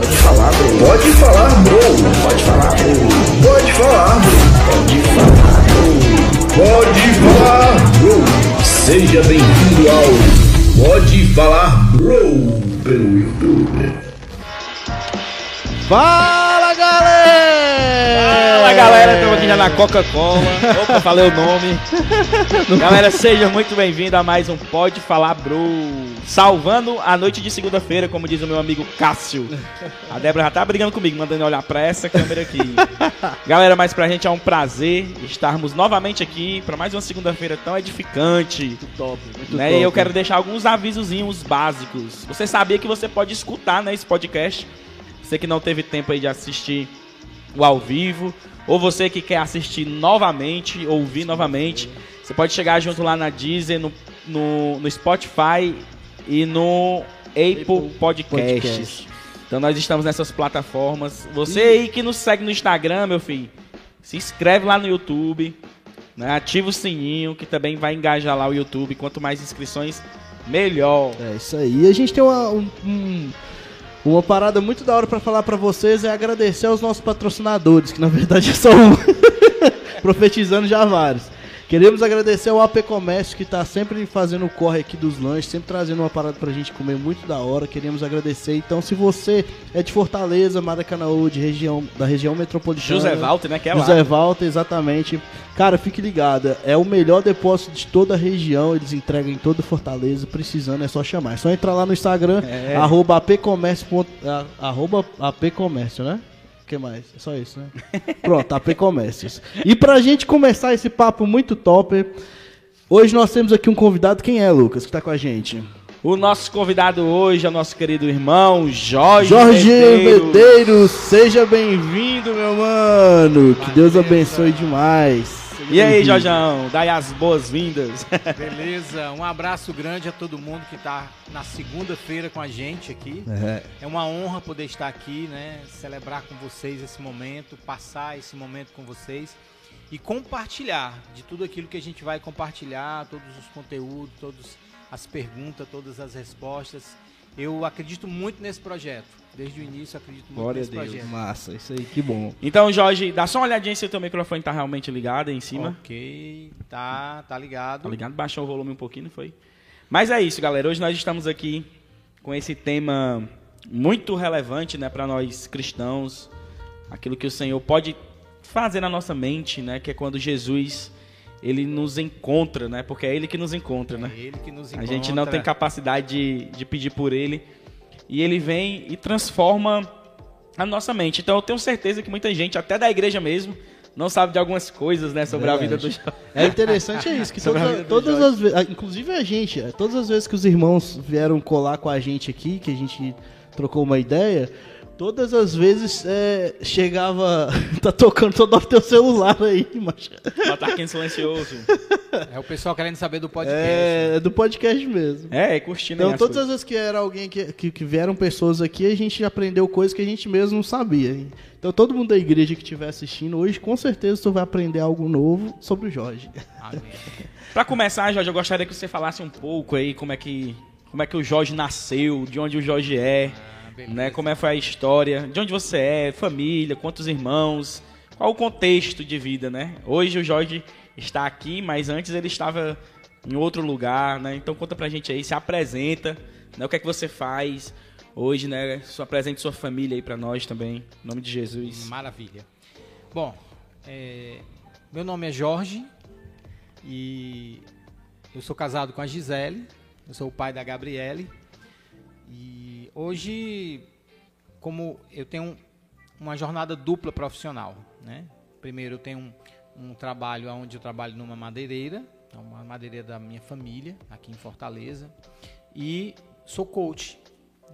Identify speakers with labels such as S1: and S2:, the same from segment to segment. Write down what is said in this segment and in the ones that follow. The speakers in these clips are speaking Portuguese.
S1: Pode falar, bro. Pode falar, bro. Pode falar, bro. Pode falar, bro. Pode falar, bro. Seja bem-vindo ao Pode Falar, bro, pelo YouTube.
S2: Fala!
S3: Fala galera, estamos aqui já na Coca-Cola. Opa, falei o nome. galera, sejam muito bem-vindos a mais um Pode Falar Bro. Salvando a noite de segunda-feira, como diz o meu amigo Cássio. A Débora já tá brigando comigo, mandando olhar pra essa câmera aqui. galera, mas pra gente é um prazer estarmos novamente aqui pra mais uma segunda-feira tão edificante.
S2: Muito top, muito
S3: né?
S2: top.
S3: E eu quero deixar alguns avisozinhos básicos. Você sabia que você pode escutar né, esse podcast? Você que não teve tempo aí de assistir o ao vivo, ou você que quer assistir novamente, ouvir novamente, você pode chegar junto lá na Deezer, no, no, no Spotify e no Apple,
S2: Apple
S3: Podcasts.
S2: Podcast.
S3: Então nós estamos nessas plataformas. Você aí que nos segue no Instagram, meu filho, se inscreve lá no YouTube, né? ativa o sininho que também vai engajar lá o YouTube. Quanto mais inscrições, melhor.
S2: É isso aí. E a gente tem uma, um- um- uma parada muito da hora pra falar pra vocês é agradecer aos nossos patrocinadores, que na verdade é só um. Profetizando já vários. Queremos agradecer ao AP Comércio que tá sempre fazendo o corre aqui dos lanches, sempre trazendo uma parada pra gente comer muito da hora. Queremos agradecer. Então, se você é de Fortaleza, Maracanã, de região, da região metropolitana.
S3: José Walter, né? Que é lá.
S2: José Walter, exatamente. Cara, fique ligado. É o melhor depósito de toda a região. Eles entregam em toda Fortaleza. Precisando, é só chamar. É só entrar lá no Instagram,
S3: É.
S2: arroba apcomércio. a- Arroba apcomércio, né? O que mais? É só isso, né? Pronto, AP Comércios. E pra gente começar esse papo muito top, hoje nós temos aqui um convidado. Quem é, Lucas, que tá com a gente?
S3: O nosso convidado hoje é o nosso querido irmão Jorge,
S2: Jorge
S3: Medeiros.
S2: Medeiros, seja bem-vindo, meu mano. Que Deus abençoe demais.
S3: E aí,
S2: bem-vindo.
S3: Jorjão, dai as boas-vindas.
S4: Beleza, um abraço grande a todo mundo que está na segunda-feira com a gente aqui.
S2: É.
S4: É uma honra poder estar aqui, né? Celebrar com vocês esse momento, passar esse momento com vocês e compartilhar de tudo aquilo que a gente vai compartilhar, todos os conteúdos, todas as perguntas, todas as respostas. Eu acredito muito nesse projeto. Desde o início eu acredito muito
S3: Glória
S4: nesse
S3: a Deus.
S4: projeto.
S2: Massa, isso aí, que bom.
S3: Então, Jorge, dá só uma olhadinha se o teu microfone tá realmente ligado aí em cima.
S4: Ok, tá, tá ligado.
S3: Tá ligado? Baixou o volume um pouquinho, não foi? Mas é isso, galera. Hoje nós estamos aqui com esse tema muito relevante, né, para nós cristãos. Aquilo que o Senhor pode fazer na nossa mente, né, que é quando Jesus ele nos encontra, né? Porque é ele que nos encontra, né?
S4: É ele que nos
S3: A gente não tem
S4: encontra.
S3: capacidade de, de pedir por ele. E ele vem e transforma a nossa mente. Então eu tenho certeza que muita gente, até da igreja mesmo, não sabe de algumas coisas, né, sobre a vida do
S2: Verdade. É interessante é isso, que toda- todas
S3: Jorge.
S2: as vezes, inclusive a gente, é, todas as vezes que os irmãos vieram colar com a gente aqui, que a gente trocou uma ideia, todas as vezes é, chegava, tá tocando toda hora teu celular aí, macho.
S3: Ataque silencioso.
S4: É o pessoal querendo saber do podcast.
S2: É, é do podcast mesmo.
S3: É, é curtindo aí
S2: Então,
S3: as
S2: todas
S3: coisas.
S2: as vezes que era alguém que, que, que vieram pessoas aqui, a gente aprendeu coisas que a gente mesmo não sabia. hein? Então, todo mundo da igreja que estiver assistindo hoje, com certeza tu vai aprender algo novo sobre o Jorge.
S4: Amém.
S3: Pra começar, Jorge, eu gostaria que você falasse um pouco aí como é que, como é que o Jorge nasceu, de onde o Jorge é,
S4: Ah, beleza.
S3: né? Como é foi a história, de onde você é, família, quantos irmãos, qual o contexto de vida, né? Hoje o Jorge está aqui, mas antes ele estava em outro lugar, né? Então conta pra gente aí, se apresenta, né? O que é que você faz hoje, né? Apresente sua família aí pra nós também, em nome de Jesus.
S4: Maravilha. Bom, é, meu nome é Jorge e eu sou casado com a Gisele, eu sou o pai da Gabriele e hoje, como eu tenho uma jornada dupla profissional, né? Primeiro eu tenho um, um trabalho onde eu trabalho numa madeireira, é uma madeireira da minha família aqui em Fortaleza e sou coach,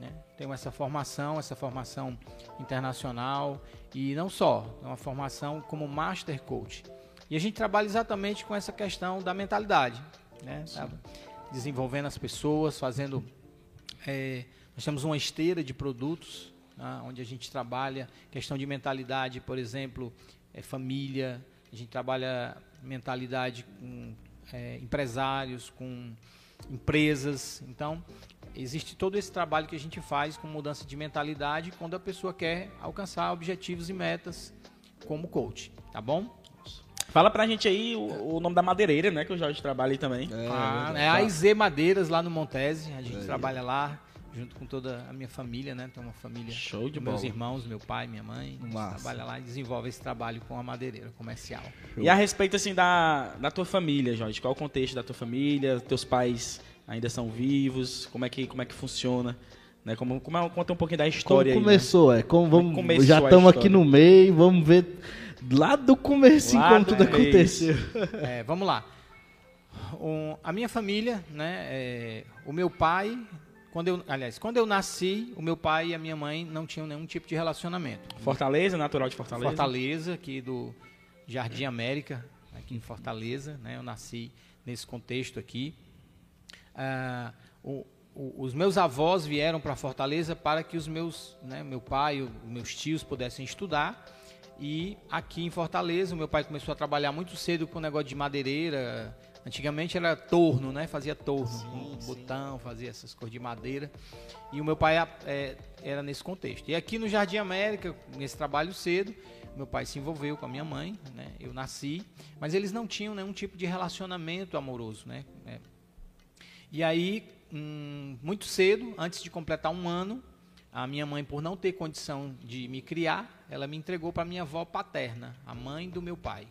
S4: né? Tenho essa formação, essa formação internacional e não só, é uma formação como Master Coach. E a gente trabalha exatamente com essa questão da mentalidade, né? Tá desenvolvendo as pessoas, fazendo. é, nós temos uma esteira de produtos, né? onde a gente trabalha questão de mentalidade, por exemplo, é, família. A gente trabalha mentalidade com é, empresários, com empresas. Então, existe todo esse trabalho que a gente faz com mudança de mentalidade quando a pessoa quer alcançar objetivos e metas como coach, tá bom?
S3: Fala pra gente aí o, o nome da madeireira, né? Que o Jorge trabalha aí também.
S2: É,
S4: Ah, é a IZ Madeiras lá no Montese. A gente trabalha lá junto com toda a minha família, né? Tem uma família
S3: Show de
S4: meus
S3: bola.
S4: irmãos, meu pai, minha mãe.
S2: Massa.
S4: trabalha lá e desenvolve esse trabalho com a madeireira comercial.
S3: E a respeito, assim, da, da tua família, Jorge. Qual é o contexto da tua família? Teus pais ainda são vivos? Como é que, como é que funciona? Né? Como, como é, conta um pouquinho da
S2: Como
S3: história aí. né?
S2: começou, é? Como vamos,
S3: começou
S2: já estamos aqui no meio, vamos ver lá do comecinho
S3: Lá
S2: como
S3: do
S2: tudo
S3: começo.
S2: aconteceu.
S4: É, vamos lá. O- a minha família, né? é, o meu pai, quando eu, aliás, quando eu nasci, o meu pai e a minha mãe não tinham nenhum tipo de relacionamento.
S3: Fortaleza, natural de Fortaleza.
S4: Fortaleza, aqui do Jardim América, aqui em Fortaleza, né? Eu nasci nesse contexto aqui. Ah, o- o- os meus avós vieram para Fortaleza para que os meus, né, meu pai, os meus tios pudessem estudar. E aqui em Fortaleza, o meu pai começou a trabalhar muito cedo com o negócio de madeireira. Antigamente era torno, né? Fazia torno, com botão, fazia essas coisas de madeira. E o meu pai é, era nesse contexto. E aqui no Jardim América, nesse trabalho cedo, meu pai se envolveu com a minha mãe, né? Eu nasci, mas eles não tinham nenhum tipo de relacionamento amoroso, né? É. E aí, hum, muito cedo, antes de completar um ano, a minha mãe, por não ter condição de me criar, ela me entregou para minha avó paterna, a mãe do meu pai.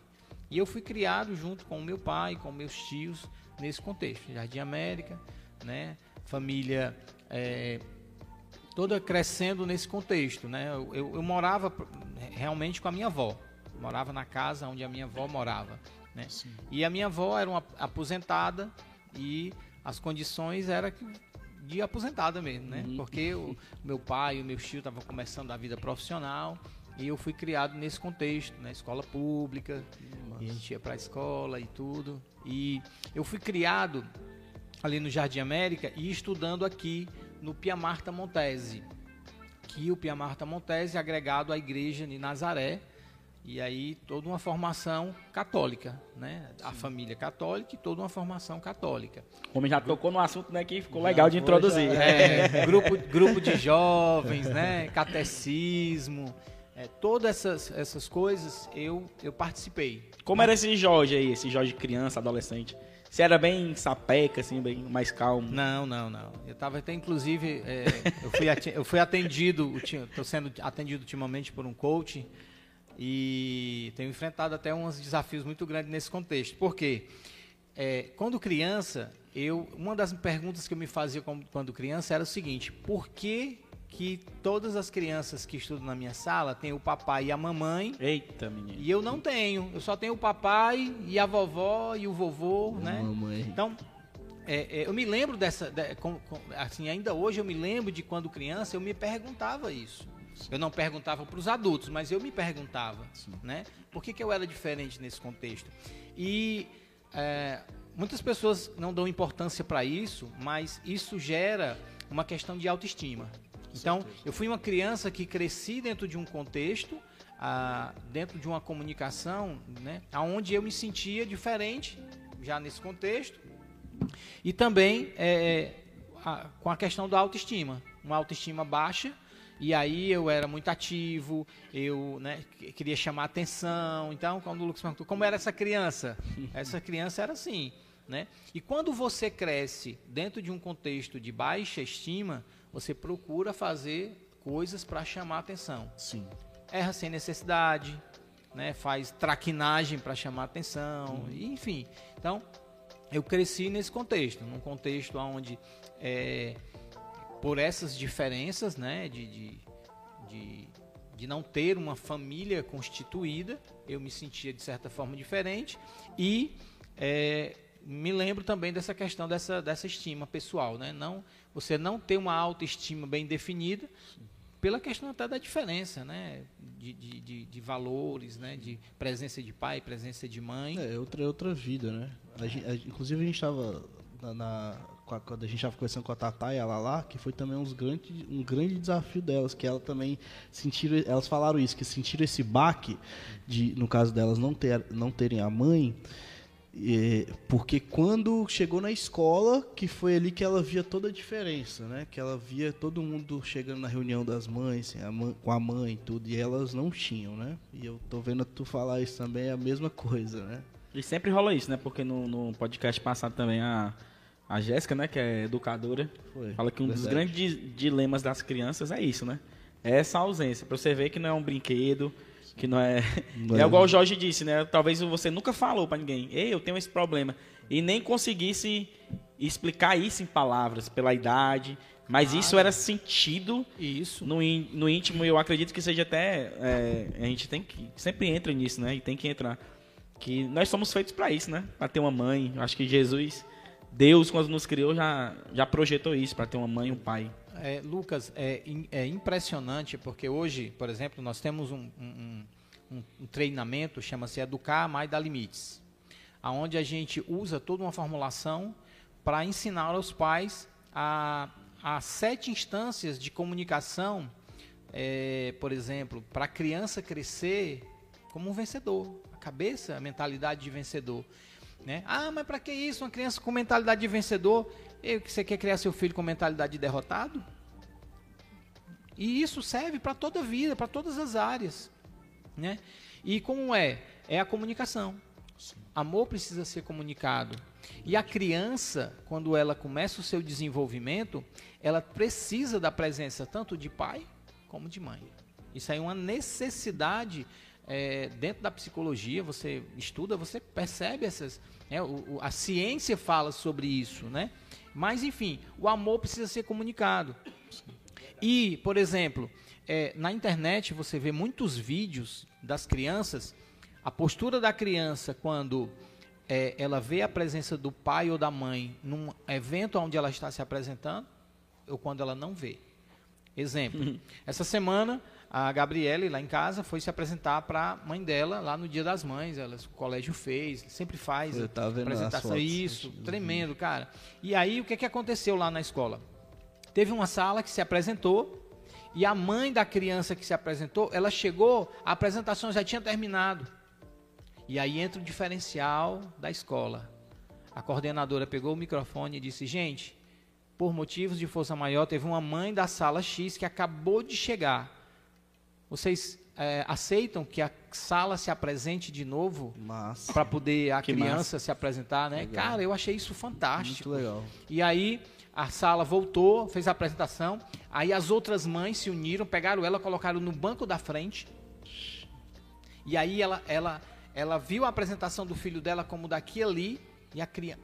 S4: E eu fui criado junto com o meu pai, com meus tios, nesse contexto. Jardim América, né? Família é, toda crescendo nesse contexto, né? Eu, eu- eu morava realmente com a minha avó. Morava na casa onde a minha avó morava, né? E a minha avó era uma aposentada e as condições era que- de aposentada mesmo, né? Porque o meu pai e o meu tio estavam começando a vida profissional e eu fui criado nesse contexto, na escola pública, e a gente ia para a escola e tudo. E eu fui criado ali no Jardim América e estudando aqui no Pia Marta Montese. Que o Pia Marta Montese é agregado à igreja de Nazaré. E aí toda uma formação católica, né? A família católica e toda uma formação católica.
S3: O homem já tocou no assunto, né? Que ficou legal de introduzir.
S2: já-
S4: É, grupo, grupo de jovens, né? Catecismo, é, todas essas, essas coisas eu, eu participei.
S3: Como era esse Jorge aí, esse Jorge criança, adolescente? Você era bem sapeca, assim, bem mais calmo?
S4: Não, não, não. Eu estava até, inclusive, é, eu, fui eu fui atendido, estou sendo atendido ultimamente por um coach e tenho enfrentado até uns desafios muito grandes nesse contexto. Por quê? É, quando criança, eu, uma das perguntas que eu me fazia quando criança era o seguinte: por que, que todas as crianças que estudam na minha sala têm o papai e a mamãe
S3: Eita, menino.
S4: e eu não tenho? Eu só tenho o papai e a vovó e o vovô, né?
S2: Mamãe.
S4: Então, é, é, eu me lembro dessa. de- com- com- assim, ainda hoje eu me lembro de quando criança eu me perguntava isso. Eu não perguntava para os adultos, mas eu me perguntava, né? Por que, que eu era diferente nesse contexto? E é, muitas pessoas não dão importância para isso, mas isso gera uma questão de autoestima. Então, eu fui uma criança que cresci dentro de um contexto, ah, dentro de uma comunicação, né, onde eu me sentia diferente, já nesse contexto, e também é, a- com a questão da autoestima. Uma autoestima baixa, e aí eu era muito ativo, eu né, que- queria chamar atenção. Então, quando o Lucas perguntou como era essa criança, essa criança era assim. Né? E quando você cresce dentro de um contexto de baixa estima, você procura fazer coisas para chamar atenção
S2: Sim.
S4: erra sem necessidade, né? faz traquinagem para chamar atenção, e, enfim. Então, eu cresci nesse contexto, num contexto onde, é, por essas diferenças, né, de, de, de, de não ter uma família constituída, eu me sentia de certa forma diferente e é, me lembro também dessa questão dessa, dessa estima pessoal, né? Não, você não ter uma autoestima bem definida pela questão até da diferença, né? De, de, de, de valores, né? De presença de pai, presença de mãe.
S2: É outra, é outra vida, né? A gen- a- inclusive a gente estava na, na- quando a gente estava conversando com a Tatá e a Lala, que foi também uns grande, um grande desafio delas, que ela também sentiram, elas falaram isso, que sentiram esse baque de, no caso delas não ter, não terem a mãe E- porque quando chegou na escola, que foi ali que ela via toda a diferença, né? Que ela via todo mundo chegando na reunião das mães, a mãe- com a mãe e tudo, e elas não tinham, né? E eu tô vendo tu falar isso também, é a mesma coisa, né?
S3: E sempre rola isso, né? Porque no, no podcast passado também a, a Jéssica, né, que é educadora,
S2: Foi.
S3: fala que um dos
S2: Verdade.
S3: grandes di- dilemas das crianças é isso, né? É essa ausência. Pra você ver que não é um brinquedo, que não é.
S2: Não
S3: é
S2: é.
S3: igual o Jorge disse, né? Talvez você nunca falou pra ninguém, ei, eu tenho esse problema. E nem conseguisse explicar isso em palavras, pela idade. Mas isso era sentido
S4: Isso.
S3: no, ín- no íntimo, eu acredito que seja até. é, a gente tem que. Sempre entra nisso, né? E tem que entrar. Que nós somos feitos para isso, né? Para ter uma mãe. Eu acho que Jesus, Deus, quando nos criou, já, já projetou isso, para ter uma mãe e um pai.
S4: É, Lucas, é, é impressionante porque hoje, por exemplo, nós temos um, um- um- um treinamento, chama-se Educar Mais Dá Limites, aonde a gente usa toda uma formulação para ensinar aos pais a, a sete instâncias de comunicação, é, por exemplo, para a criança crescer como um vencedor, a cabeça, a mentalidade de vencedor. Né? Ah, mas para que isso? Uma criança com mentalidade de vencedor? E Você quer criar seu filho com mentalidade de derrotado? E isso serve para toda a vida, para todas as áreas. Né? E como é? É a comunicação. Amor precisa ser comunicado. E a criança, quando ela começa o seu desenvolvimento, ela precisa da presença tanto de pai como de mãe. Isso aí é uma necessidade é, dentro da psicologia. Você estuda, você percebe essas. né, o- o- a ciência fala sobre isso, né? Mas enfim, o amor precisa ser comunicado. E, por exemplo, é, na internet você vê muitos vídeos das crianças, a postura da criança quando é, ela vê a presença do pai ou da mãe num evento onde ela está se apresentando, ou quando ela não vê. Exemplo, essa semana a Gabriele lá em casa foi se apresentar para a mãe dela lá no Dia das Mães, ela, o colégio fez, sempre faz
S2: Eu tava vendo
S4: apresentação isso, tremendo, cara. E aí o que que aconteceu lá na escola? Teve uma sala que se apresentou e a mãe da criança que se apresentou, ela chegou, a apresentação já tinha terminado. E aí entra o diferencial da escola. A coordenadora pegou o microfone e disse: Gente, por motivos de força maior, teve uma mãe da sala X que acabou de chegar. Vocês eh, aceitam que a sala se apresente de novo
S2: Massa.
S4: para poder a
S3: Que
S4: criança
S3: massa.
S4: se apresentar, né?
S2: Legal.
S4: Cara, eu achei isso fantástico.
S2: Muito legal.
S4: E aí a sala voltou, fez a apresentação. Aí as outras mães se uniram, pegaram ela, colocaram no banco da frente. E aí ela, ela, ela viu a apresentação do filho dela como daqui ali e a criança.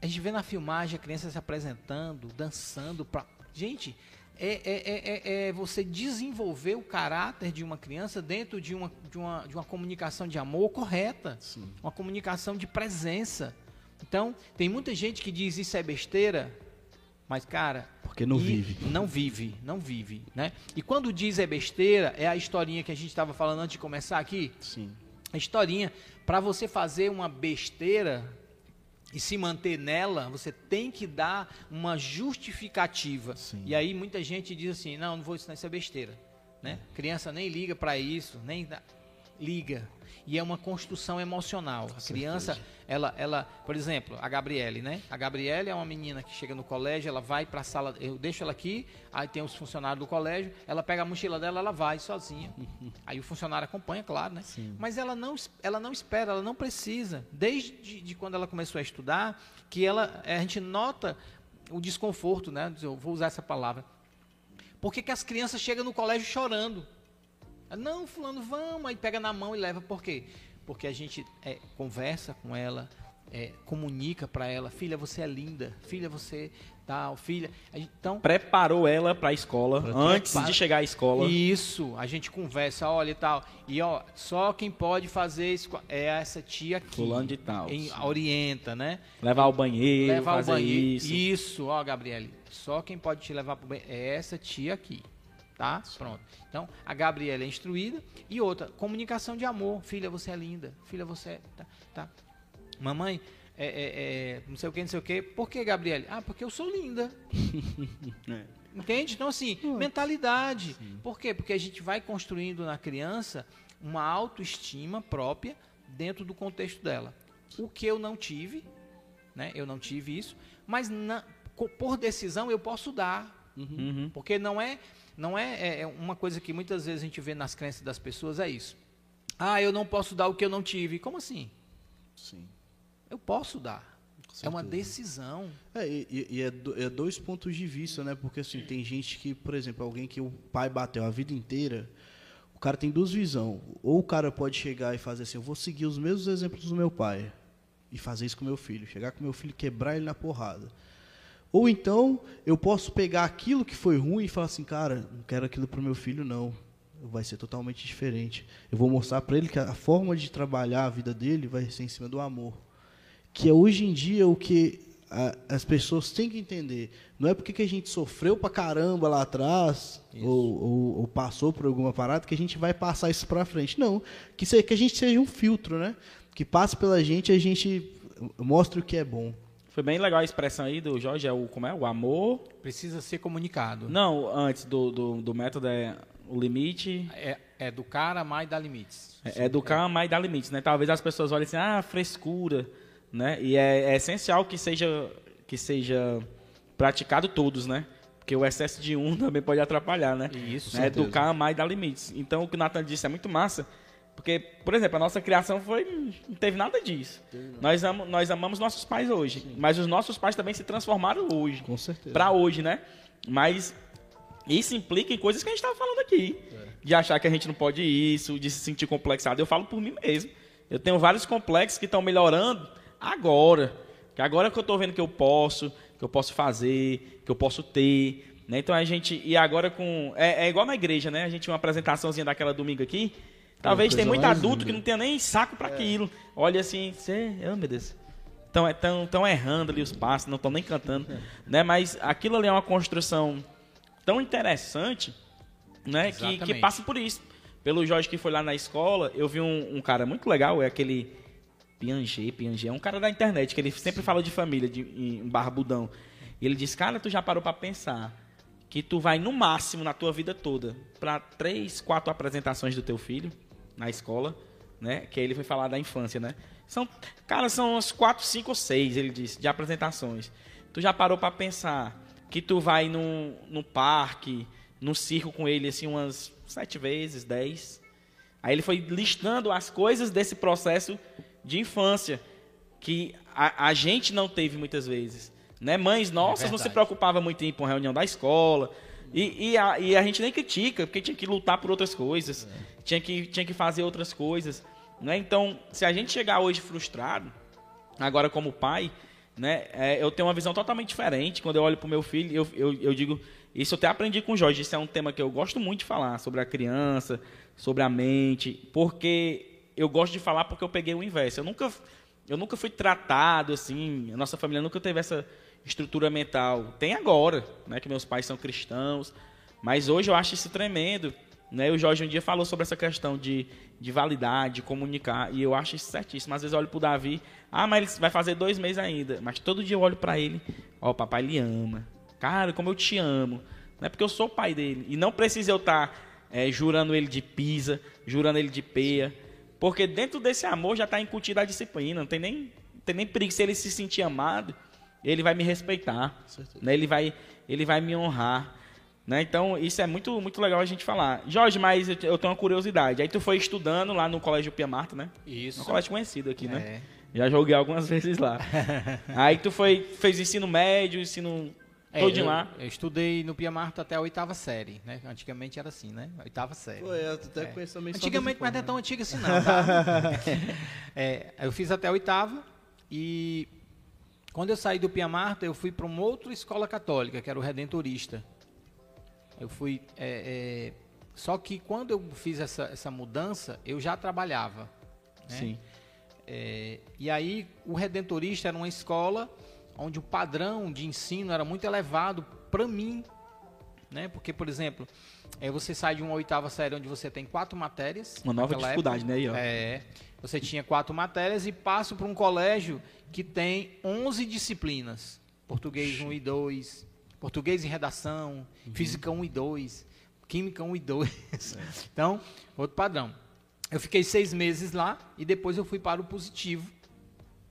S4: A gente vê na filmagem a criança se apresentando, dançando. Pra... Gente, é, é, é, é- é você desenvolver o caráter de uma criança dentro de uma, de uma, de uma comunicação de amor correta. Uma comunicação de presença. Então, tem muita gente que diz isso é besteira, mas, cara.
S2: Porque não vive.
S4: Não vive, não vive, né? E quando diz é besteira, é a historinha que a gente estava falando antes de começar aqui.
S2: Sim.
S4: A historinha, para você fazer uma besteira e se manter nela, você tem que dar uma justificativa.
S2: Sim.
S4: E aí muita gente diz assim: não, não vou ensinar isso é besteira. Né? Criança nem liga para isso, nem liga. E é uma construção emocional. A criança, ela, ela, por exemplo, a Gabriele, né? A Gabriele é uma menina que chega no colégio, ela vai para a sala, eu deixo ela aqui, aí tem os funcionários do colégio, ela pega a mochila dela, ela vai sozinha. Aí o funcionário acompanha, claro, né? Mas ela não, ela não espera, ela não precisa. Desde de quando ela começou a estudar, que ela, a gente nota o desconforto, né? Eu vou usar essa palavra. Por que, que as crianças chegam no colégio chorando? Não, fulano, vamos, aí pega na mão e leva. Por quê? Porque a gente é, conversa com ela, é, comunica para ela, filha, você é linda, filha, você tal, filha. A Então,
S3: Preparou ela pra escola antes
S4: Prepara-
S3: de chegar à escola.
S4: isso, a gente conversa, olha e tal. E ó, só quem pode fazer isso é essa tia aqui.
S3: Fulano de tal,
S4: Em- orienta, né?
S3: Levar ao banheiro,
S4: levar ao banheiro.
S3: isso.
S4: Isso, ó, Gabriele. Só quem pode te levar pro banheiro é essa tia aqui. Tá? Pronto. Então, a Gabriela é instruída. E outra, comunicação de amor. Filha, você é linda. Filha, você é. Tá. tá. Mamãe, é, é, é, não sei o que, não sei o que. Por que, Gabriele? Ah, porque eu sou linda.
S3: É.
S4: Entende? Então, assim, mentalidade. Por quê? Porque a gente vai construindo na criança uma autoestima própria dentro do contexto dela. o que eu não tive, né? Eu não tive isso, mas na, por decisão eu posso dar,
S3: Uhum.
S4: porque não é, não é, é- é uma coisa que muitas vezes a gente vê nas crenças das pessoas é isso. Ah, eu não posso dar o que eu não tive. Como assim?
S2: Sim.
S4: Eu posso dar. É uma decisão.
S2: É, e, e- é, do- é dois pontos de vista, né? Porque assim, tem gente que, por exemplo, alguém que o pai bateu a vida inteira, o cara tem duas visões. Ou o cara pode chegar e fazer assim, eu vou seguir os mesmos exemplos do meu pai e fazer isso com meu filho, chegar com meu filho e quebrar ele na porrada. Ou então, eu posso pegar aquilo que foi ruim e falar assim, cara, não quero aquilo pro meu filho não. Vai ser totalmente diferente. Eu vou mostrar para ele que a forma de trabalhar a vida dele vai ser em cima do amor que é hoje em dia o que a- as pessoas têm que entender. Não é porque que a gente sofreu pra caramba lá atrás, ou, ou- ou passou por alguma parada, que a gente vai passar isso pra frente. Não. Que, se- que a gente seja um filtro, né? Que passe pela gente e a gente mostre o que é bom.
S3: Foi bem legal a expressão aí do Jorge, é o, como é? O amor.
S4: Precisa ser comunicado.
S3: Não, antes do, do, do método é o limite.
S4: É, é educar, amar e dar limites.
S3: É educar, mas dá limites, né? Talvez as pessoas olhem assim, ah, frescura, né? E é, é essencial que seja, que seja praticado todos, né? Porque o excesso de um também pode atrapalhar, né?
S4: Isso,
S3: né? Educar, amar e dar limites. Então, o que o Nathan disse é muito massa, porque, por exemplo, a nossa criação foi não teve nada disso. Nós, amo, nós amamos nossos pais hoje, mas os nossos pais também se transformaram hoje.
S2: Com certeza.
S3: Pra hoje, né? Mas isso implica em coisas que a gente estava falando aqui. De achar que a gente não pode isso, de se sentir complexado. Eu falo por mim mesmo. Eu tenho vários complexos que estão melhorando agora. Que agora que eu estou vendo que eu posso, que eu posso fazer, que eu posso ter. Né? Então a gente. E agora com. É, é igual na igreja, né? A gente tinha uma apresentaçãozinha daquela domingo aqui. Talvez tem muito adulto
S2: linda.
S3: que não tenha nem saco para aquilo. Olha assim, você. Oh, meu Deus. Estão tão, tão errando ali os passos, não estão nem cantando. Né? Mas aquilo ali é uma construção tão interessante né? que, que passa por isso. Pelo Jorge que foi lá na escola, eu vi um, um cara muito legal, é aquele Piaget, Piaget, é um cara da internet, que ele sempre fala de família, de em barbudão. E ele disse, cara, tu já parou para pensar que tu vai no máximo na tua vida toda para três, quatro apresentações do teu filho na escola, né? Que aí ele foi falar da infância, né? São, cara, são umas quatro, cinco ou seis, ele disse, de apresentações. Tu já parou para pensar que tu vai no, no parque, no circo com ele assim umas sete vezes, dez? Aí ele foi listando as coisas desse processo de infância que a, a gente não teve muitas vezes. Né? Mães nossas não se preocupavam muito em ir para uma reunião da escola. E, e, a, e a gente nem critica, porque tinha que lutar por outras coisas, tinha, que, tinha que fazer outras coisas. Né? Então, se a gente chegar hoje frustrado, agora como pai, né, é, eu tenho uma visão totalmente diferente. Quando eu olho para o meu filho, eu, eu, eu digo, isso eu até aprendi com o Jorge, isso é um tema que eu gosto muito de falar, sobre a criança, sobre a mente, porque eu gosto de falar porque eu peguei o inverso. Eu nunca, eu nunca fui tratado assim, a nossa família nunca teve essa estrutura mental. Tem agora, né, que meus pais são cristãos, mas hoje eu acho isso tremendo. Né? O Jorge um dia falou sobre essa questão de, de validade, de comunicar, e eu acho isso certíssimo. Às vezes eu olho pro Davi, ah, mas ele vai fazer dois meses ainda. Mas todo dia eu olho para ele, ó, o papai lhe ama. Cara, como eu te amo. Não é porque eu sou o pai dele. E não precisa eu estar jurando ele de pisa, jurando ele de peia. Porque dentro desse amor já está incutida a disciplina. Não tem nem, não tem nem perigo. Se ele se sentir amado, ele vai me respeitar. Né? Ele, vai, ele vai me honrar. Né? Então, isso é muito, muito legal a gente falar. Jorge, mas eu eu tenho uma curiosidade. Aí tu foi estudando lá no Colégio Pia Marta, né?
S4: Isso.
S3: Um colégio conhecido aqui, né?
S4: É.
S3: Já joguei algumas vezes lá. Aí tu foi, fez ensino médio, ensino
S4: É, eu,
S3: lá.
S4: eu estudei no Pia Marta até a oitava série, né? Antigamente era assim, né? Oitava série.
S2: Pô, eu até conheço também só
S4: Antigamente, mas não é tão antiga assim não, tá? É, eu fiz até a oitava e quando eu saí do Pia Marta, eu fui para uma outra escola católica, que era o Redentorista. Eu fui... é, é, só que quando eu fiz essa, essa mudança, eu já trabalhava. né?
S3: Sim.
S4: É, e aí, o Redentorista era uma escola onde o padrão de ensino era muito elevado para mim. Né? Porque, por exemplo, é, você sai de uma oitava série onde você tem quatro matérias.
S3: Uma nova dificuldade, né, aí, ó.
S4: É. Você tinha quatro matérias e passo para um colégio que tem 11 disciplinas. Português 1 e 2, português e redação,
S3: Uhum.
S4: física 1 e 2, química 1 e 2.
S3: É.
S4: Então, outro padrão. Eu fiquei seis meses lá e depois eu fui para o positivo,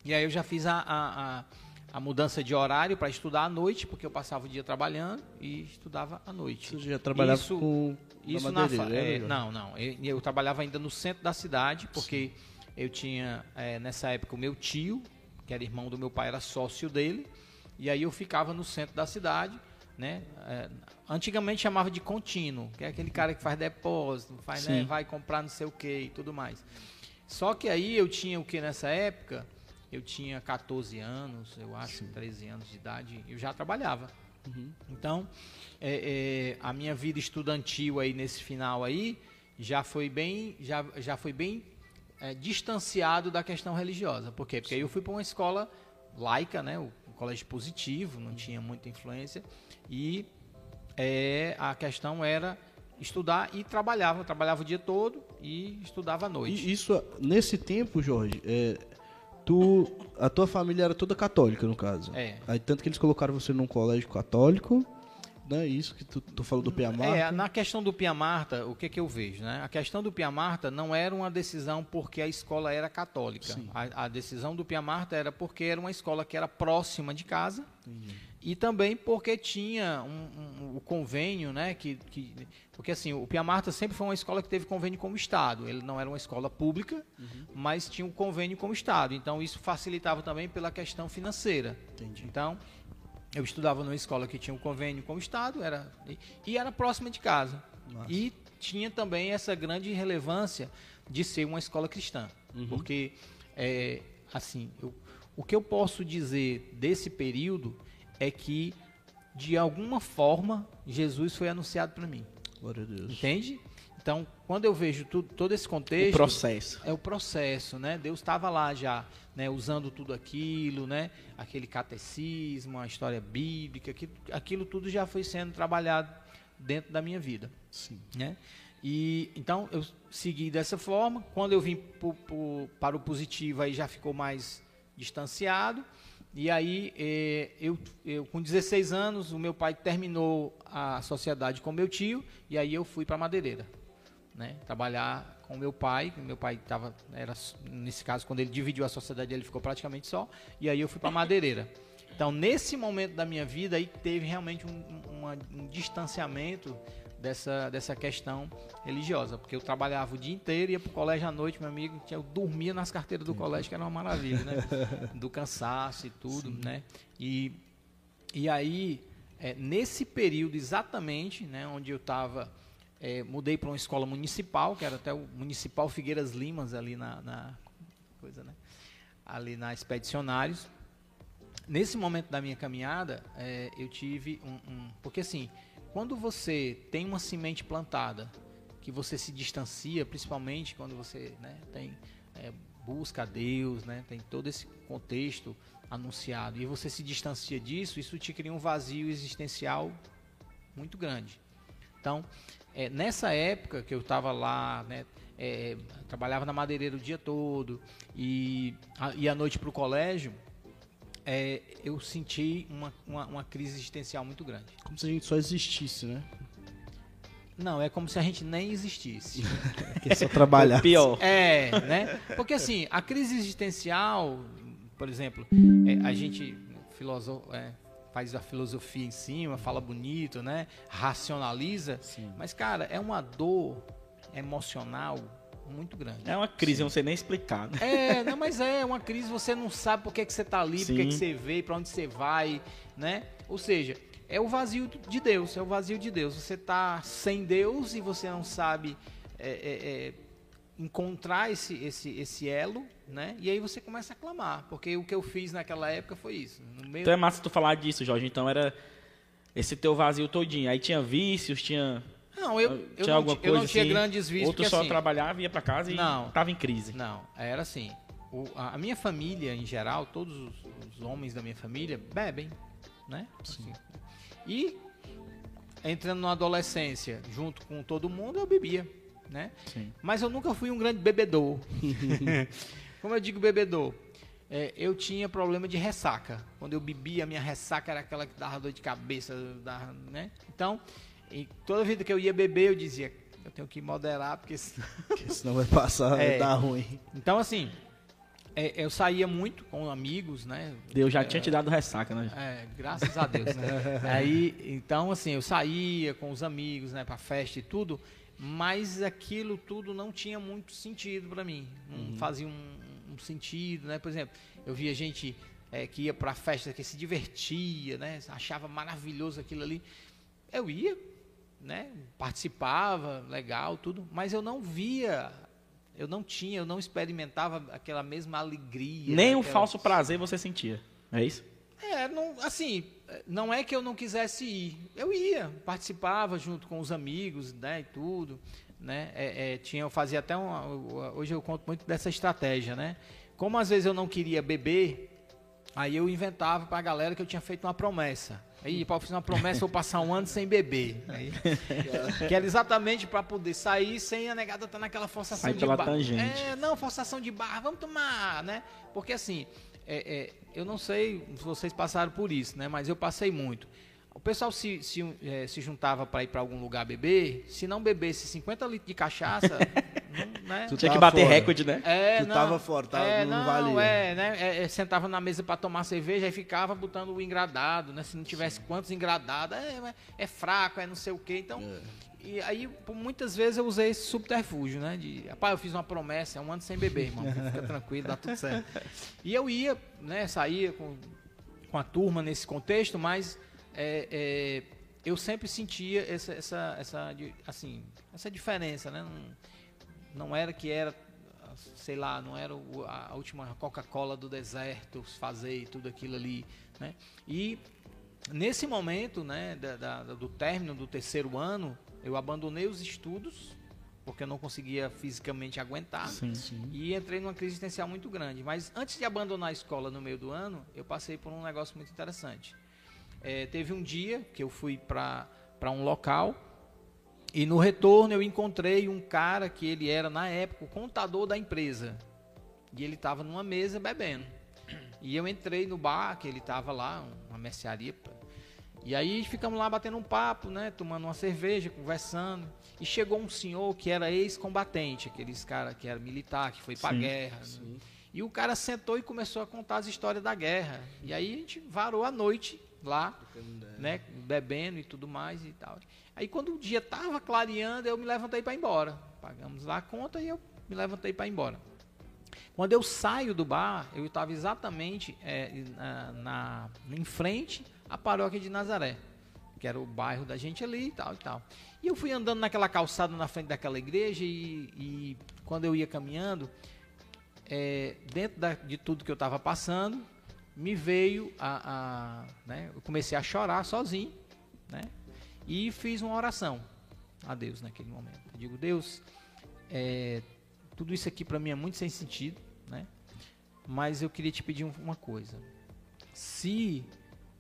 S4: E aí eu já fiz a, a, a, a mudança de horário para estudar à noite, porque eu passava o dia trabalhando e estudava à noite.
S2: Você já trabalhava
S4: Isso-
S2: com
S4: Isso
S2: na
S4: na é, não, não. Eu, eu trabalhava ainda no centro da cidade, porque eu tinha, é, nessa época, o meu tio, que era irmão do meu pai, era sócio dele, e aí eu ficava no centro da cidade, né? É, antigamente chamava de contínuo, que é aquele cara que faz depósito, faz, né,
S2: Sim.
S4: vai comprar não sei o que e tudo mais. Só que aí eu tinha o que nessa época? Eu tinha 14 anos, eu acho, 13 anos de idade, eu já trabalhava. Então, é, é, a minha vida estudantil aí nesse final aí já foi bem, já, já foi bem é, distanciado da questão religiosa. Por quê? Porque aí eu fui para uma escola laica, né? O, um colégio positivo, não tinha muita influência e é, a questão era estudar e trabalhava, trabalhava o dia todo e estudava à noite.
S2: E isso, nesse tempo, Jorge, é, tu, a tua família era toda católica, no caso.
S4: É.
S2: Aí, tanto que eles colocaram você num colégio católico, né? Isso que tu, tu falou do Piamar.
S4: É, na questão do Pia Marta, o que, que eu vejo, né? A questão do Pia Marta não era uma decisão porque a escola era católica. A, a decisão do Pia Marta era porque era uma escola que era próxima de casa e também porque tinha um, um- o convênio, né? Que, que, porque assim, o Pia Marta sempre foi uma escola que teve convênio com o Estado. Ele não era uma escola pública, mas tinha um convênio com o Estado. Então isso facilitava também pela questão financeira.
S2: Entendi.
S4: Então, eu estudava numa escola que tinha um convênio com o Estado era, e, era próxima de casa.
S2: Massa.
S4: E tinha também essa grande relevância de ser uma escola cristã. Porque, é, assim, eu- o que eu posso dizer desse período é que, de alguma forma, Jesus foi anunciado para mim.
S2: Glória a Deus.
S4: Entende? Então, quando eu vejo tudo, todo esse
S3: O
S4: contexto
S3: processo.
S4: é o processo, né? Deus estava lá já, né? Usando tudo aquilo, né? Aquele catecismo, a história bíblica, aquilo, aquilo tudo já foi sendo trabalhado dentro da minha vida,
S2: Sim.
S4: né? E então eu segui dessa forma. Quando eu vim pro- pro- para o positivo, aí já ficou mais distanciado. E aí, eh, eu, eu com 16 anos, o meu pai terminou a sociedade com meu tio, e aí eu fui para Madeireira né, trabalhar com meu pai. Meu pai estava, era nesse caso quando ele dividiu a sociedade, ele ficou praticamente só. E aí eu fui para Madeireira. Então nesse momento da minha vida aí teve realmente um, um- uma- um distanciamento dessa dessa questão religiosa, porque eu trabalhava o dia inteiro, ia para o colégio à noite, meu amigo, tinha- eu dormia nas carteiras do colégio, que era uma maravilha, né? Do cansaço e tudo, né? E e aí, é, nesse período exatamente, né, onde eu estava, mudei para uma escola municipal, que era até o Municipal Figueiras Limas, ali na, na coisa, né, ali na Expedicionários. Nesse momento da minha caminhada, é, eu tive um, um- Porque assim, quando você tem uma semente plantada, que você se distancia, principalmente quando você né, tem, é, busca a Deus, né, tem todo esse contexto anunciado, e você se distancia disso, isso te cria um vazio existencial muito grande. Então, é, nessa época que eu estava lá, né, é, trabalhava na madeireira o dia todo e a, e à noite para o colégio, é, eu senti uma, uma, uma crise existencial muito grande.
S2: Como se a gente só existisse, né?
S4: Não, é como se a gente nem existisse.
S2: Que só trabalhar.
S3: Pior.
S4: É, né? Porque assim, a crise existencial, por exemplo, é, a gente filoso- é, faz a filosofia em cima, fala bonito, né? Racionaliza. Mas, cara, é uma dor emocional muito grande.
S3: É uma crise, eu não sei nem explicar. né?
S4: É, não, mas é uma crise, você não sabe por que, que você tá ali, por que,
S3: Sim.
S4: que você veio, para onde você vai, né? Ou seja, é o vazio de Deus, é o vazio de Deus. Você tá sem Deus e você não sabe é, é, é, encontrar esse, esse, esse elo, né? E aí você começa a clamar, porque o que eu fiz naquela época foi isso. Meio
S3: Então é massa tu falar disso, Jorge. Então era esse teu vazio todinho. Aí tinha vícios, tinha,
S4: Não, eu, eu,
S3: tinha
S4: não,
S3: alguma coisa
S4: eu não tinha
S3: assim,
S4: grandes vícios,
S3: Ou tu
S4: porque
S3: só
S4: assim,
S3: trabalhava, ia pra casa e
S4: Não.
S3: tava em crise.
S4: Não, era assim. o- a, a minha família, em geral, todos os, os homens da minha família bebem, né? Assim. E entrando na adolescência, junto com todo mundo, eu bebia, né?
S2: Sim.
S4: Mas eu nunca fui um grande bebedor. Como eu digo bebedor? é, eu tinha problema de ressaca. Quando eu bebia, a minha ressaca era aquela que dava dor de cabeça, dava, né? Então, toda vida que eu ia beber, eu dizia, eu tenho que moderar, porque senão
S2: Porque senão vai passar,
S4: É.
S2: vai dar ruim.
S4: então, assim, é, eu saía muito com amigos, né?
S3: Deus já tinha te dado ressaca, né?
S4: É, graças a Deus. né? Aí, então, assim, eu saía com os amigos, né, pra festa e tudo, mas aquilo tudo não tinha muito sentido pra mim. Não fazia um, um sentido, né? Por exemplo, eu via gente é, que ia pra festa, que se divertia, né? Achava maravilhoso aquilo ali. Eu ia, né? Participava, legal, tudo, mas eu não via, eu não tinha, eu não experimentava aquela mesma alegria.
S3: Nem o
S4: aquela-
S3: falso prazer você sentia. É isso?
S4: É, não, assim, não é que eu não quisesse ir. Eu ia, participava junto com os amigos, né, e tudo, né? É, é, tinha, eu fazia até um, hoje eu conto muito dessa estratégia, né? Como às vezes eu não queria beber, aí eu inventava pra galera que eu tinha feito uma promessa. Aí, para fazer uma promessa, eu vou passar um ano sem beber. Aí, que era exatamente para poder sair sem a negada estar naquela forçação
S3: Sai
S4: de barra. É, não, forçação de barra, vamos tomar, né? Porque assim, é, é, eu não sei se vocês passaram por isso, né? Mas eu passei muito. O pessoal se, se, eh, se juntava para ir para algum lugar beber, se não bebesse 50 litros de cachaça, não, né?
S2: Tu
S3: Tinha que bater
S2: fora.
S3: recorde, né?
S4: É,
S2: Tu tava fora, tava-
S4: é,
S2: não
S4: não,
S2: valia.
S4: É, né? é, é, sentava na mesa para tomar cerveja e ficava botando o engradado, né? Se não tivesse quantos engradados, é, é- é fraco, é não sei o quê. Então, e aí, por muitas vezes eu usei esse subterfúgio, né? De, rapaz, eu fiz uma promessa, é um ano sem beber, irmão. Fica tranquilo, dá tudo certo. E eu ia, né? Saía com, com a turma nesse contexto, mas é, é, eu sempre sentia essa, essa, essa, assim, essa diferença, né? Não, não era que era, sei lá, não era a, última Coca-Cola do deserto, fazer tudo aquilo ali, né? E nesse momento, né, da, da- do término do terceiro ano, eu abandonei os estudos, porque eu não conseguia fisicamente aguentar.
S3: Sim.
S4: E entrei numa crise existencial muito grande. Mas antes de abandonar a escola no meio do ano, eu passei por um negócio muito interessante. É, teve um dia que eu fui para um local e no retorno eu encontrei um cara que ele era, na época, o contador da empresa. E ele estava numa mesa bebendo. E eu entrei no bar, que ele estava lá, uma mercearia. E aí ficamos lá batendo um papo, né? Tomando uma cerveja, conversando. E chegou um senhor que era ex-combatente, aqueles cara que era militar, que foi pra
S3: Sim,
S4: guerra. né? E o cara sentou e começou a contar as histórias da guerra. E aí a gente varou a noite lá, né? Bebendo e tudo mais e tal. Aí quando o dia tava clareando, eu me levantei para ir embora. Pagamos lá a conta e eu me levantei para ir embora. Quando eu saio do bar, eu estava exatamente é, na, na- em frente à paróquia de Nazaré, que era o bairro da gente ali e tal e tal. E eu fui andando naquela calçada na frente daquela igreja e, e quando eu ia caminhando, é, dentro da- de tudo que eu estava passando, me veio a, a- né, eu comecei a chorar sozinho, né? E fiz uma oração a Deus naquele momento. Eu digo, Deus, é, tudo isso aqui para mim é muito sem sentido, né? Mas eu queria te pedir um- uma coisa. Se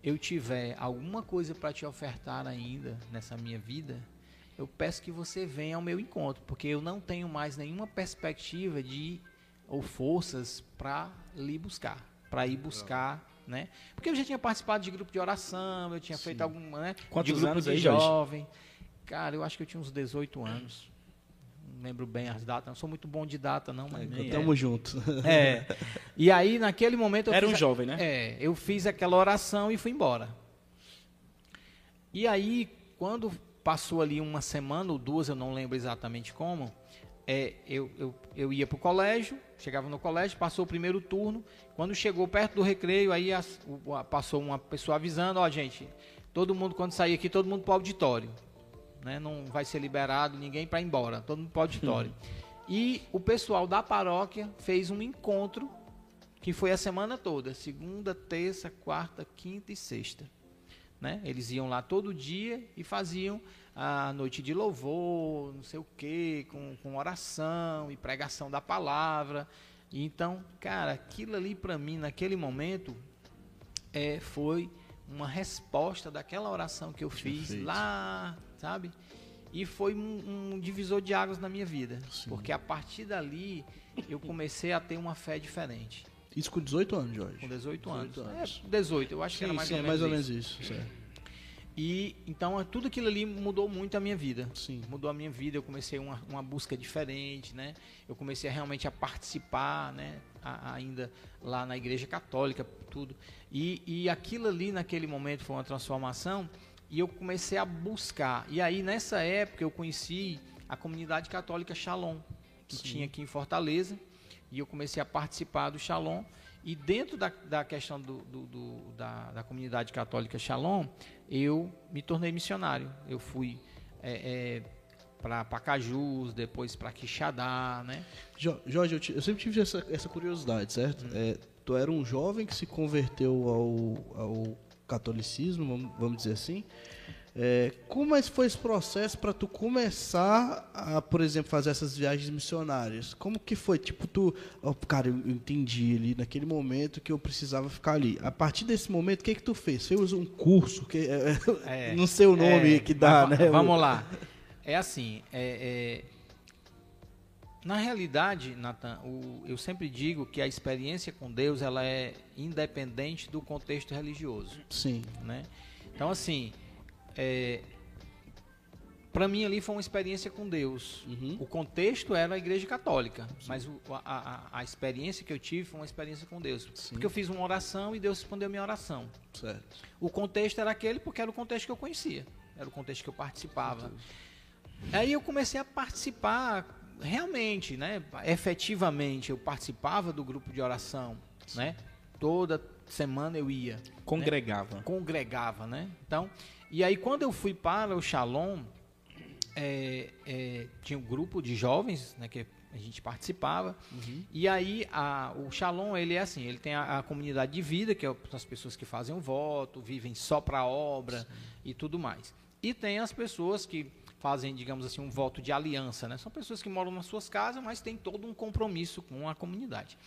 S4: eu tiver alguma coisa para te ofertar ainda nessa minha vida, eu peço que você venha ao meu encontro, porque eu não tenho mais nenhuma perspectiva de ou forças para lhe buscar, para ir buscar, né? Porque eu já tinha participado de grupo de oração, eu tinha feito alguma, né?
S3: Quantos
S4: de grupo
S3: anos
S4: de
S3: aí,
S4: jovem. Cara, eu acho que eu tinha uns 18 anos. Não lembro bem as datas, não sou muito bom de data não, mas
S2: Então, Tamo junto.
S4: é. E aí, naquele momento. eu
S3: Era um
S4: a-
S3: jovem, né?
S4: É, eu fiz aquela oração e fui embora. E aí, quando passou ali uma semana ou duas, eu não lembro exatamente como, é, eu, eu, eu ia pro colégio, chegava no colégio, passou o primeiro turno. Quando chegou perto do recreio, aí as- o- passou uma pessoa avisando: ó, gente, todo mundo, quando sair aqui, todo mundo pro auditório. Né? Não vai ser liberado ninguém para ir embora, todo mundo pro auditório. E o pessoal da paróquia fez um encontro que foi a semana toda, segunda, terça, quarta, quinta e sexta. Né? Eles iam lá todo dia e faziam a noite de louvor, não sei o quê, com, com oração e pregação da palavra. E então, cara, aquilo ali para mim naquele momento é, foi uma resposta daquela oração que eu fiz
S2: feito.
S4: lá, sabe? E foi um, um divisor de águas na minha vida, porque a partir dali eu comecei a ter uma fé diferente.
S2: Isso com 18 anos, Jorge.
S4: Com 18 anos.
S2: 18 anos.
S4: É, 18, eu acho que era
S2: Sim,
S4: mais,
S2: sim,
S4: ou,
S2: é mais ou
S4: isso.
S2: menos isso. certo.
S4: E então tudo aquilo ali mudou muito a minha vida.
S2: Sim.
S4: Mudou a minha vida, eu comecei uma, uma busca diferente, né? Eu comecei a, realmente a participar, né? A- ainda lá na igreja católica, tudo. E, e aquilo ali naquele momento foi uma transformação e eu comecei a buscar. E aí nessa época eu conheci a comunidade católica Shalom, que
S2: Sim.
S4: tinha aqui em Fortaleza, e eu comecei a participar do Shalom. E dentro da, da questão do, do- do- da, da comunidade católica Shalom, eu me tornei missionário. Eu fui é, para Pacajus, depois para Quixadá, né?
S2: Jo- Jorge, eu, ti- eu sempre tive essa, essa curiosidade, certo?
S4: Hum.
S2: É, tu era um jovem que se converteu ao, ao catolicismo, vamos dizer assim. É, como é foi esse processo para tu começar a, por exemplo, fazer essas viagens missionárias? Como que foi? Tipo, tu, ó, cara, eu entendi ali naquele momento que eu precisava ficar ali. A partir desse momento, o que que tu fez? Fez um curso que é,
S4: É,
S2: não sei o nome
S4: É,
S2: que dá,
S4: mas
S2: né?
S4: va- Vamos lá. É assim, é, é, na realidade, Nathan, o- eu sempre digo que a experiência com Deus ela é independente do contexto religioso,
S2: Sim.
S4: né? Então, assim, é, para mim ali foi uma experiência com Deus.
S2: Uhum.
S4: O contexto era a igreja católica, mas o- a, a- a experiência que eu tive foi uma experiência com Deus.
S2: Sim.
S4: Porque eu fiz uma oração e Deus respondeu a minha oração.
S2: Certo.
S4: O contexto era aquele porque era o contexto que eu conhecia, era o contexto que eu participava. Aí eu comecei a participar realmente, né? Efetivamente, eu participava do grupo de oração, né? Toda semana eu ia,
S3: Congregava.
S4: congregava, né? Então, e aí quando eu fui para o Shalom, é, é, tinha um grupo de jovens, né? Que a gente participava. E aí a- o Shalom ele é assim, ele tem a, a comunidade de vida, que é são as pessoas que fazem o voto, vivem só para a obra e tudo mais. E tem as pessoas que fazem, digamos assim, um voto de aliança, né? São pessoas que moram nas suas casas, mas têm todo um compromisso com a comunidade.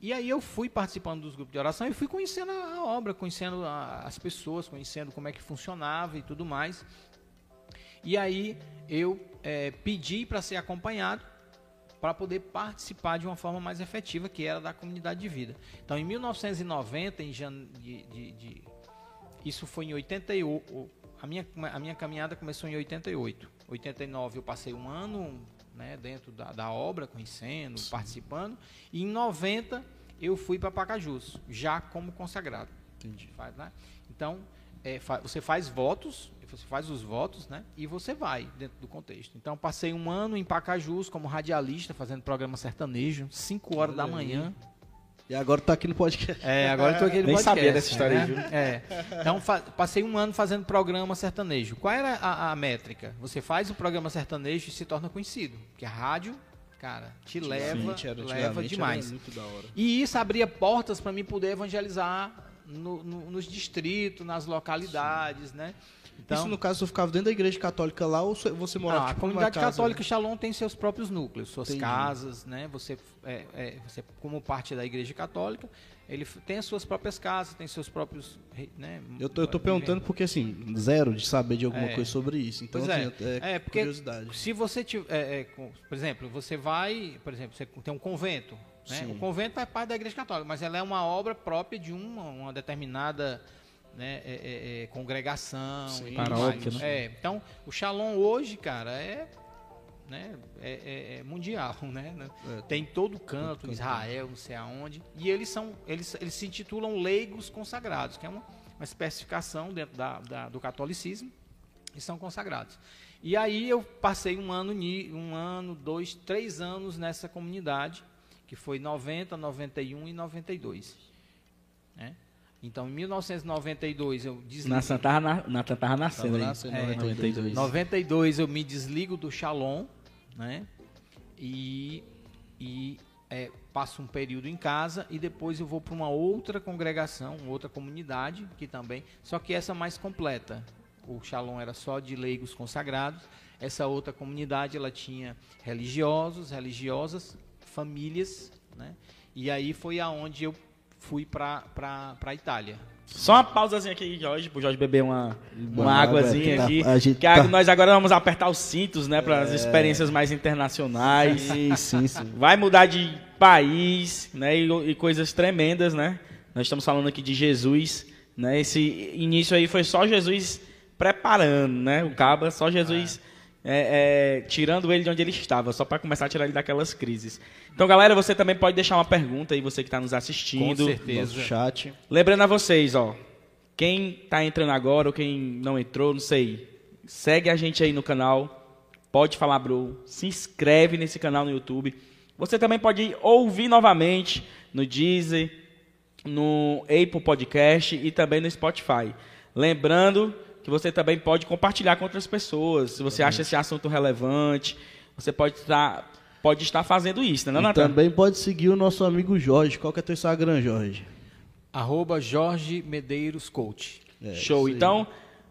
S4: E aí eu fui participando dos grupos de oração e fui conhecendo a, obra, conhecendo a- as pessoas, conhecendo como é que funcionava e tudo mais. E aí eu eh, pedi para ser acompanhado para poder participar de uma forma mais efetiva, que era da comunidade de vida. Então, em 1990, em jan... de, de- de- isso foi em 88. A minha, a minha caminhada começou em 88. 89 eu passei um ano né, dentro da, da obra, conhecendo, participando. E em 90 eu fui para Pacajus, já como consagrado.
S2: Entendi.
S4: Faz, né? Então, é, fa- você faz votos, você faz os votos, né? E você vai dentro do contexto. Então, passei um ano em Pacajus como radialista, fazendo programa sertanejo, 5 horas da
S2: Olha aí. E agora tá aqui no podcast.
S4: É, agora eu tô aqui no
S3: Nem
S4: podcast,
S3: sabia dessa história aí,
S4: né? É. Então, passei um ano fazendo programa sertanejo. Qual era a, a métrica? Você faz o programa sertanejo e se torna conhecido. Porque a rádio, cara, te leva,
S2: Antigamente era-
S4: leva demais.
S2: Era muito da hora.
S4: E isso abria portas para mim poder evangelizar no- no- nos distritos, nas localidades, né? Então,
S2: Isso no caso, tu ficava dentro da igreja católica lá ou você- você morava
S4: não, a
S2: tipo, numa
S4: comunidade
S2: casa?
S4: católica Shalom tem seus próprios núcleos, suas
S2: Entendi.
S4: casas, né? Você, é, é, você, como parte da igreja católica, ele tem as suas próprias casas, tem seus próprios, né?
S2: Eu tô, eu tô perguntando porque, assim, zero de saber de alguma
S4: É.
S2: coisa sobre isso. Então,
S4: é.
S2: assim, é,
S4: É, porque
S2: curiosidade.
S4: Se você tiver, é, é, por exemplo, você vai, por exemplo, você tem um convento, né? O convento faz parte da igreja católica, mas ela é uma obra própria de uma, uma determinada né, é, é, é, congregação
S2: Sim.
S4: e
S3: Paróquia, né?
S4: É, então, o Shalom hoje, cara, é, né, é, é- é mundial, né?
S2: É,
S4: Tem todo canto,
S2: canto.
S4: Israel, não sei aonde. E eles são, eles, eles se intitulam leigos consagrados, que é uma, uma especificação dentro da, da- do catolicismo, e são consagrados. E aí eu passei um ano, um ano, dois, três anos nessa comunidade, que foi 90, 91 e 92. Né? Então, em 1992 eu desliguei.
S3: Nathan tava, na, Nathan tava nascendo
S2: nascendo,
S4: É,
S3: 92.
S4: 92 eu me desligo do Shalom, né? E, e é, passo um período em casa e depois eu vou para uma outra congregação, outra comunidade que também, só que essa mais completa. O Shalom era só de leigos consagrados. Essa outra comunidade ela tinha religiosos, religiosas, famílias, né? E aí foi aonde eu fui para para Itália.
S3: Só uma pausazinha aqui, Jorge, pro Jorge beber uma, uma
S2: Uma
S3: águazinha
S2: água,
S3: aqui.
S2: tá- a gente
S3: que a-
S2: tá-
S3: nós agora vamos apertar os cintos, né, para as experiências mais internacionais.
S2: Sim, sim, sim.
S3: Vai mudar de país, né, e, e coisas tremendas, né? Nós estamos falando aqui de Jesus, né? Esse início aí foi só Jesus preparando, né? O caba, só Jesus é, é, tirando ele de onde ele estava, só para começar a tirar ele daquelas crises. Então, galera, você também pode deixar uma pergunta aí, você que está nos assistindo.
S4: Com certeza.
S2: Nosso chat.
S3: Lembrando a vocês, ó, quem tá entrando agora ou quem não entrou, não sei, segue a gente aí no canal, pode falar bro, se inscreve nesse canal no YouTube. Você também pode ouvir novamente no Deezer, no Apple Podcast e também no Spotify. Lembrando que você também pode compartilhar com outras pessoas. Se você acha esse assunto relevante, você pode estar, pode estar fazendo isso, né,
S2: E
S3: Natan?
S2: também pode seguir o nosso amigo Jorge. Qual que é teu Instagram, Jorge?
S4: Arroba Jorge Medeiros Coach.
S2: É,
S3: Show. Então,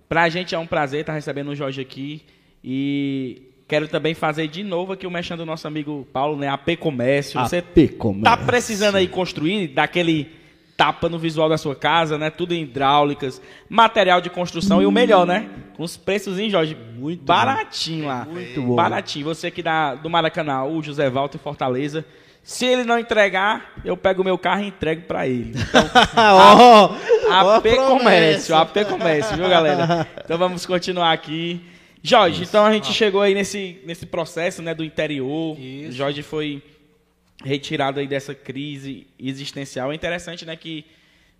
S3: pra gente é um prazer estar recebendo o Jorge aqui. E quero também fazer de novo aqui o mexendo do nosso amigo Paulo, né? AP Comércio. Você
S2: AP Comércio.
S3: tá precisando aí construir, daquele tapa no visual da sua casa, né? Tudo em hidráulicas, material de construção e o melhor, né? Com os preços, hein, Jorge?
S2: Muito
S3: baratinho lá.
S2: Muito bom.
S3: Baratinho. Você aqui da, do Maracanã, o José Walter em Fortaleza. Se ele não entregar, eu pego o meu carro e entrego pra ele. Então,
S2: ó a
S3: AP Comércio. AP Comércio, viu, galera? Então vamos continuar aqui. Jorge, então a gente chegou aí nesse, nesse processo, né, do interior.
S4: Isso.
S3: Jorge foi retirado aí dessa crise existencial. É interessante, né, que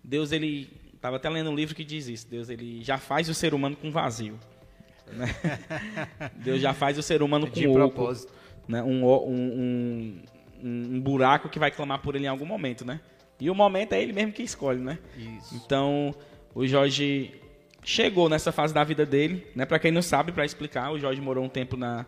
S3: Deus, ele... Tava até lendo um livro que diz isso. Deus, ele já faz o ser humano com vazio. né? Deus já faz o ser humano com
S4: De
S3: oco,
S4: propósito.
S3: né? Um, um, um, um buraco que vai clamar por ele em algum momento, né? E o momento é ele mesmo que escolhe, né?
S4: Isso.
S3: Então, o Jorge chegou nessa fase da vida dele, né? Para quem não sabe, para explicar, o Jorge morou um tempo na,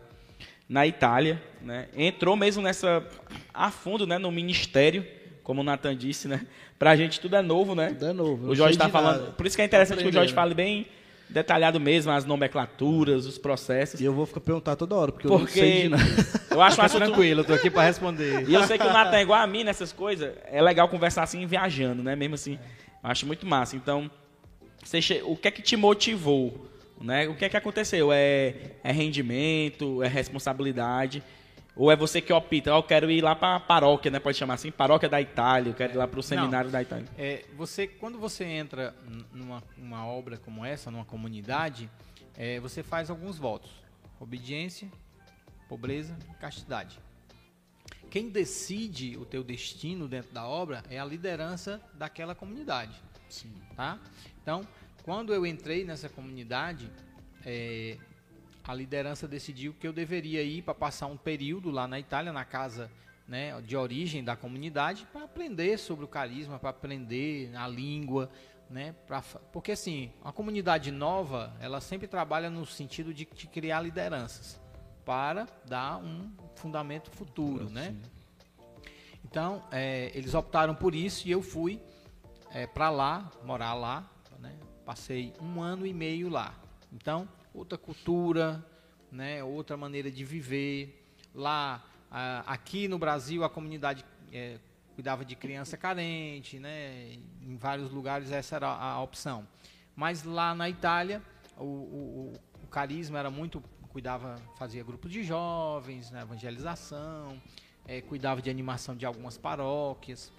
S3: na Itália, né? Entrou mesmo nessa a fundo, né, no ministério, como o Nathan disse, né? Pra gente tudo é novo, né?
S2: Tudo é novo,
S3: O Jorge está falando,
S2: nada.
S3: por isso que é interessante que o Jorge fale bem detalhado mesmo as nomenclaturas, os processos.
S2: E eu vou ficar perguntar toda hora, porque, eu não
S3: Porque
S2: sei de nada.
S3: eu acho um assunto
S4: tranquilo, eu tô aqui para responder.
S3: e eu sei que o Natan é igual a mim nessas coisas. É legal conversar assim, viajando, né? Mesmo assim, eu acho muito massa. Então, você che- o que é que te motivou? Né? O que é que aconteceu? É, é rendimento? É responsabilidade? Ou é você que opta? "Ó, eu quero ir lá para a paróquia, né? Pode chamar assim? Paróquia da Itália. Eu quero ir lá para o seminário da Itália.
S4: É, você, quando você entra numa uma obra como essa, numa comunidade, é, você faz alguns votos: obediência, pobreza, castidade. Quem decide o teu destino dentro da obra é a liderança daquela comunidade. Tá? Então, quando eu entrei nessa comunidade, é, a liderança decidiu que eu deveria ir para passar um período lá na Itália, na casa né, de origem da comunidade, para aprender sobre o carisma, para aprender a língua, né, pra, porque assim, a comunidade nova, ela sempre trabalha no sentido de, de criar lideranças para dar um fundamento futuro, né? Então, é, eles optaram por isso e eu fui para lá, morar lá? Passei um ano e meio lá. Então, outra cultura, né? Outra maneira de viver. Lá, aqui no Brasil, a comunidade é, cuidava de criança carente, né? Em vários lugares essa era a opção. Mas lá na Itália, o, o, o- carisma era muito cuidava, fazia grupos de jovens, né, evangelização, eh, cuidava de animação de algumas paróquias.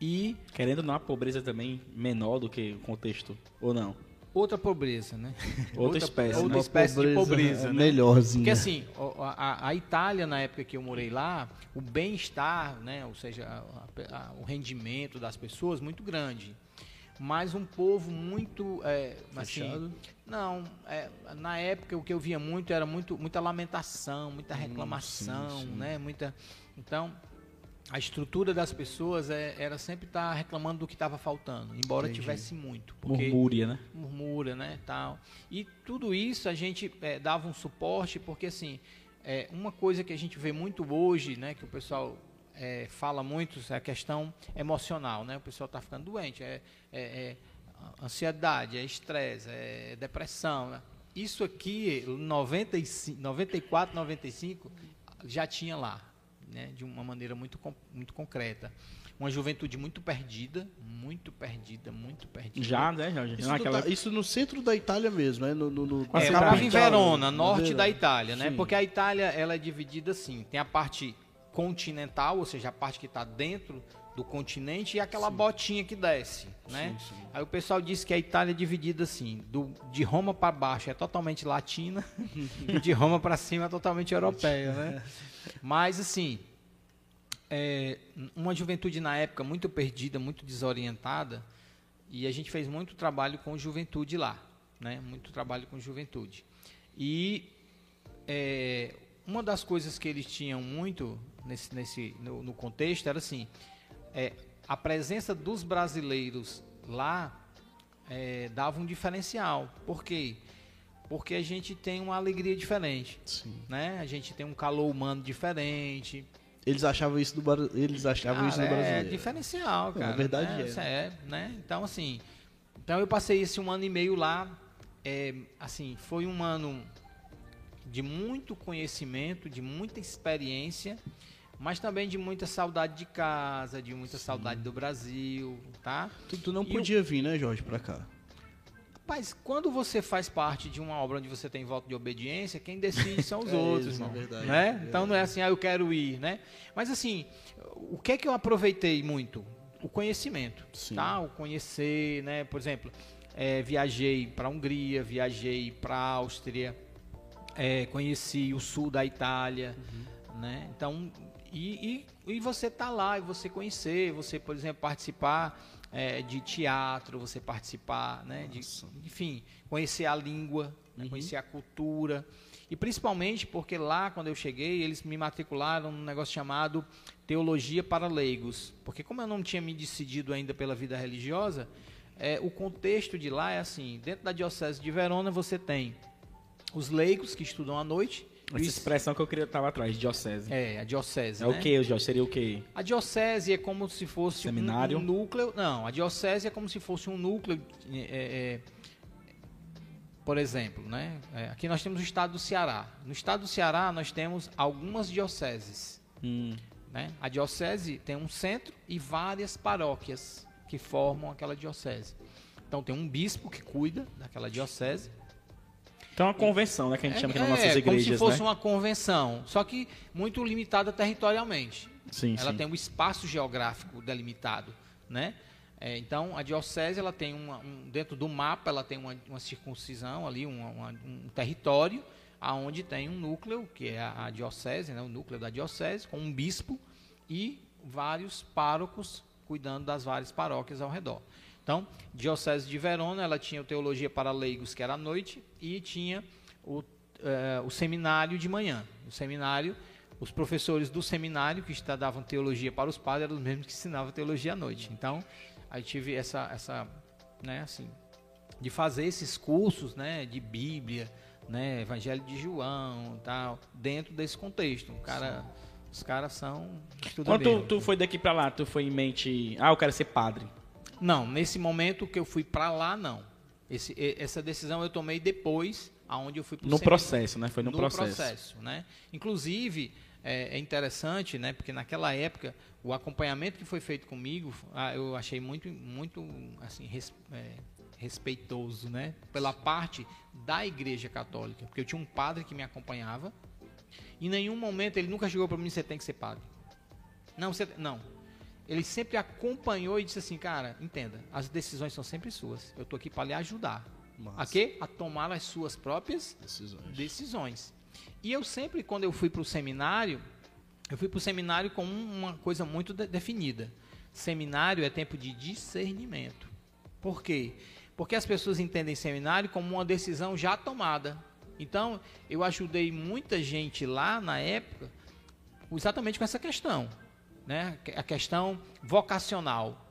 S4: E
S3: Querendo ou não, a pobreza também menor do que o contexto, ou não?
S4: outra pobreza, né?
S3: Outra espécie,
S4: outra
S3: né?
S2: Uma
S4: espécie de pobreza,
S2: é
S4: né?
S2: melhorzinha.
S4: Porque assim, a, a Itália, na época que eu morei lá, o bem-estar, né, ou seja, a- a- o rendimento das pessoas muito grande. Mas um povo muito. É, assim, não, é, na época o que eu via muito era muito, muita lamentação, muita reclamação, né? Muita. Então, a estrutura das pessoas é- era sempre estar reclamando do que estava faltando, embora
S2: Entendi.
S4: tivesse muito.
S3: Murmúria, né?
S4: murmura, né, tal. E tudo isso a gente eh, dava um suporte, porque assim, é, uma coisa que a gente vê muito hoje, né, que o pessoal eh, fala muito, é a questão emocional, né, o pessoal está ficando doente, é, é- é ansiedade, é estresse, é depressão, né? Isso aqui, 95, 94, 95, já tinha lá, né, de uma maneira muito, muito concreta. Uma juventude muito perdida, muito perdida, muito perdida.
S3: Já, né, Jorge?
S2: Isso,
S3: Naquela-
S2: no, isso no centro da Itália mesmo, é no, no, no
S4: É, tava em Verona,
S2: no
S4: norte
S2: Verona.
S4: da Itália, né?
S2: Sim.
S4: Porque a Itália ela é dividida assim, tem a parte continental, ou seja, a parte que está dentro do continente e aquela botinha que desce, né? Aí o pessoal disse que a Itália é dividida assim, do, de Roma para baixo é totalmente latina e de Roma para cima é totalmente europeia, né? Mas assim, é, uma juventude na época muito perdida, muito desorientada, e a gente fez muito trabalho com juventude lá, né? Muito trabalho com juventude. E é, uma das coisas que eles tinham muito nesse, nesse no, no contexto era assim, é, a presença dos brasileiros lá é, dava um diferencial. Por quê? Porque a gente tem uma alegria diferente,
S2: Sim.
S4: né? A gente tem um calor humano diferente.
S2: Eles achavam isso do, bar- eles achavam isso do
S4: Cara, é
S2: brasileiro.
S4: diferencial,
S2: Na
S4: cara.
S2: verdade
S4: né?
S2: é.
S4: Isso é, né? Então, assim, então eu passei esse um ano e meio lá, é, assim, foi um ano de muito conhecimento, de muita experiência, mas também de muita saudade de casa, de muita saudade do Brasil, tá?
S2: Tu, tu não
S4: E
S2: podia vir, né, Jorge, pra cá.
S4: Rapaz, quando você faz parte de uma obra onde você tem voto de obediência, quem decide são os
S2: É
S4: outros,
S2: isso,
S4: irmão.
S2: é verdade.
S4: né? Então não é assim, ah, eu quero ir, né? Mas assim, o que é que eu aproveitei muito? O conhecimento,
S2: Sim.
S4: tá? O conhecer, né? Por exemplo, eh, viajei para a Hungria, viajei para a Áustria, eh, conheci o sul da Itália,
S2: Uhum.
S4: né? Então, e, e, e você tá lá, e você conhecer, você, por exemplo, participar eh, de teatro, você participar, né? De, enfim, conhecer a língua, né,
S2: Uhum.
S4: conhecer a cultura. E principalmente porque lá, quando eu cheguei, eles me matricularam num negócio chamado Teologia para Leigos. Porque como eu não tinha me decidido ainda pela vida religiosa, eh, o contexto de lá é assim, dentro da Diocese de Verona você tem os leigos que estudam à noite.
S3: Essa expressão que eu queria estar atrás, diocese. É,
S4: É, a diocese,
S3: o
S4: né?
S3: que, Jorge? Seria o quê?
S4: A diocese é como se fosse um-
S3: Seminário?
S4: Um, núcleo. Não, a diocese é como se fosse um núcleo. é, é, por exemplo, né? É, aqui nós temos o estado do Ceará. No estado do Ceará nós temos algumas dioceses.
S3: Hum,
S4: Né? A diocese tem um centro e várias paróquias que formam aquela diocese. Então tem um bispo que cuida daquela diocese.
S3: Então é uma convenção, né? Que a gente chama aqui nas nossas
S4: é, como
S3: igrejas,
S4: se fosse
S3: né?
S4: uma convenção, só que muito limitada territorialmente.
S3: Sim,
S4: ela
S3: sim.
S4: tem um espaço geográfico delimitado, né? É, então a diocese ela tem uma, um, dentro do mapa ela tem uma, uma circuncisão ali, uma- uma- um território aonde tem um núcleo que é a, a diocese, né? O núcleo da diocese com um bispo e vários párocos cuidando das várias paróquias ao redor. Então, diocese de Verona ela tinha o teologia para leigos que era à noite e tinha o, eh, o seminário de manhã. O seminário os professores do seminário que estudavam teologia para os padres eram os mesmos que ensinavam teologia à noite. Então, aí tive essa, essa né, assim, de fazer esses cursos, né, de Bíblia, né, Evangelho de João, tal, dentro desse contexto. O cara, os caras são
S3: Quando tu, tu foi daqui pra lá, tu foi em mente, ah, eu quero ser padre.
S4: Não, nesse momento que eu fui para lá, não. Esse, essa decisão eu tomei depois, aonde eu fui pro
S3: No processo, né? Foi no,
S4: no
S3: processo.
S4: né? Inclusive é, é interessante, né? Porque naquela época o acompanhamento que foi feito comigo, ah, eu achei muito, muito assim res- é, respeitoso, né? Pela parte da Igreja Católica, porque eu tinha um padre que me acompanhava. Em nenhum momento ele nunca chegou para mim você tem que ser padre. Não, você não. Ele sempre acompanhou e disse assim, cara, entenda, as decisões são sempre suas. Eu tô aqui para lhe ajudar.
S2: Massa.
S4: A quê? A tomar as suas próprias
S2: Decisões.
S4: decisões. E eu sempre, quando eu fui para o seminário, eu fui para o seminário com um- uma coisa muito de- definida. Seminário é tempo de discernimento. Por quê? Porque as pessoas entendem seminário como uma decisão já tomada. Então, eu ajudei muita gente lá na época exatamente com essa questão. Né? A questão vocacional.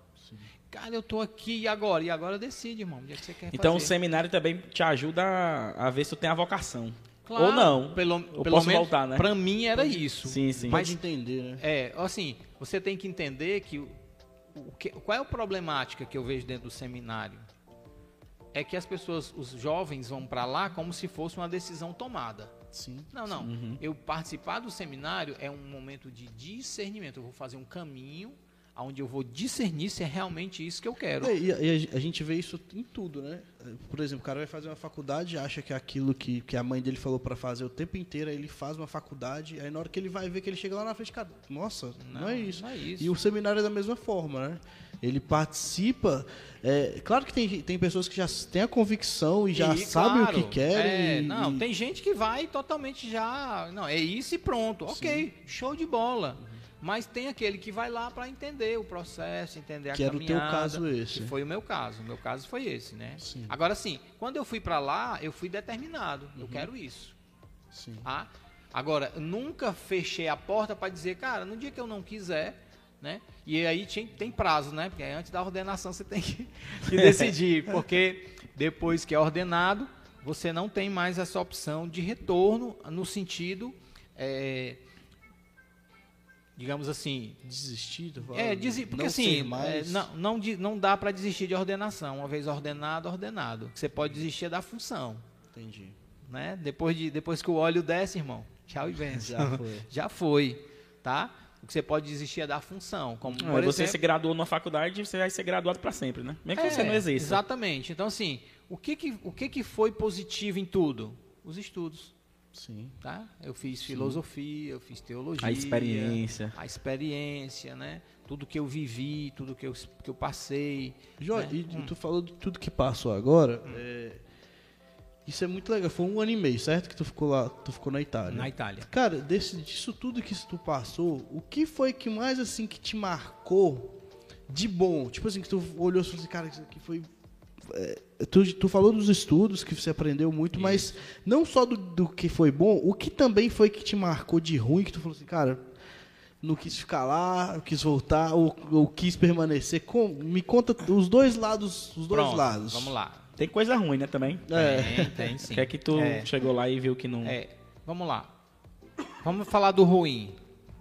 S4: Cara, eu tô aqui e agora? E agora decide, irmão. O que você quer
S3: Então o
S4: fazer.
S3: seminário também te ajuda a, a ver se tu tem a vocação.
S4: Claro,
S3: Ou não.
S4: Pelo,
S3: Ou
S4: pelo menos
S3: voltar, né?
S4: Pra mim era isso.
S3: Sim, sim.
S2: Pode entender, né?
S4: É, assim, você tem que entender que, o, o que qual é a problemática que eu vejo dentro do seminário? É que as pessoas, os jovens vão para lá como se fosse uma decisão tomada.
S2: Sim.
S4: Não, não.
S3: Uhum.
S4: Eu participar do seminário é um momento de discernimento. Eu vou fazer um caminho onde eu vou discernir se é realmente isso que eu quero.
S2: É, e, a, e a gente vê isso em tudo, né? Por exemplo, o cara vai fazer uma faculdade, acha que é aquilo que, que a mãe dele falou para fazer o tempo inteiro, aí ele faz uma faculdade, aí na hora que ele vai ver que ele chega lá na frente, cara, nossa, não, não é isso.
S4: Não é isso.
S2: E o seminário é da mesma forma, né? Ele participa. É, claro que tem, tem pessoas que já têm a convicção e já
S4: E,
S2: sabem
S4: claro,
S2: o que querem.
S4: é, não,
S2: e-
S4: tem gente que vai totalmente já. Não, é isso e pronto. Ok, show de bola. Mas tem aquele que vai lá para entender o processo, entender a
S2: Que era o teu
S4: caminhada,
S2: caso esse.
S4: Que foi o meu caso. O meu caso foi esse, né?
S2: Sim.
S4: Agora sim, quando eu fui para lá, eu fui determinado.
S2: Uhum.
S4: Eu quero isso.
S2: Sim.
S4: Tá? Agora, nunca fechei a porta para dizer, cara, no dia que eu não quiser, né? E aí tinha- tem prazo, né? Porque antes da ordenação você tem que, que decidir, porque depois que é ordenado, você não tem mais essa opção de retorno no sentido, é, digamos assim,
S2: Desistir, fala,
S4: é, desi- porque
S2: não
S4: assim,
S2: ser mais.
S4: é, não, não, não dá para desistir de ordenação. Uma vez ordenado, ordenado. Você pode desistir é da função
S2: Entendi.
S4: né? Depois, de, depois que o óleo desce, irmão, tchau e benção.
S2: Já foi.
S4: Já foi, tá? O que você pode desistir é da função. Como,
S3: Não, você
S4: exemplo,
S3: se graduou numa faculdade, você vai ser graduado para sempre, né? Mesmo que você
S4: É,
S3: não exerça.
S4: Exatamente. Então, assim, o que que, o que que foi positivo em tudo? Os estudos,
S2: Sim.
S4: tá? Eu fiz filosofia, eu fiz teologia.
S3: A experiência.
S4: A experiência, né? Tudo que eu vivi, tudo que eu, que eu passei.
S2: Jó,
S4: né?
S2: e
S4: Hum.
S2: tu falou de tudo que passou agora. é, Isso é muito legal. Foi um ano e meio, certo? Que tu ficou lá, tu ficou na Itália.
S4: Na Itália.
S2: Cara, desse, disso tudo que tu passou, o que foi que mais assim que te marcou de bom? Tipo assim, que tu olhou e falou assim, cara, isso aqui foi. é, tu, tu falou dos estudos que você aprendeu muito, mas não só do, do que foi bom, o que também foi que te marcou de ruim, que tu falou assim, cara, não quis ficar lá, quis voltar, ou, ou quis permanecer. Com, me conta os dois lados, os dois
S4: Pronto,
S2: lados.
S4: Vamos lá.
S3: Tem coisa ruim, né, também?
S2: É.
S4: Tem, tem sim.
S3: Que é que tu
S4: É.
S3: chegou lá e viu que não...
S4: É, vamos lá. Vamos falar do ruim.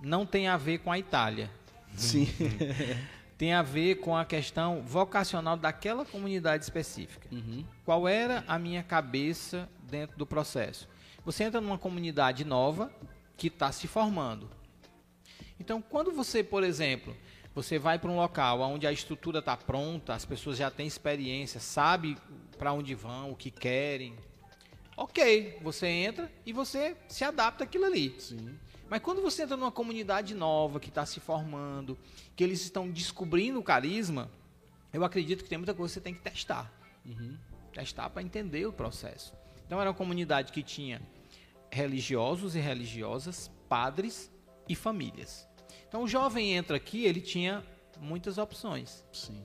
S4: Não tem a ver com a Itália.
S2: Sim.
S4: Tem a ver com a questão vocacional daquela comunidade específica.
S2: Uhum.
S4: Qual era a minha cabeça dentro do processo? Você entra numa comunidade nova que está se formando. Então, quando você, por exemplo, você vai para um local onde a estrutura está pronta, as pessoas já têm experiência, sabe para onde vão, o que querem. Ok, você entra e você se adapta àquilo ali.
S2: Sim.
S4: Mas quando você entra numa comunidade nova que está se formando, que eles estão descobrindo o carisma, eu acredito que tem muita coisa que você tem que testar. Testar para entender o processo. Então era uma comunidade que tinha religiosos e religiosas, padres e famílias. Então o jovem entra aqui, ele tinha muitas opções.
S2: Sim.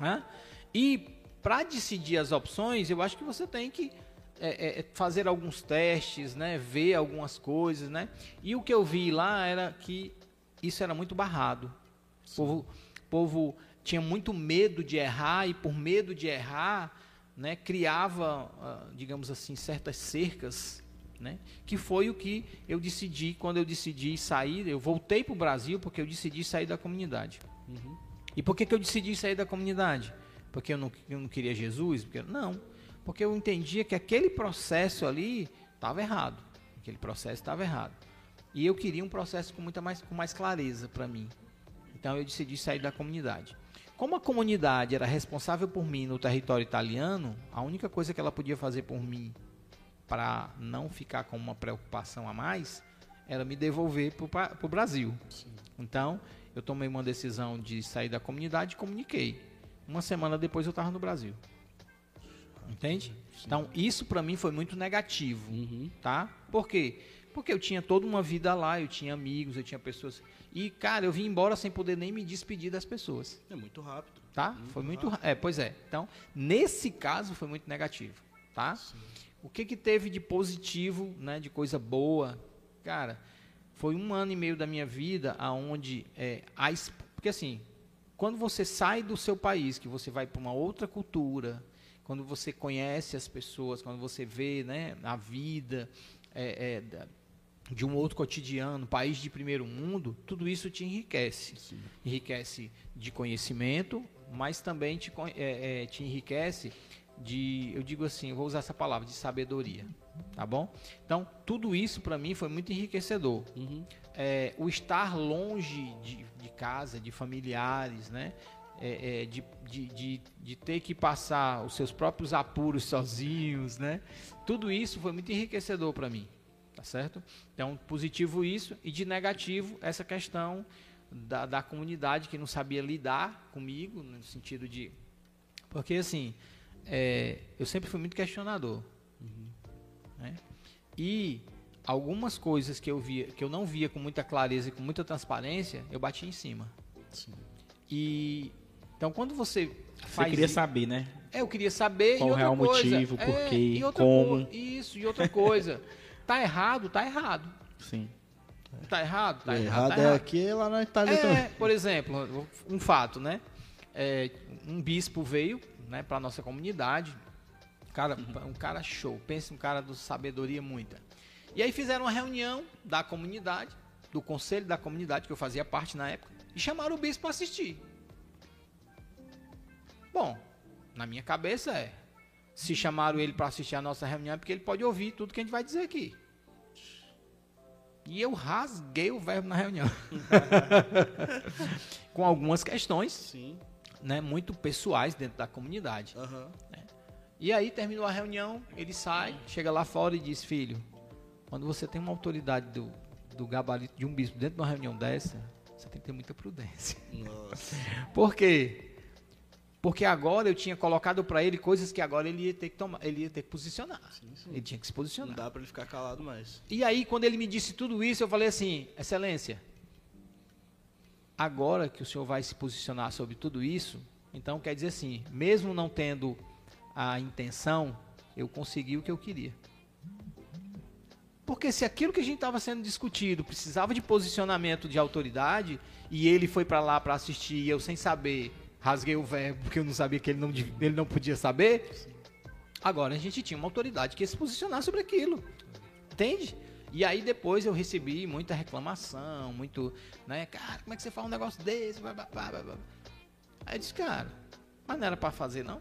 S4: né? E para decidir as opções, eu acho que você tem que é, é, fazer alguns testes, né? ver algumas coisas. Né? E o que eu vi lá era que isso era muito barrado. O povo, povo tinha muito medo de errar e por medo de errar, né, criava, ah, digamos assim, certas cercas, né, que foi o que eu decidi quando eu decidi sair. Eu voltei para o Brasil porque eu decidi sair da comunidade. E por que, que eu decidi sair da comunidade? Porque eu não, eu não queria Jesus? Porque, não, porque eu entendia que aquele processo ali estava errado. Aquele processo estava errado. E eu queria um processo com muita mais, com mais clareza para mim. Então eu decidi sair da comunidade. Como a comunidade era responsável por mim no território italiano, a única coisa que ela podia fazer por mim para não ficar com uma preocupação a mais era me devolver para o Brasil. Então eu tomei uma decisão de sair da comunidade e comuniquei. Uma semana depois eu estava no Brasil. Entende? Então isso para mim foi muito negativo
S2: Uhum.
S4: tá? Por quê? Porque eu tinha toda uma vida lá, eu tinha amigos, eu tinha pessoas. E, cara, eu vim embora sem poder nem me despedir das pessoas,
S2: É muito rápido.
S4: tá? Foi muito. ra- É, pois é. Então, nesse caso, foi muito negativo, tá? O que que teve de positivo, né, de coisa boa? Cara, foi um ano e meio da minha vida aonde é, a, porque assim, quando você sai do seu país, que você vai para uma outra cultura, quando você conhece as pessoas, quando você vê, né, a vida é, é, de um outro cotidiano, país de primeiro mundo, tudo isso te enriquece. Enriquece de conhecimento, mas também te, é, é, te enriquece de, eu digo assim, eu vou usar essa palavra, de sabedoria. Tá bom? Então, tudo isso para mim foi muito enriquecedor. É, o estar longe de, de casa, de familiares, né? É, é, de, de, de, de ter que passar os seus próprios apuros sozinhos, né? Tudo isso foi muito enriquecedor para mim, tá certo? Então, positivo isso e de negativo essa questão da, da comunidade que não sabia lidar comigo, no sentido de... Porque, assim, é, eu sempre fui muito questionador. né? E algumas coisas que eu via, que eu não via com muita clareza e com muita transparência, eu bati em cima. E então quando você
S3: Você
S4: faz
S3: queria
S4: i-
S3: saber, né?
S4: é, eu queria saber
S3: Qual
S4: e
S3: o
S4: outra
S3: real
S4: coisa,
S3: motivo,
S4: é,
S3: por quê,
S4: e outra
S3: como.
S4: co- isso, e outra coisa. tá errado, tá errado.
S3: Sim.
S4: Tá errado, tá errado.
S2: errado
S4: tá
S2: é
S4: errado.
S2: aqui e lá na Itália
S4: É,
S2: também.
S4: por exemplo, um fato, né? É, um bispo veio, né, para nossa comunidade. Cara, um cara show. Pensa um cara de sabedoria muita. E aí fizeram uma reunião da comunidade, do conselho da comunidade que eu fazia parte na época, e chamaram o bispo para assistir. Bom, na minha cabeça é, se chamaram ele para assistir a nossa reunião é porque ele pode ouvir tudo que a gente vai dizer aqui. E eu rasguei o verbo na reunião. Com algumas questões,
S2: Sim.
S4: né, muito pessoais dentro da comunidade.
S2: Aham.
S4: E aí terminou a reunião, ele sai, chega lá fora e diz, filho, quando você tem uma autoridade do, do gabarito de um bispo dentro de uma reunião dessa, você tem que ter muita prudência.
S2: Nossa.
S4: Por quê? Porque agora eu tinha colocado para ele coisas que agora ele ia ter que tomar, ele ia ter que posicionar. Ele tinha que se
S2: Não
S4: posicionar.
S2: dá pra ele ficar calado mais.
S4: E aí, quando ele me disse tudo isso, eu falei assim: Excelência, agora que o senhor vai se posicionar sobre tudo isso, então quer dizer assim, mesmo não tendo a intenção, eu consegui o que eu queria. Porque se aquilo que a gente estava sendo discutido precisava de posicionamento de autoridade, e ele foi para lá para assistir e eu sem saber, rasguei o verbo porque eu não sabia que ele não, ele não podia saber, agora a gente tinha uma autoridade que se posicionar sobre aquilo. Entende? E aí depois eu recebi muita reclamação, muito, né, cara, como é que você fala um negócio desse? Aí eu disse, cara, mas não era pra fazer não?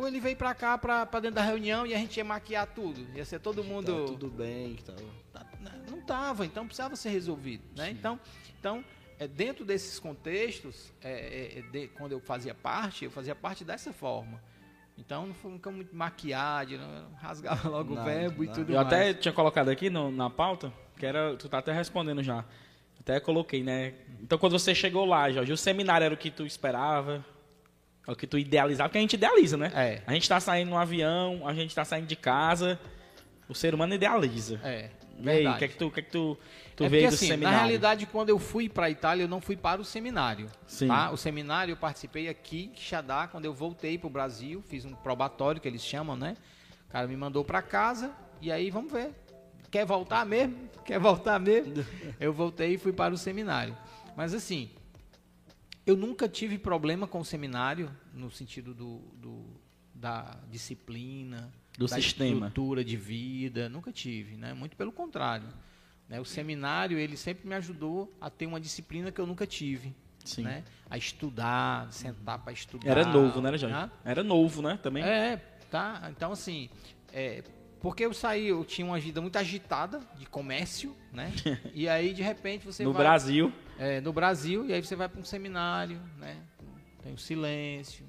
S4: Ou ele veio pra cá, pra, pra dentro da reunião e a gente ia maquiar tudo, ia ser todo mundo...
S2: Tá tudo bem, que tava.
S4: Tá- não tava, então precisava ser resolvido, né? Então, então é, dentro desses contextos, é, é, é, de- quando eu fazia parte, eu fazia parte dessa forma. Então não foi nunca muito maquiagem, não, eu rasgava logo
S2: Nada,
S4: o verbo e
S2: nada.
S4: tudo
S3: Eu
S4: mais.
S3: até tinha colocado aqui no- na pauta, que era. Tu tá até respondendo já. Até coloquei, né? Então quando você chegou lá, Jorge, o seminário era o que tu esperava? É o que tu idealizava? Porque a gente idealiza, né?
S4: É.
S3: A gente tá saindo no avião, a gente tá saindo de casa. O ser humano idealiza.
S4: É,
S3: E aí, o
S4: verdade.
S3: que é que tu, que é que tu, tu
S4: é
S3: veio
S4: porque,
S3: do
S4: assim,
S3: seminário?
S4: Na realidade, quando eu fui para a Itália, eu não fui para o seminário.
S3: Sim.
S4: Tá? O seminário eu participei aqui em Quixadá, quando eu voltei para o Brasil, fiz um probatório, que eles chamam, né? O cara me mandou para casa, e aí vamos ver. Quer voltar mesmo? Quer voltar mesmo? eu voltei e fui para o seminário. Mas assim, eu nunca tive problema com o seminário, no sentido do, do- da disciplina,
S3: Do
S4: da
S3: sistema.
S4: estrutura de vida, nunca tive, né? Muito pelo contrário. né? O seminário, ele sempre me ajudou a ter uma disciplina que eu nunca tive,
S3: Sim.
S4: né? A estudar, sentar para estudar.
S3: Era novo, né, Jorge?
S4: Hã?
S3: Era novo, né? Também.
S4: É, tá. Então, assim, é, porque eu saí, eu tinha uma vida muito agitada de comércio, né? e aí, de repente, você
S3: no
S4: vai...
S3: Brasil.
S4: É, no Brasil, e aí você vai para um seminário, né? Tem o silêncio,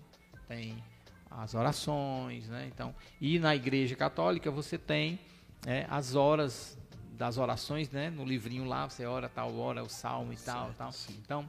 S4: tem as orações, né? Então, e na igreja católica você tem é, as horas das orações, né? No livrinho lá, você ora tal hora, o salmo e tal, tal. Então,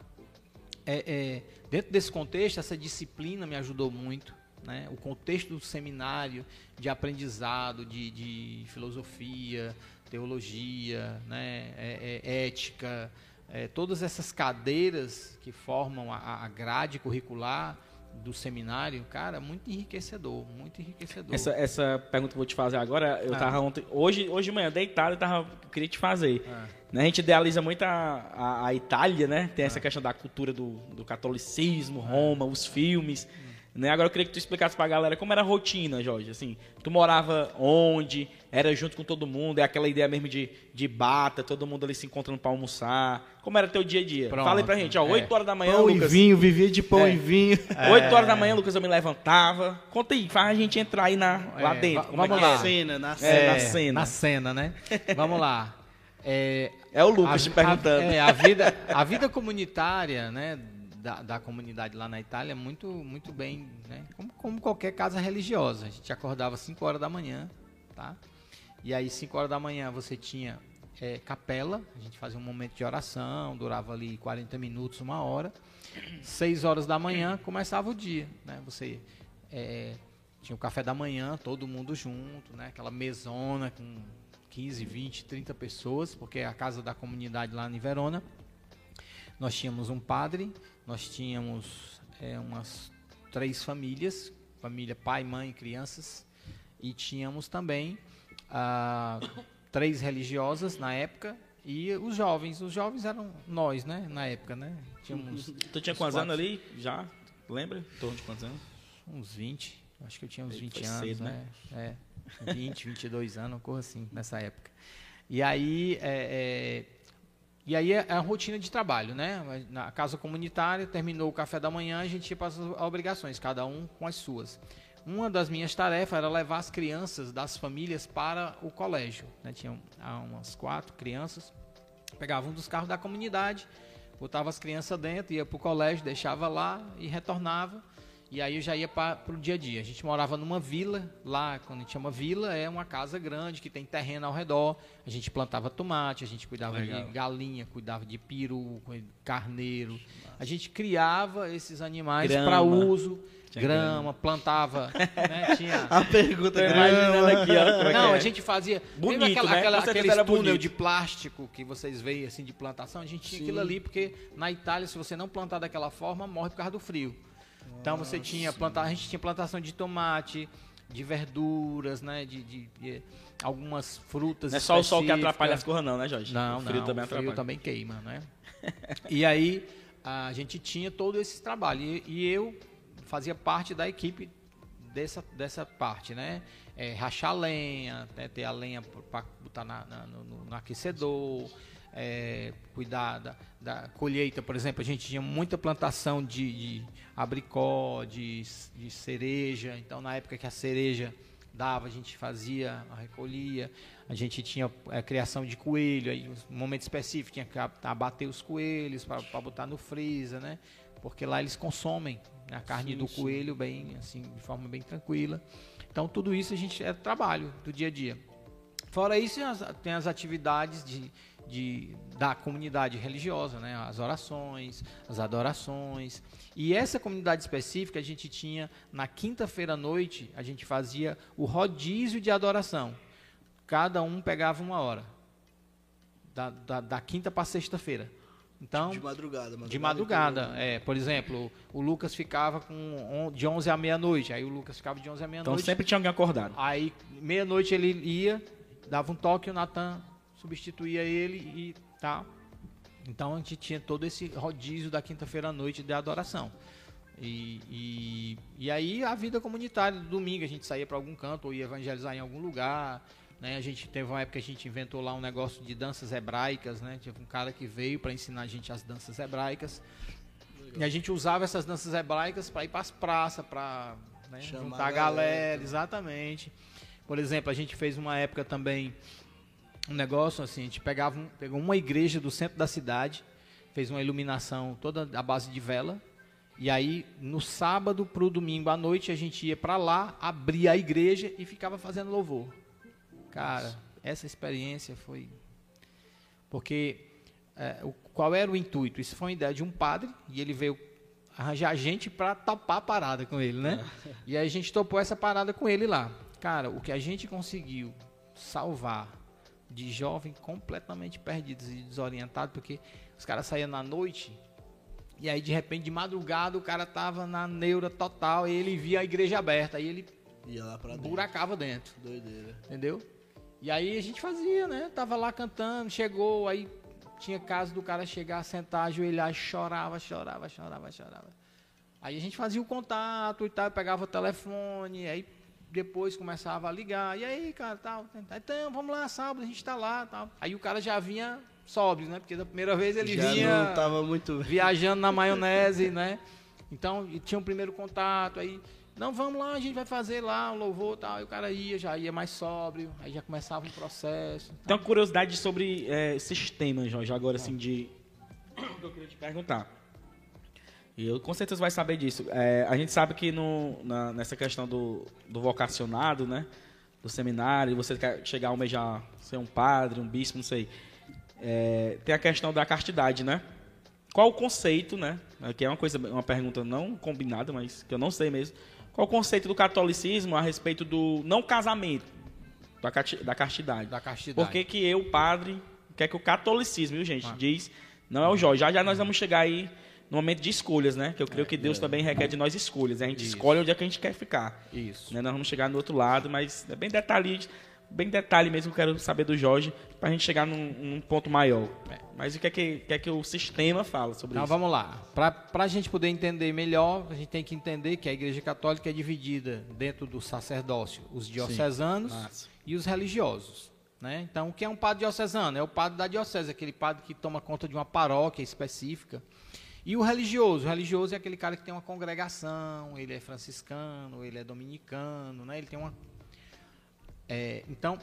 S4: é, é, dentro desse contexto, essa disciplina me ajudou muito. Né? O contexto do seminário de aprendizado, de, de filosofia, teologia, né? É- é- ética, é, todas essas cadeiras que formam a, a grade curricular do seminário, cara, muito enriquecedor, muito enriquecedor.
S3: Essa, essa pergunta que eu vou te fazer agora, eu
S4: Ah.
S3: tava ontem, hoje, hoje de manhã, deitado, eu tava, eu queria te fazer.
S4: Ah.
S3: Né, a gente idealiza muito a, a, a Itália, né? Tem
S4: Ah.
S3: essa questão da cultura do, do catolicismo, Roma, os filmes. Né? Agora eu queria que tu explicasse pra galera como era a rotina, Jorge. Assim, tu morava onde? Era junto com todo mundo? É aquela ideia mesmo de, de bata, todo mundo ali se encontrando pra almoçar. Como era teu dia a dia?
S4: Pronto,
S3: Fala aí pra gente, ó.
S4: é.
S3: 8 horas da manhã,
S2: Pão e
S3: Lucas.
S2: vinho, vivia de pão
S3: É.
S2: e vinho.
S3: 8 horas da manhã, Lucas, eu me levantava. Conta aí, faz a gente entrar aí na, lá
S4: É,
S3: dentro. Como é
S4: vamos lá.
S3: é?
S2: Cena, na
S3: É,
S2: cena.
S3: na cena.
S4: Na cena, né? Vamos lá. É,
S3: É o Lucas
S4: a,
S3: te perguntando.
S4: A, é, a vida, a vida comunitária, né, da, da comunidade lá na Itália muito, muito bem, né, como, como qualquer casa religiosa. A gente acordava às 5 horas da manhã, tá? E aí, 5 horas da manhã, você tinha é, capela, a gente fazia um momento de oração, durava ali 40 minutos, uma hora. 6 horas da manhã começava o dia, né? Você é, tinha o café da manhã, todo mundo junto, né? Aquela mesona com 15, 20, 30 pessoas, porque é a casa da comunidade lá em Verona. Nós tínhamos um padre, nós tínhamos é, umas três famílias, família pai, mãe e crianças, e tínhamos também ah, três religiosas na época e os jovens. Os jovens eram nós, né? Na época, né? Tínhamos
S3: Tu tinha
S4: Os
S3: quantos anos ali? Já? Lembra? Em torno de quantos anos?
S4: uns 20, acho que eu tinha uns
S3: Ele
S4: 20
S3: foi
S4: anos,
S3: cedo,
S4: né? É, 20, 22 anos, uma coisa assim, nessa época. E aí, é, é, e aí é a rotina de trabalho, né? Na casa comunitária, terminou o café da manhã, a gente ia para as obrigações, cada um com as suas. Uma das minhas tarefas era levar as crianças das famílias para o colégio. Né? Tinha ah, umas quatro crianças, pegava um dos carros da comunidade, botava as crianças dentro, ia para o colégio, deixava lá e retornava. E aí eu já ia para o dia a dia. A gente morava numa vila, lá, quando a gente chama vila, é uma casa grande que tem terreno ao redor. A gente plantava tomate, a gente cuidava
S3: Legal.
S4: de galinha, cuidava de peru, carneiro. A gente criava esses animais
S3: Grama.
S4: para uso,
S3: Tinha
S4: grama, plantava, né? Tinha
S2: A pergunta
S3: Tô imaginando aqui, ó. como é
S4: não,
S3: é.
S4: a gente fazia.
S3: Bonito,
S4: aquela,
S3: né?
S4: aquela- aqueles túnel
S3: bonito.
S4: de plástico que vocês veem assim de plantação? A gente tinha aquilo ali porque na Itália, se você não plantar daquela forma, morre por causa do frio. Então você tinha plantar, a gente tinha plantação de tomate, de verduras, né? De, de- de algumas frutas.
S3: Não é só o sol que atrapalha as coisas, não, né, Jorge?
S4: Não,
S3: o frio
S4: não,
S3: também
S4: o frio
S3: atrapalha.
S4: também queima, né? e aí a gente tinha todo esse trabalho e, e eu fazia parte da equipe dessa, dessa parte, né? É, rachar lenha, né? ter a lenha para botar na- na- no- no aquecedor, é, cuidar da, da colheita, por exemplo, a gente tinha muita plantação de, de abricó, de, de cereja, então na época que a cereja dava, a gente fazia, recolhia, a gente tinha é, criação de coelho, aí um momento específico tinha que a- abater os coelhos para botar no freezer, né? Porque lá eles consomem né, a carne do coelho bem assim, de forma bem tranquila. Então tudo isso a gente é trabalho do dia a dia. Fora isso, tem as atividades de, de- da comunidade religiosa, né? as orações, as adorações. E essa comunidade específica a gente tinha na quinta-feira à noite, a gente fazia o rodízio de adoração. Cada um pegava uma hora, da, da, da quinta para sexta-feira. Então,
S2: De madrugada,
S4: de madrugada, é. Por exemplo, o Lucas ficava com on- de 11 à meia-noite. Aí o Lucas ficava de 11 à
S3: Então
S4: meia-noite.
S3: sempre tinha alguém acordado.
S4: Aí, meia-noite ele ia, dava um toque, o Natan substituía ele e tá. Então a gente tinha todo esse rodízio da quinta-feira à noite de adoração. E, e, e aí a vida comunitária, domingo a gente saía para algum canto ou ia evangelizar em algum lugar. Né? A gente teve uma época que a gente inventou lá um negócio de danças hebraicas, né? Teve um cara que veio para ensinar a gente as danças hebraicas. E a gente usava essas danças hebraicas para ir para as praças, para né, juntar
S2: a
S4: a
S2: galera.
S4: galera, exatamente. Por exemplo, a gente fez uma época também um negócio assim, a gente pegava um- pegou uma igreja do centro da cidade, fez uma iluminação toda à base de vela. E aí, no sábado pro domingo à noite, a gente ia para lá, abria a igreja e ficava fazendo louvor. Cara, essa experiência foi porque é, o- qual era o intuito? Isso foi uma ideia de um padre e ele veio arranjar gente para topar a parada com ele, né? E aí a gente topou essa parada com ele lá. Cara, o que a gente conseguiu salvar de jovem completamente perdidos e desorientados, porque os caras saíam na noite e aí de repente de madrugada o cara tava na neura total e ele via a igreja aberta, aí ele
S2: Ia lá pra dentro.
S4: buracava dentro.
S2: Doideira.
S4: Entendeu? E aí a gente fazia, né? Tava lá cantando, chegou, aí tinha caso do cara chegar, sentar, ajoelhar, e chorava, chorava, chorava, chorava. Aí a gente fazia o contato e tal, pegava o telefone, aí depois começava a ligar. E aí, cara, tal. Então, vamos lá, sábado, a gente tá lá, tal. Aí o cara já vinha sóbrio, né? Porque da primeira vez ele
S2: Já
S4: vinha
S2: não tava muito.
S4: viajando na maionese, né? Então, e tinha um primeiro contato, aí, não, vamos lá, a gente vai fazer lá o louvor tal. E o cara ia, já ia mais sóbrio, aí já começava um processo.
S3: Tem uma curiosidade sobre é, sistema, Jorge, agora assim, de. que eu queria te perguntar. E eu com certeza vai saber disso. É, a gente sabe que no, na- nessa questão do, do vocacionado, né? Do seminário, você quer chegar a almejar ser um padre, um bispo, não sei. É, tem a questão da castidade, né? Qual o conceito, né? Que é uma coisa, uma pergunta não combinada, mas que eu não sei mesmo. Qual o conceito do catolicismo a respeito do não casamento, da, da castidade?
S4: Da castidade.
S3: Por que, que eu, padre, o que é que o catolicismo, viu, gente, diz, não é o Jorge. Já já nós vamos chegar aí no momento de escolhas, né? Que eu creio que Deus também requer de nós escolhas. A gente
S4: Isso.
S3: escolhe onde é que a gente quer ficar.
S4: Isso.
S3: Né? Nós vamos chegar no outro lado, mas é bem detalhe, bem detalhe mesmo que eu quero saber do Jorge, pra gente chegar num, num ponto maior. Mas o que é que, o que é que o sistema fala sobre
S4: Então
S3: isso?
S4: vamos lá. Para a gente poder entender melhor, a gente tem que entender que a Igreja Católica é dividida dentro do sacerdócio, os diocesanos e os religiosos. Né? Então, o que é um padre diocesano? É o padre da diocese, aquele padre que toma conta de uma paróquia específica. E o religioso? O religioso é aquele cara que tem uma congregação, ele é franciscano, ele é dominicano, né? ele tem uma. É, então,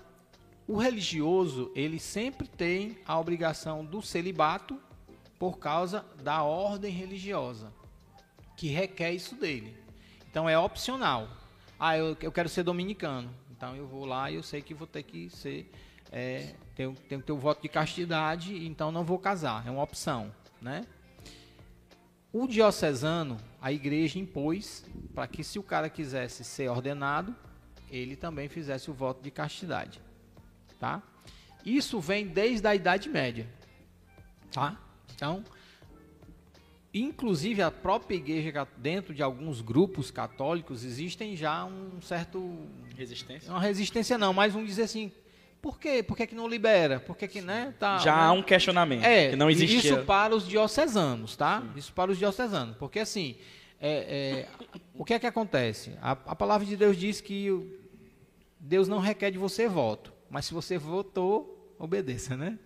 S4: o religioso, ele sempre tem a obrigação do celibato por causa da ordem religiosa, que requer isso dele. Então é opcional. Ah, eu, eu quero ser dominicano. Então eu vou lá e eu sei que vou ter que ser. É, tenho, tenho que ter o voto de castidade, então não vou casar. É uma opção. Né? O diocesano, a igreja impôs para que se o cara quisesse ser ordenado, ele também fizesse o voto de castidade. Tá? Isso vem desde a Idade Média. Tá? Então, inclusive a própria igreja, dentro de alguns grupos católicos, existem já um certo.
S3: Resistência?
S4: Uma resistência não, mas vamos dizer assim. Por quê? Por que, que não libera? Por que, que né? Tá,
S3: Já
S4: né?
S3: há um questionamento,
S4: É,
S3: que não existia.
S4: isso para os diocesanos, tá? Isso para os diocesanos. Porque assim, é, é, o que é que acontece? A, a palavra de Deus diz que Deus não requer de você voto, mas se você votou, obedeça, né?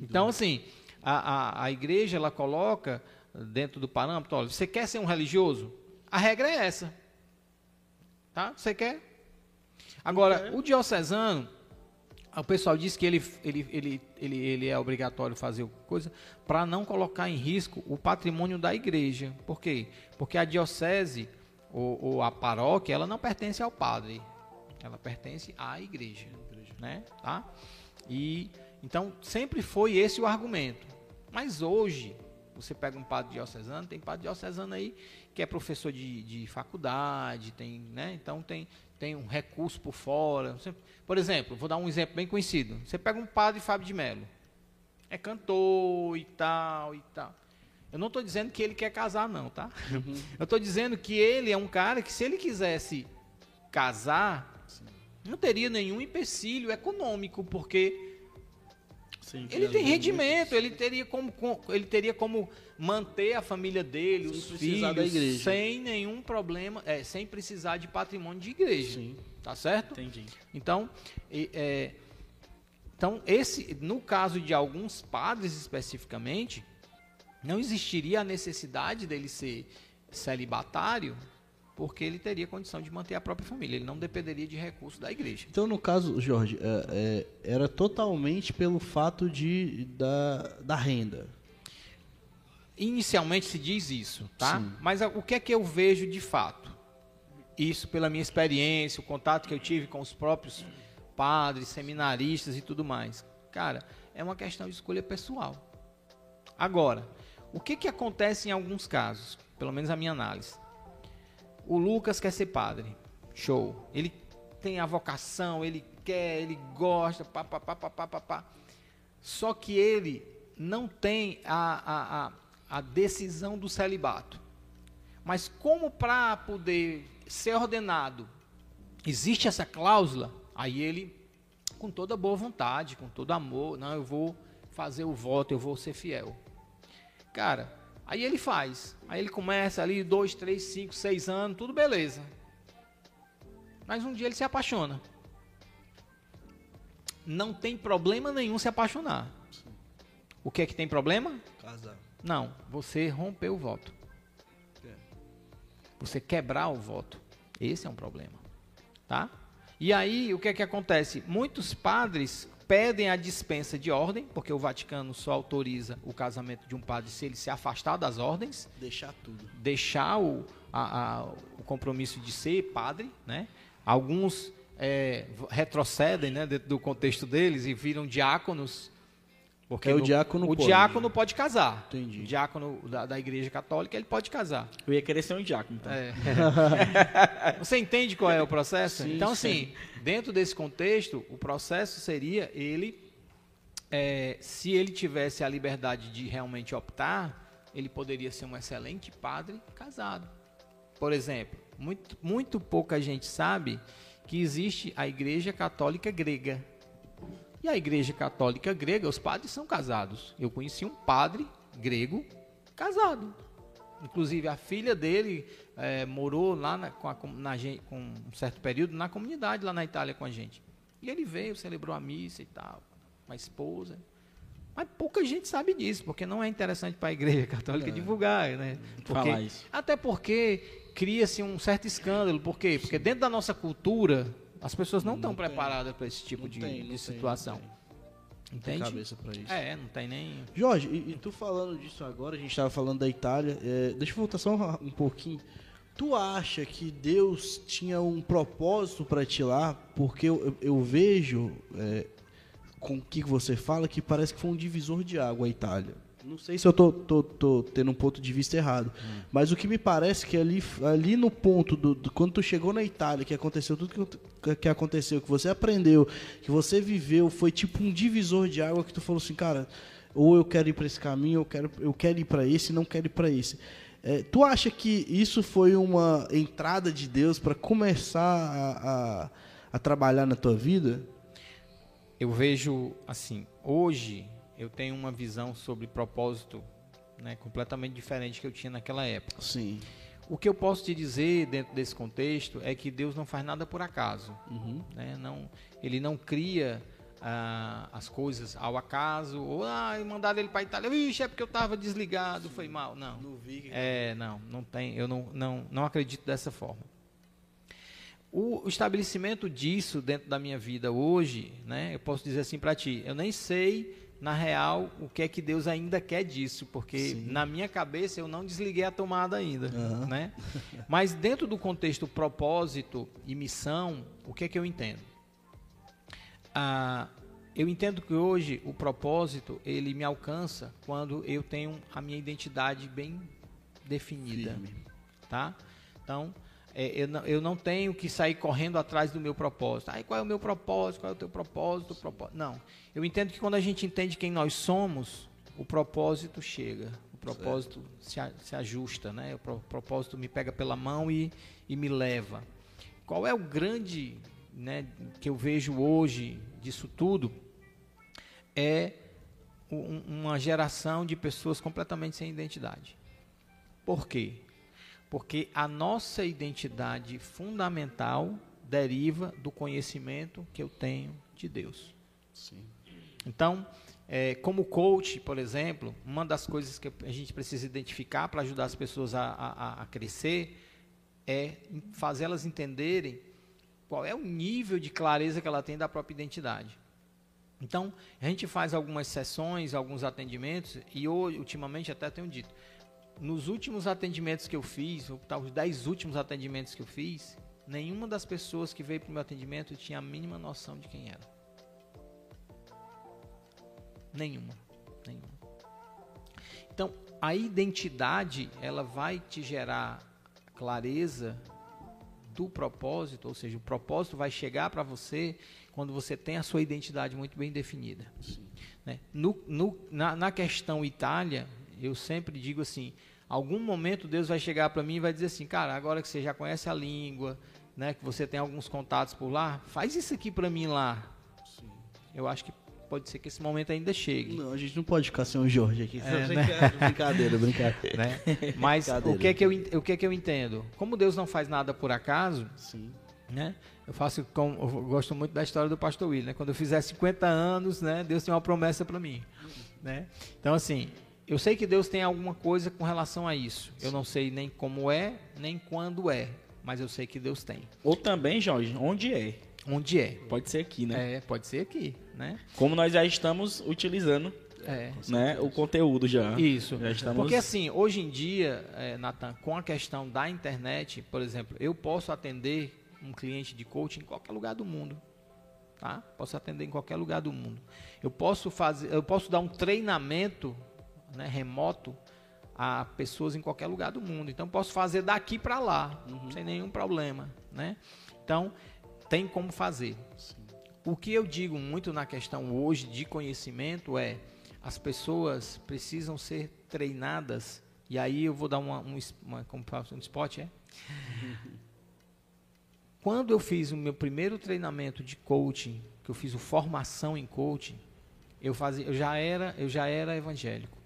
S4: Então, assim, a, a, a igreja ela coloca dentro do parâmetro, olha, você quer ser um religioso? A regra é essa. Tá? Você quer? Agora, o diocesano, o pessoal diz que ele, ele, ele, ele, ele é obrigatório fazer coisa para não colocar em risco o patrimônio da igreja. Por quê? Porque a diocese ou, ou a paróquia, ela não pertence ao padre. Ela pertence à igreja. Né? Tá? E, então, sempre foi esse o argumento. Mas hoje, você pega um padre diocesano, tem padre diocesano aí que é professor de, de faculdade, tem, né? Então tem, tem um recurso por fora. Por exemplo, vou dar um exemplo bem conhecido. Você pega um padre Fábio de Mello, é cantor e tal e tal. Eu não estou dizendo que ele quer casar, não, tá? Eu estou dizendo que ele é um cara que se ele quisesse casar, não teria nenhum empecilho econômico, porque
S2: Sim,
S4: ele tem rendimento, ele teria como, com- ele teria como manter a família dele,
S2: Sem
S4: os filhos,
S2: da igreja.
S4: sem nenhum problema, é, sem precisar de patrimônio de igreja.
S2: Sim.
S4: Tá certo?
S3: Entendi.
S4: Então, e- é, então esse, no caso de alguns padres especificamente, não existiria a necessidade dele ser celibatário, porque ele teria condição de manter a própria família. Ele não dependeria de recursos da igreja.
S2: Então, no caso, Jorge, é, é, era totalmente pelo fato de, da, da renda.
S4: Inicialmente se diz isso, tá?
S2: Sim.
S4: Mas a- o que é que eu vejo de fato? Isso pela minha experiência, o contato que eu tive com os próprios padres, seminaristas e tudo mais. Cara, é uma questão de escolha pessoal. Agora, o que que acontece em alguns casos? Pelo menos a minha análise. O Lucas quer ser padre. Show. Ele tem a vocação, ele quer, ele gosta, pá, pá, pá, pá, pá, pá, pá. Só que ele não tem a, a, a, a decisão do celibato. Mas como para poder ser ordenado existe essa cláusula, aí ele, com toda boa vontade, com todo amor, não, eu vou fazer o voto, eu vou ser fiel. Cara, Aí ele faz. Aí ele começa ali, dois, três, cinco, seis anos, tudo beleza. Mas um dia ele se apaixona. Não tem problema nenhum se apaixonar. O que é que tem problema?
S2: Casar.
S4: Não, você rompeu o voto. Você quebrar o voto. Esse é um problema. Tá? E aí, o que é que acontece? Muitos padres pedem a dispensa de ordem, porque o Vaticano só autoriza o casamento de um padre se ele se afastar das ordens,
S2: Deixar tudo.
S4: deixar o, a- a- o compromisso de ser padre, né? Alguns é, retrocedem, né, dentro do contexto deles e viram diáconos. Porque
S2: É, o
S4: no-
S2: diácono
S4: o
S2: pode.
S4: diácono pode casar.
S2: Entendi.
S4: O diácono da, da igreja católica, ele pode casar.
S3: Eu ia querer ser um diácono, então.
S4: É. Você entende qual é o processo?
S2: Sim,
S4: então,
S2: sim.
S4: assim, dentro desse contexto, o processo seria ele, é, se ele tivesse a liberdade de realmente optar, ele poderia ser um excelente padre casado. Por exemplo, muito, muito pouca gente sabe que existe a Igreja Católica Grega. E a Igreja Católica Grega, os padres são casados. Eu conheci um padre grego casado. Inclusive, a filha dele eh, morou lá na, com, a na com um certo período na comunidade lá na Itália com a gente. E ele veio, celebrou a missa e tal, com a esposa. Mas pouca gente sabe disso, porque não é interessante para a igreja católica divulgar, né? Porque-
S3: Falar isso.
S4: Até porque cria-se um certo escândalo. Por quê? Porque dentro da nossa cultura, as pessoas não estão preparadas para esse tipo
S2: Não
S4: de,
S2: tem,
S4: de
S2: não tem,
S4: situação.
S2: não tem. Tem
S4: Entende?
S2: cabeça pra isso.
S4: É, não tem nem.
S2: Jorge, e, e tu falando disso agora, a gente tava falando da Itália, é, deixa eu voltar só um, um pouquinho. Tu acha que Deus tinha um propósito pra ti lá? Porque eu, eu- eu vejo é, com o que você fala que parece que foi um divisor de água a Itália. Não sei se eu tô, tô- tô tendo um ponto de vista errado, mas o que me parece que ali, ali no ponto do, do- quando tu chegou na Itália, que aconteceu tudo que, que aconteceu, que você aprendeu, que você viveu, foi tipo um divisor de água que tu falou assim, cara, ou eu quero ir para esse caminho, eu quero, eu quero ir para esse, não quero ir para esse. É, tu acha que isso foi uma entrada de Deus para começar a, a, a trabalhar na tua vida?
S4: Eu vejo assim, hoje eu tenho uma visão sobre propósito né, completamente diferente que eu tinha naquela época.
S2: Sim.
S4: O que eu posso te dizer dentro desse contexto é que Deus não faz nada por acaso.
S2: Uhum.
S4: né? Não, ele não cria ah, as coisas ao acaso, ou ah, mandaram ele para Itália, Vixe, é porque eu estava desligado, foi mal. Não.
S2: Não vi que...
S4: É, não, não tem, eu não, não, não acredito dessa forma. O, o estabelecimento disso dentro da minha vida hoje, né, eu posso dizer assim para ti, eu nem sei na real o que é que Deus ainda quer disso, porque
S2: Sim.
S4: na minha cabeça eu não desliguei a tomada ainda,
S2: Aham.
S4: né? Mas dentro do contexto propósito e missão, o que é que eu entendo? Ah, eu entendo que hoje o propósito ele me alcança quando eu tenho a minha identidade bem definida,
S2: Firme.
S4: tá? Então é, eu, não, eu não tenho que sair correndo atrás do meu propósito. Aí qual é o meu propósito? Qual é o teu propósito? propósito? Não. Eu entendo que quando a gente entende quem nós somos, o propósito chega. O propósito se, a- se ajusta, né? O pro- propósito me pega pela mão e, e me leva. Qual é o grande, né, que eu vejo hoje disso tudo? É um- uma geração de pessoas completamente sem identidade. Por quê? Porque a nossa identidade fundamental deriva do conhecimento que eu tenho de Deus.
S2: Sim.
S4: Então, é, como coach, por exemplo, uma das coisas que a gente precisa identificar para ajudar as pessoas a, a- a crescer é fazê-las entenderem qual é o nível de clareza que ela tem da própria identidade. Então, a gente faz algumas sessões, alguns atendimentos, e hoje, ultimamente até tenho dito, nos últimos atendimentos que eu fiz, ou os 10 últimos atendimentos que eu fiz, nenhuma das pessoas que veio para o meu atendimento tinha a mínima noção de quem era. Nenhuma. Nenhuma. Então, a identidade, ela vai te gerar clareza do propósito, ou seja, o propósito vai chegar para você quando você tem a sua identidade muito bem definida. Né? No, no- na, na questão Itália, eu sempre digo assim: algum momento Deus vai chegar para mim e vai dizer assim, cara, agora que você já conhece a língua, né, que você tem alguns contatos por lá, faz isso aqui para mim lá. Eu acho que pode ser que esse momento ainda chegue.
S2: Não, a gente não pode ficar sem o Jorge aqui.
S4: É, né?
S2: Brincadeira, brincadeira.
S4: né? Mas
S2: Brincadeira.
S4: o que, é que eu, o que é que eu entendo? Como Deus não faz nada por acaso,
S2: Sim.
S4: né? Eu faço com, eu gosto muito da história do pastor Will, né? Quando eu fizer 50 anos, né, Deus tem uma promessa para mim, né? Então assim, eu sei que Deus tem alguma coisa com relação a isso. Eu não sei nem como é, nem quando é, mas eu sei que Deus tem.
S3: Ou também, Jorge, onde é?
S4: Onde é?
S3: Pode ser aqui, né?
S4: É, pode ser aqui, né?
S3: Como nós já estamos utilizando
S4: É.
S3: né, o conteúdo já.
S4: Isso.
S3: Já estamos...
S4: Porque assim, hoje em dia, é, Nathan, com a questão da internet, por exemplo, eu posso atender um cliente de coaching em qualquer lugar do mundo. Tá? Posso atender em qualquer lugar do mundo. Eu posso fazer, eu posso dar um treinamento né, remoto a pessoas em qualquer lugar do mundo. Então posso fazer daqui para lá, sem nenhum problema, né? Então tem como fazer. O que eu digo muito na questão hoje de conhecimento é as pessoas precisam ser treinadas. E aí eu vou dar uma, um, uma, um spot, é? Quando eu fiz o meu primeiro treinamento de coaching, que eu fiz o formação em coaching, eu fazia, eu já era, eu já era evangélico.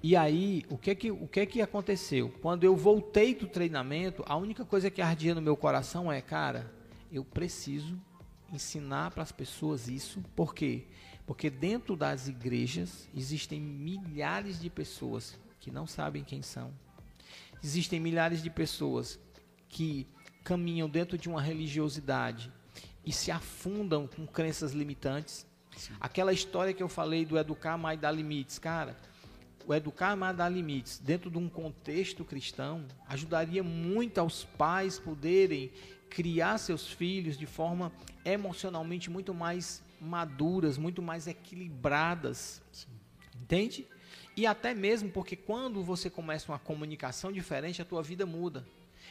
S4: E aí, o que que, o que que aconteceu? Quando eu voltei do treinamento, a única coisa que ardia no meu coração é, cara, eu preciso ensinar para as pessoas isso. Por quê? Porque dentro das igrejas existem milhares de pessoas que não sabem quem são. Existem milhares de pessoas que caminham dentro de uma religiosidade e se afundam com crenças limitantes. Aquela história que eu falei do educar mais dar limites, cara, o educar mais dar limites dentro de um contexto cristão ajudaria muito aos pais poderem criar seus filhos de forma emocionalmente muito mais maduras, muito mais equilibradas. Entende? E até mesmo porque quando você começa uma comunicação diferente, a tua vida muda.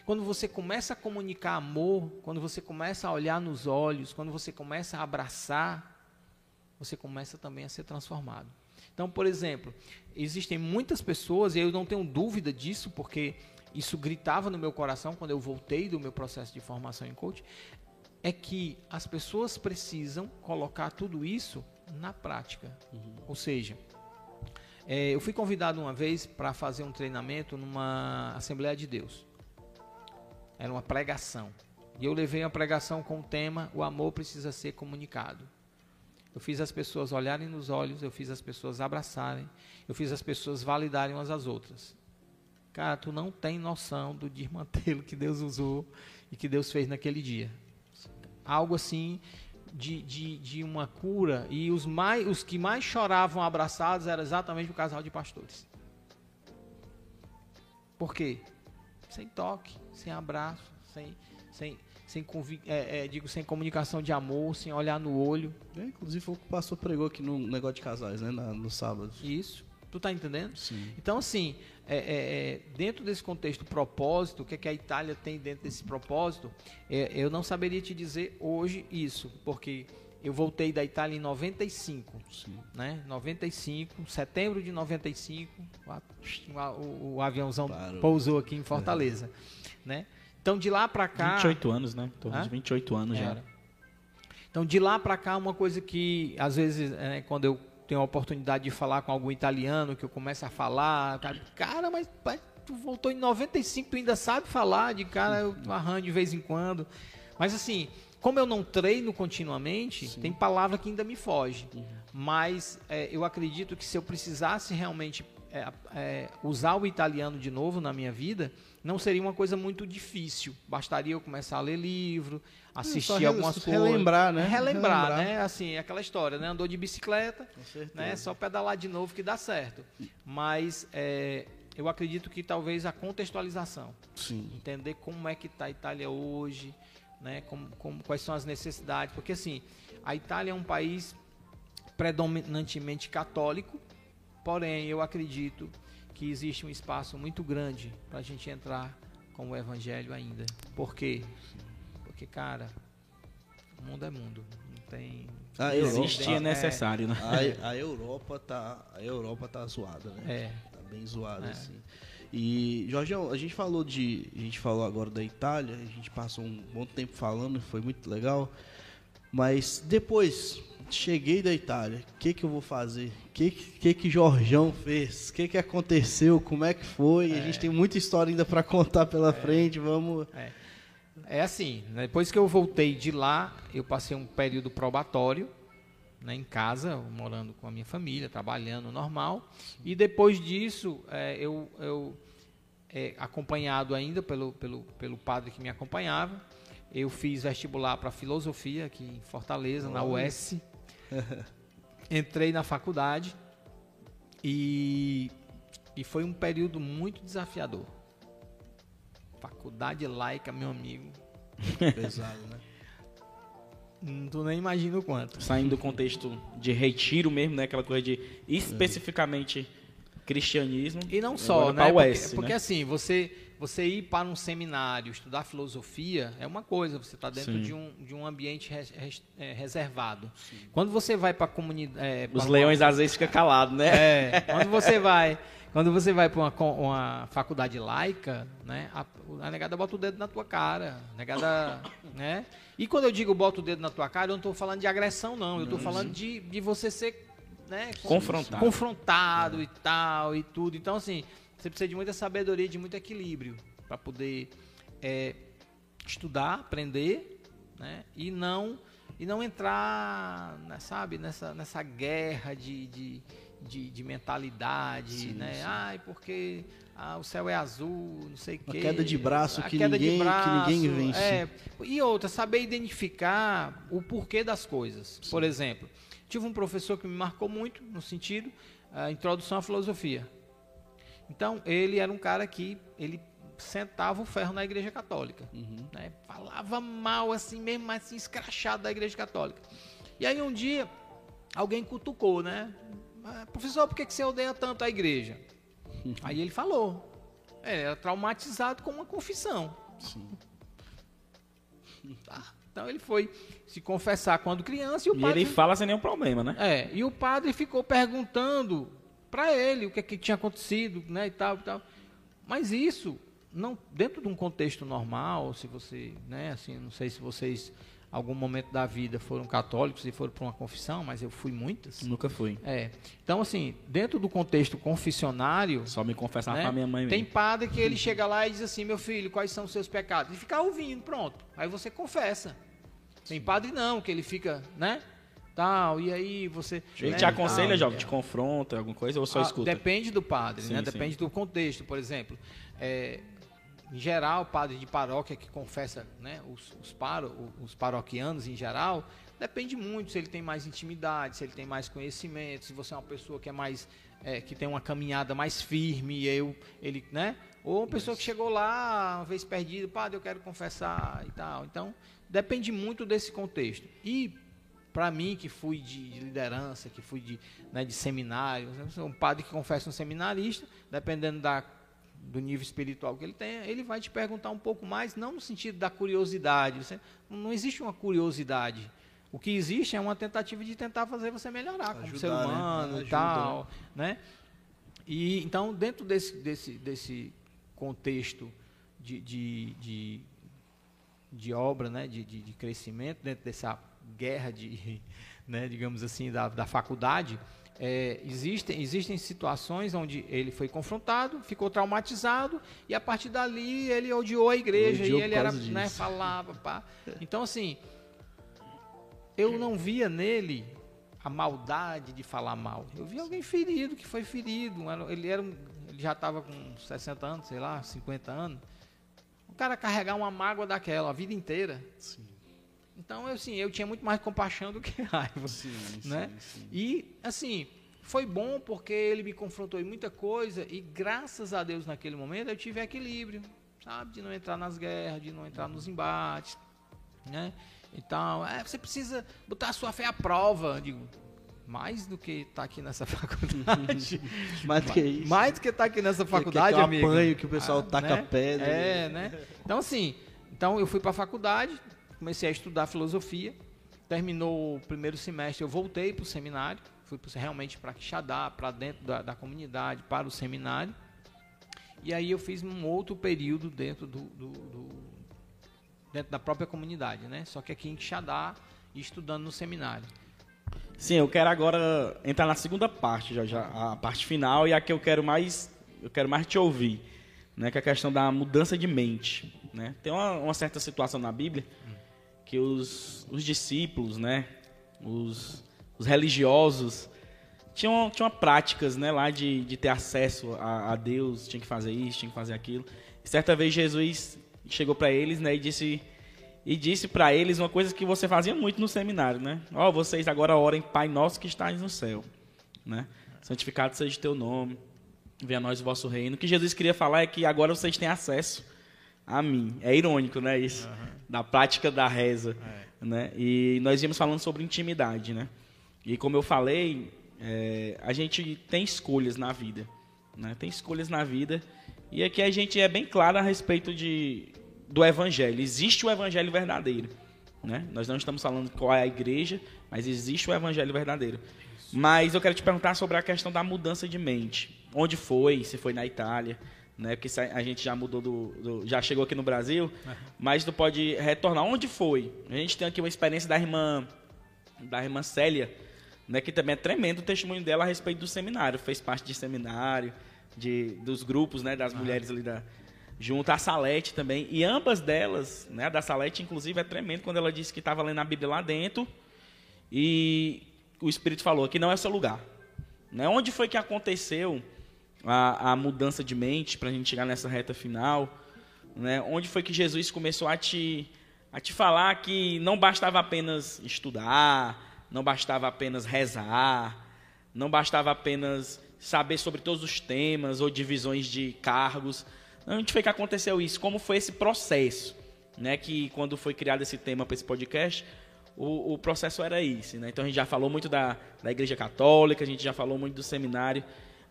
S4: Quando você começa a comunicar amor, quando você começa a olhar nos olhos, quando você começa a abraçar, você começa também a ser transformado. Então, por exemplo, existem muitas pessoas, e eu não tenho dúvida disso, porque isso gritava no meu coração quando eu voltei do meu processo de formação em coach, é que as pessoas precisam colocar tudo isso na prática. Ou seja, é, eu fui convidado uma vez para fazer um treinamento numa Assembleia de Deus. Era uma pregação. E eu levei a pregação com o tema O amor precisa ser comunicado. Eu fiz as pessoas olharem nos olhos, eu fiz as pessoas abraçarem, eu fiz as pessoas validarem umas às outras. Cara, tu não tem noção do desmantelo que Deus usou e que Deus fez naquele dia. Algo assim de, de, de uma cura. E os, mais, os que mais choravam abraçados era exatamente o casal de pastores. Por quê? Sem toque, sem abraço, sem, sem, sem, convi- é, é, digo, sem comunicação de amor, sem olhar no olho.
S2: É, inclusive foi o que o pastor pregou aqui no negócio de casais, né? na- no sábado.
S4: Isso. Tu tá entendendo?
S2: Sim.
S4: Então, assim, é, é, é, dentro desse contexto propósito, o que, é que a Itália tem dentro desse propósito, é, eu não saberia te dizer hoje isso, porque eu voltei da Itália em 95,
S2: Sim.
S4: né? 95, setembro de 95, o, o, o aviãozão
S2: Parou.
S4: pousou aqui em Fortaleza, né? Então, de lá pra cá...
S3: 28 anos, né? De 28 anos já.
S4: Então, de lá para cá, uma coisa que, às vezes, é, quando eu tenho a oportunidade de falar com algum italiano, que eu começo a falar, cara, cara, mas pai, tu voltou em 95, tu ainda sabe falar, de cara eu arranho de vez em quando. Mas assim, como eu não treino continuamente, tem palavra que ainda me foge. Mas é, eu acredito que se eu precisasse realmente é, é, usar o italiano de novo na minha vida, não seria uma coisa muito difícil. Bastaria eu começar a ler livro, assistir
S2: só re-
S4: algumas coisas.
S2: relembrar, né?
S4: Relembrar,
S2: Relembrar.
S4: né? Assim, aquela história, né? Andou de bicicleta, né? Só pedalar de novo que dá certo. Mas é, eu acredito que talvez a contextualização,
S2: Sim.
S4: entender como é que está a Itália hoje, né? Como, como- quais são as necessidades, porque assim, a Itália é um país predominantemente católico, porém eu acredito que existe um espaço muito grande para a gente entrar com o evangelho ainda. Por quê? Porque, cara, o mundo é mundo, não tem...
S2: A
S3: Existir é
S2: Europa,
S3: necessário, né?
S2: a, a Europa tá, a Europa tá zoada, né?
S4: É.
S2: Tá bem zoada
S4: É.
S2: assim. E Jorgeão, a gente falou de, a gente falou agora da Itália, a gente passou um bom tempo falando, foi muito legal. Mas depois, cheguei da Itália, o que, que eu vou fazer? O que, que que Jorjão fez? O que, que aconteceu? Como é que foi? A gente tem muita história ainda para contar pela frente, vamos...
S4: É. É assim, né, depois que eu voltei de lá, eu passei um período probatório, né, em casa, morando com a minha família, trabalhando normal. E depois disso, é, eu, eu é, acompanhado ainda pelo, pelo, pelo padre que me acompanhava, eu fiz vestibular para filosofia aqui em Fortaleza, na UES. Entrei na faculdade e, e foi um período muito desafiador. Faculdade laica, meu amigo.
S2: Pesado, né?
S4: Não tu nem imagina o quanto.
S3: Saindo do contexto de retiro mesmo, né? Aquela coisa de especificamente cristianismo.
S4: E não só, né? Porque,
S3: UES,
S4: porque
S3: né?
S4: assim, você, você ir para um seminário, estudar filosofia, é uma coisa, você está dentro
S3: Sim.
S4: de um, de um ambiente res- res- é, reservado. Quando você vai para a comunidade. É,
S3: Os leões às vezes ficam calados, né?
S4: É, quando você vai. Quando você vai para uma, uma faculdade laica, né, a, a negada bota o dedo na tua cara. Negada, né? E quando eu digo bota o dedo na tua cara, eu não estou falando de agressão, não. Eu estou falando de, de você ser né,
S3: Confrontado.
S4: confrontado e tal e tudo. Então, assim, você precisa de muita sabedoria, de muito equilíbrio para poder é, estudar, aprender, né? E não e não entrar, né, sabe, nessa, nessa guerra de, de, de, de mentalidade, né? Ai, porque ah, o céu é azul, não sei o quê.
S2: queda de braço que
S4: queda de
S2: ninguém- que ninguém vence.
S4: É, e outra, saber identificar o porquê das coisas. Por exemplo, tive um professor que me marcou muito no sentido a introdução à filosofia. Então, ele era um cara que ele sentava o ferro na igreja católica. né? Falava mal assim mesmo, mas assim, escrachado da igreja católica. E aí um dia, alguém cutucou, né? "Ah, Professor, por que que você odeia tanto a igreja? aí ele falou. É, era traumatizado com uma confissão. Tá. Então ele foi se confessar quando criança e o
S3: E
S4: padre
S3: ele fala sem nenhum problema, né?
S4: é, e o padre ficou perguntando para ele o que, é que tinha acontecido, né, e tal, e tal. Mas isso, não dentro de um contexto normal, se você, né, assim, não sei se vocês, algum momento da vida foram católicos e foram para uma confissão, mas eu fui muitas.
S3: Nunca fui.
S4: É. Então, assim, dentro do contexto confessionário,
S3: Só me confessar
S4: né,
S3: com a minha mãe
S4: tem
S3: mesmo.
S4: padre que ele chega lá e diz assim, meu filho, quais são os seus pecados? E fica ouvindo, pronto. Aí você confessa. Tem padre não, que ele fica, né? Tal, e aí você.
S3: Ele
S4: né,
S3: te aconselha,
S4: tal.
S3: jovem, te confronta, alguma coisa, ou só
S4: Ah,
S3: escuta?
S4: Depende do padre,
S3: Sim,
S4: né?
S3: sim.
S4: Depende do contexto, por exemplo. É, em geral, padre de paróquia que confessa, né? Os, os, paro, os paroquianos em geral, depende muito se ele tem mais intimidade, se ele tem mais conhecimento, se você é uma pessoa que é mais é, que tem uma caminhada mais firme, eu, ele, né? Ou uma pessoa que chegou lá uma vez perdido, padre, eu quero confessar e tal. Então, depende muito desse contexto. E para mim que fui de, de liderança, que fui de, né, de seminário, um padre que confessa um seminarista, dependendo da, do nível espiritual que ele tenha, ele vai te perguntar um pouco mais, não no sentido da curiosidade. Você- não existe uma curiosidade. O que existe é uma tentativa de tentar fazer você melhorar como
S2: Ajudar,
S4: ser
S2: né?
S4: humano e
S2: Ajuda,
S4: tal, né? E então dentro desse desse, desse contexto de, de, de, de obra, né, de, de, de crescimento, dentro dessa guerra de, né, digamos assim, da, da faculdade, é, existem, existem situações onde ele foi confrontado, ficou traumatizado e a partir dali ele odiou a igreja
S2: Odiou
S4: e ele era, né, falava, pá. Então assim, eu não via nele a maldade de falar mal. Eu vi alguém ferido, que foi ferido. Ele, era, um- ele já estava com 60 anos, sei lá, 50 anos. O cara carregar uma mágoa daquela a vida inteira.
S2: Sim,
S4: Então, eu, assim, eu tinha muito mais compaixão do que raiva.
S2: sim,
S4: né?
S2: sim, sim.
S4: E, assim, foi bom porque ele me confrontou em muita coisa e, graças a Deus, naquele momento, eu tive equilíbrio, sabe? De não entrar nas guerras, de não entrar nos embates, né? Então, é, você precisa botar a sua fé à prova, digo, mais do que estar aqui nessa faculdade.
S2: Mais do que isso.
S4: Mais do que estar aqui nessa
S2: Que-
S4: faculdade,
S2: que eu
S4: amigo.
S2: apanho, que o pessoal
S4: Ah,
S2: taca
S4: né?
S2: pedra.
S4: É, né? Então, assim, então eu fui para a faculdade, comecei a estudar filosofia. Terminou o primeiro semestre, eu voltei para o seminário. Fui realmente para Quixadá, para dentro da, da comunidade, para o seminário. E aí eu fiz um outro período dentro do, do- do- dentro da própria comunidade, né? Só que aqui em Quixadá, estudando no seminário.
S3: Sim, eu quero agora entrar na segunda parte, já, já a parte final e a que eu quero mais, eu quero mais te ouvir, né, que é a questão da mudança de mente, né? Tem uma, uma certa situação na Bíblia que os, os discípulos, né, os, os religiosos tinham, tinham práticas, né, lá de, de ter acesso a, a Deus, tinha que fazer isso, tinha que fazer aquilo. E certa vez Jesus chegou para eles, né, e disse e disse para eles uma coisa que você fazia muito no seminário, né? Ó, oh, vocês agora orem Pai Nosso que estás no céu, né? Santificado seja o teu nome, venha a nós o vosso reino. O que Jesus queria falar é que agora vocês têm acesso a mim. É irônico, né, isso? Uhum. Da prática da reza, é. né? E nós íamos falando sobre intimidade, né? E como eu falei, é, a gente tem escolhas na vida, né? Tem escolhas na vida e aqui a gente é bem claro a respeito de do evangelho. Existe o evangelho verdadeiro. Né? Nós não estamos falando qual é a igreja, mas existe o evangelho verdadeiro. Mas eu quero te perguntar sobre a questão da mudança de mente. Onde foi? Se foi na Itália, né? Porque a gente já mudou do, do já chegou aqui no Brasil, uhum. mas tu pode retornar. Onde foi? A gente tem aqui uma experiência da irmã da irmã Célia, né? Que também é tremendo o testemunho dela a respeito do seminário. Fez parte de seminário, de dos grupos, né? Das uhum. mulheres ali da junto à Salete também. E ambas delas, né, a da Salete, inclusive, é tremendo quando ela disse que estava lendo a Bíblia lá dentro e o Espírito falou que não é seu lugar. Né? Onde foi que aconteceu a, a mudança de mente para a gente chegar nessa reta final? Né? Onde foi que Jesus começou a te, a te falar que não bastava apenas estudar, não bastava apenas rezar, não bastava apenas saber sobre todos os temas ou divisões de cargos, Onde foi que aconteceu isso? Como foi esse processo? Né, que quando foi criado esse tema para esse podcast, o, o, processo era esse. Né? Então a gente já falou muito da, da Igreja Católica, a gente já falou muito do seminário,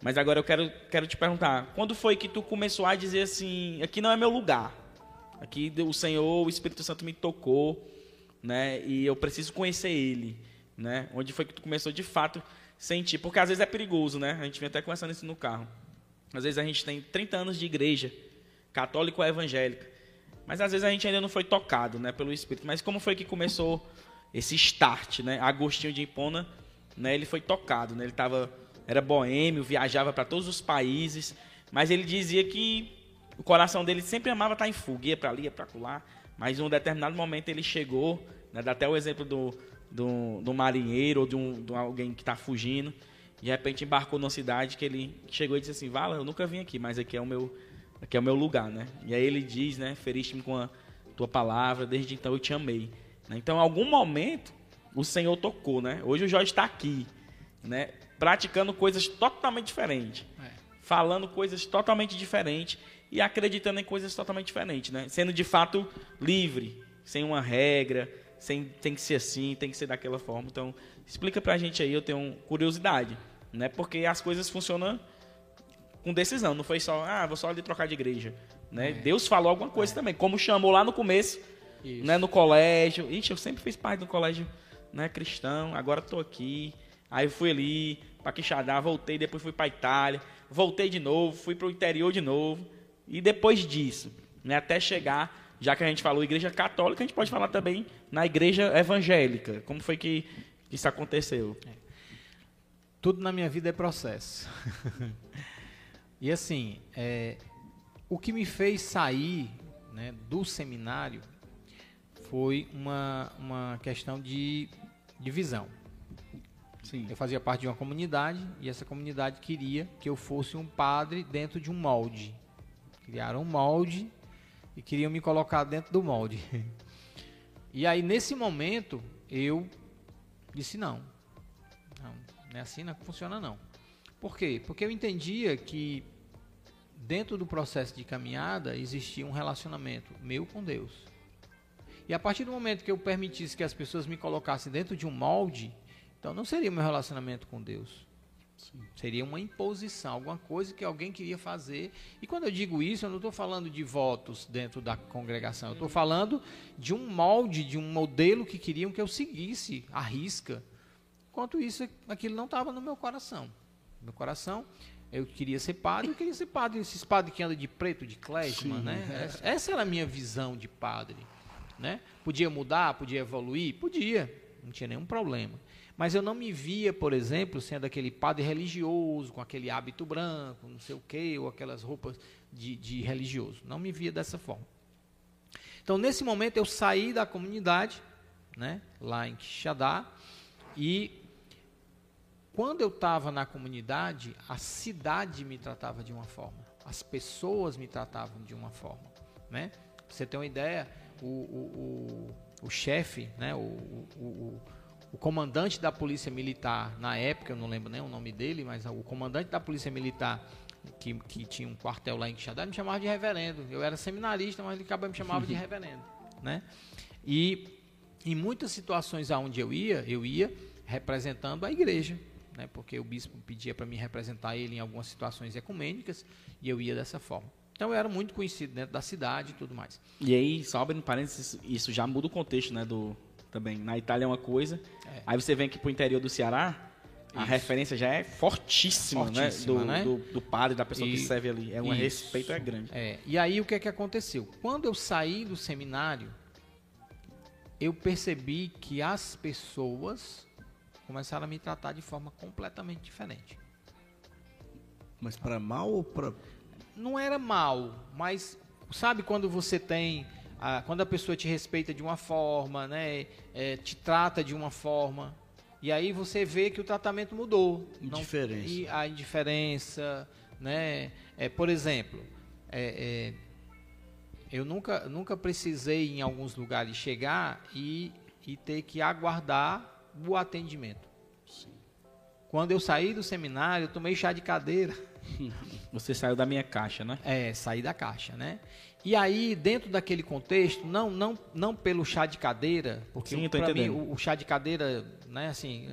S3: mas agora eu quero, quero te perguntar: quando foi que tu começou a dizer assim, aqui não é meu lugar? Aqui o Senhor, o Espírito Santo me tocou, né? E eu preciso conhecer Ele, né? Onde foi que tu começou de fato sentir? Porque às vezes é perigoso, né? A gente vem até conversando isso no carro. Às vezes a gente tem 30 anos de igreja, católico ou evangélica. Mas às vezes a gente ainda não foi tocado, né, pelo Espírito. Mas como foi que começou esse start, né? Agostinho de Hipona, né, ele foi tocado, né? Ele tava era boêmio, viajava para todos os países, mas ele dizia que o coração dele sempre amava estar em fuga, ia para ali, ia para lá, mas em um determinado momento ele chegou, né, dá até o exemplo do, do, do marinheiro ou de, um, de alguém que está fugindo, de repente embarcou numa cidade que ele chegou e disse assim, Vala, eu nunca vim aqui, mas aqui é o meu aqui é o meu lugar, né? E aí ele diz, né? Feriste-me com a tua palavra, desde então eu te amei. Né? Então, em algum momento, o Senhor tocou, né? Hoje o Jorge está aqui, né? Praticando coisas totalmente diferentes. É. Falando coisas totalmente diferentes e acreditando em coisas totalmente diferentes, né? Sendo de fato livre, sem uma regra, sem tem que ser assim, tem que ser daquela forma. Então, explica pra gente aí, eu tenho curiosidade, né? Porque as coisas funcionam com decisão, não foi só, ah, vou só ali trocar de igreja. Né? É. Deus falou alguma coisa é. também, como chamou lá no começo, né, no colégio. Ixi, eu sempre fiz parte do colégio né, cristão, agora estou aqui. Aí fui ali para Quixadá, voltei, depois fui para Itália, voltei de novo, fui para o interior de novo. E depois disso, né, até chegar, já que a gente falou igreja católica, a gente pode falar também na igreja evangélica. Como foi que isso aconteceu? É.
S4: Tudo na minha vida é processo. E assim, é, o que me fez sair né, do seminário foi uma, uma questão de, de visão. Sim. Eu fazia parte de uma comunidade e essa comunidade queria que eu fosse um padre dentro de um molde. Criaram um molde e queriam me colocar dentro do molde. E aí, nesse momento, eu disse: não, não, não é assim, não funciona não. Por quê? Porque eu entendia que dentro do processo de caminhada existia um relacionamento meu com Deus. E a partir do momento que eu permitisse que as pessoas me colocassem dentro de um molde, então não seria meu relacionamento com Deus. Sim. Seria uma imposição, alguma coisa que alguém queria fazer. E quando eu digo isso, eu não estou falando de votos dentro da congregação. Eu estou falando de um molde, de um modelo que queriam que eu seguisse à risca. Enquanto isso, aquilo não estava no meu coração. Meu coração, eu queria ser padre, eu queria ser padre. Esses padres que andam de preto, de klezma, né? Essa era a minha visão de padre, né? Podia mudar, podia evoluir? Podia, não tinha nenhum problema. Mas eu não me via, por exemplo, sendo aquele padre religioso, com aquele hábito branco, não sei o quê, ou aquelas roupas de, de religioso. Não me via dessa forma. Então, nesse momento, eu saí da comunidade, né, lá em Quixadá, e quando eu estava na comunidade, a cidade me tratava de uma forma, as pessoas me tratavam de uma forma. Né? Pra você ter uma ideia, o, o, o, o chefe, né, o, o, o comandante da polícia militar, na época, eu não lembro nem o nome dele, mas o comandante da polícia militar que, que tinha um quartel lá em Quixadá, me chamava de reverendo. Eu era seminarista, mas ele acaba me chamava de reverendo, né? E em muitas situações aonde eu ia, eu ia representando a igreja, né? Porque o bispo pedia para me representar ele em algumas situações ecumênicas e eu ia dessa forma. Então eu era muito conhecido dentro da cidade e tudo mais.
S3: E aí, só abrindo parênteses, isso já muda o contexto, né, do também. Na Itália é uma coisa,
S4: É.
S3: aí você vem aqui pro interior do Ceará, a
S4: Isso.
S3: referência já é fortíssima,
S4: Fortíssima,
S3: né?
S4: né?
S3: Do, do, do padre, da pessoa que
S4: E-
S3: serve ali. É um
S4: Isso.
S3: respeito é grande.
S4: É, e aí o que é que aconteceu? Quando eu saí do seminário, eu percebi que as pessoas começaram a me tratar de forma completamente diferente.
S2: Mas pra mal ou pra.
S4: Não era mal, mas sabe quando você tem, ah, quando a pessoa te respeita de uma forma, né, é, te trata de uma forma, e aí você vê que o tratamento mudou. Não-
S2: Indiferença.
S4: e a indiferença, né? É, por exemplo, é, é, eu nunca, nunca precisei em alguns lugares chegar e, e ter que aguardar o atendimento. Quando eu saí do seminário, eu tomei chá de cadeira.
S3: Você saiu da minha caixa, né?
S4: É, sair da caixa, né? E aí, dentro daquele contexto, não, não, não pelo chá de cadeira, porque
S3: Sim,
S4: pra mim o, o chá de cadeira, né, assim,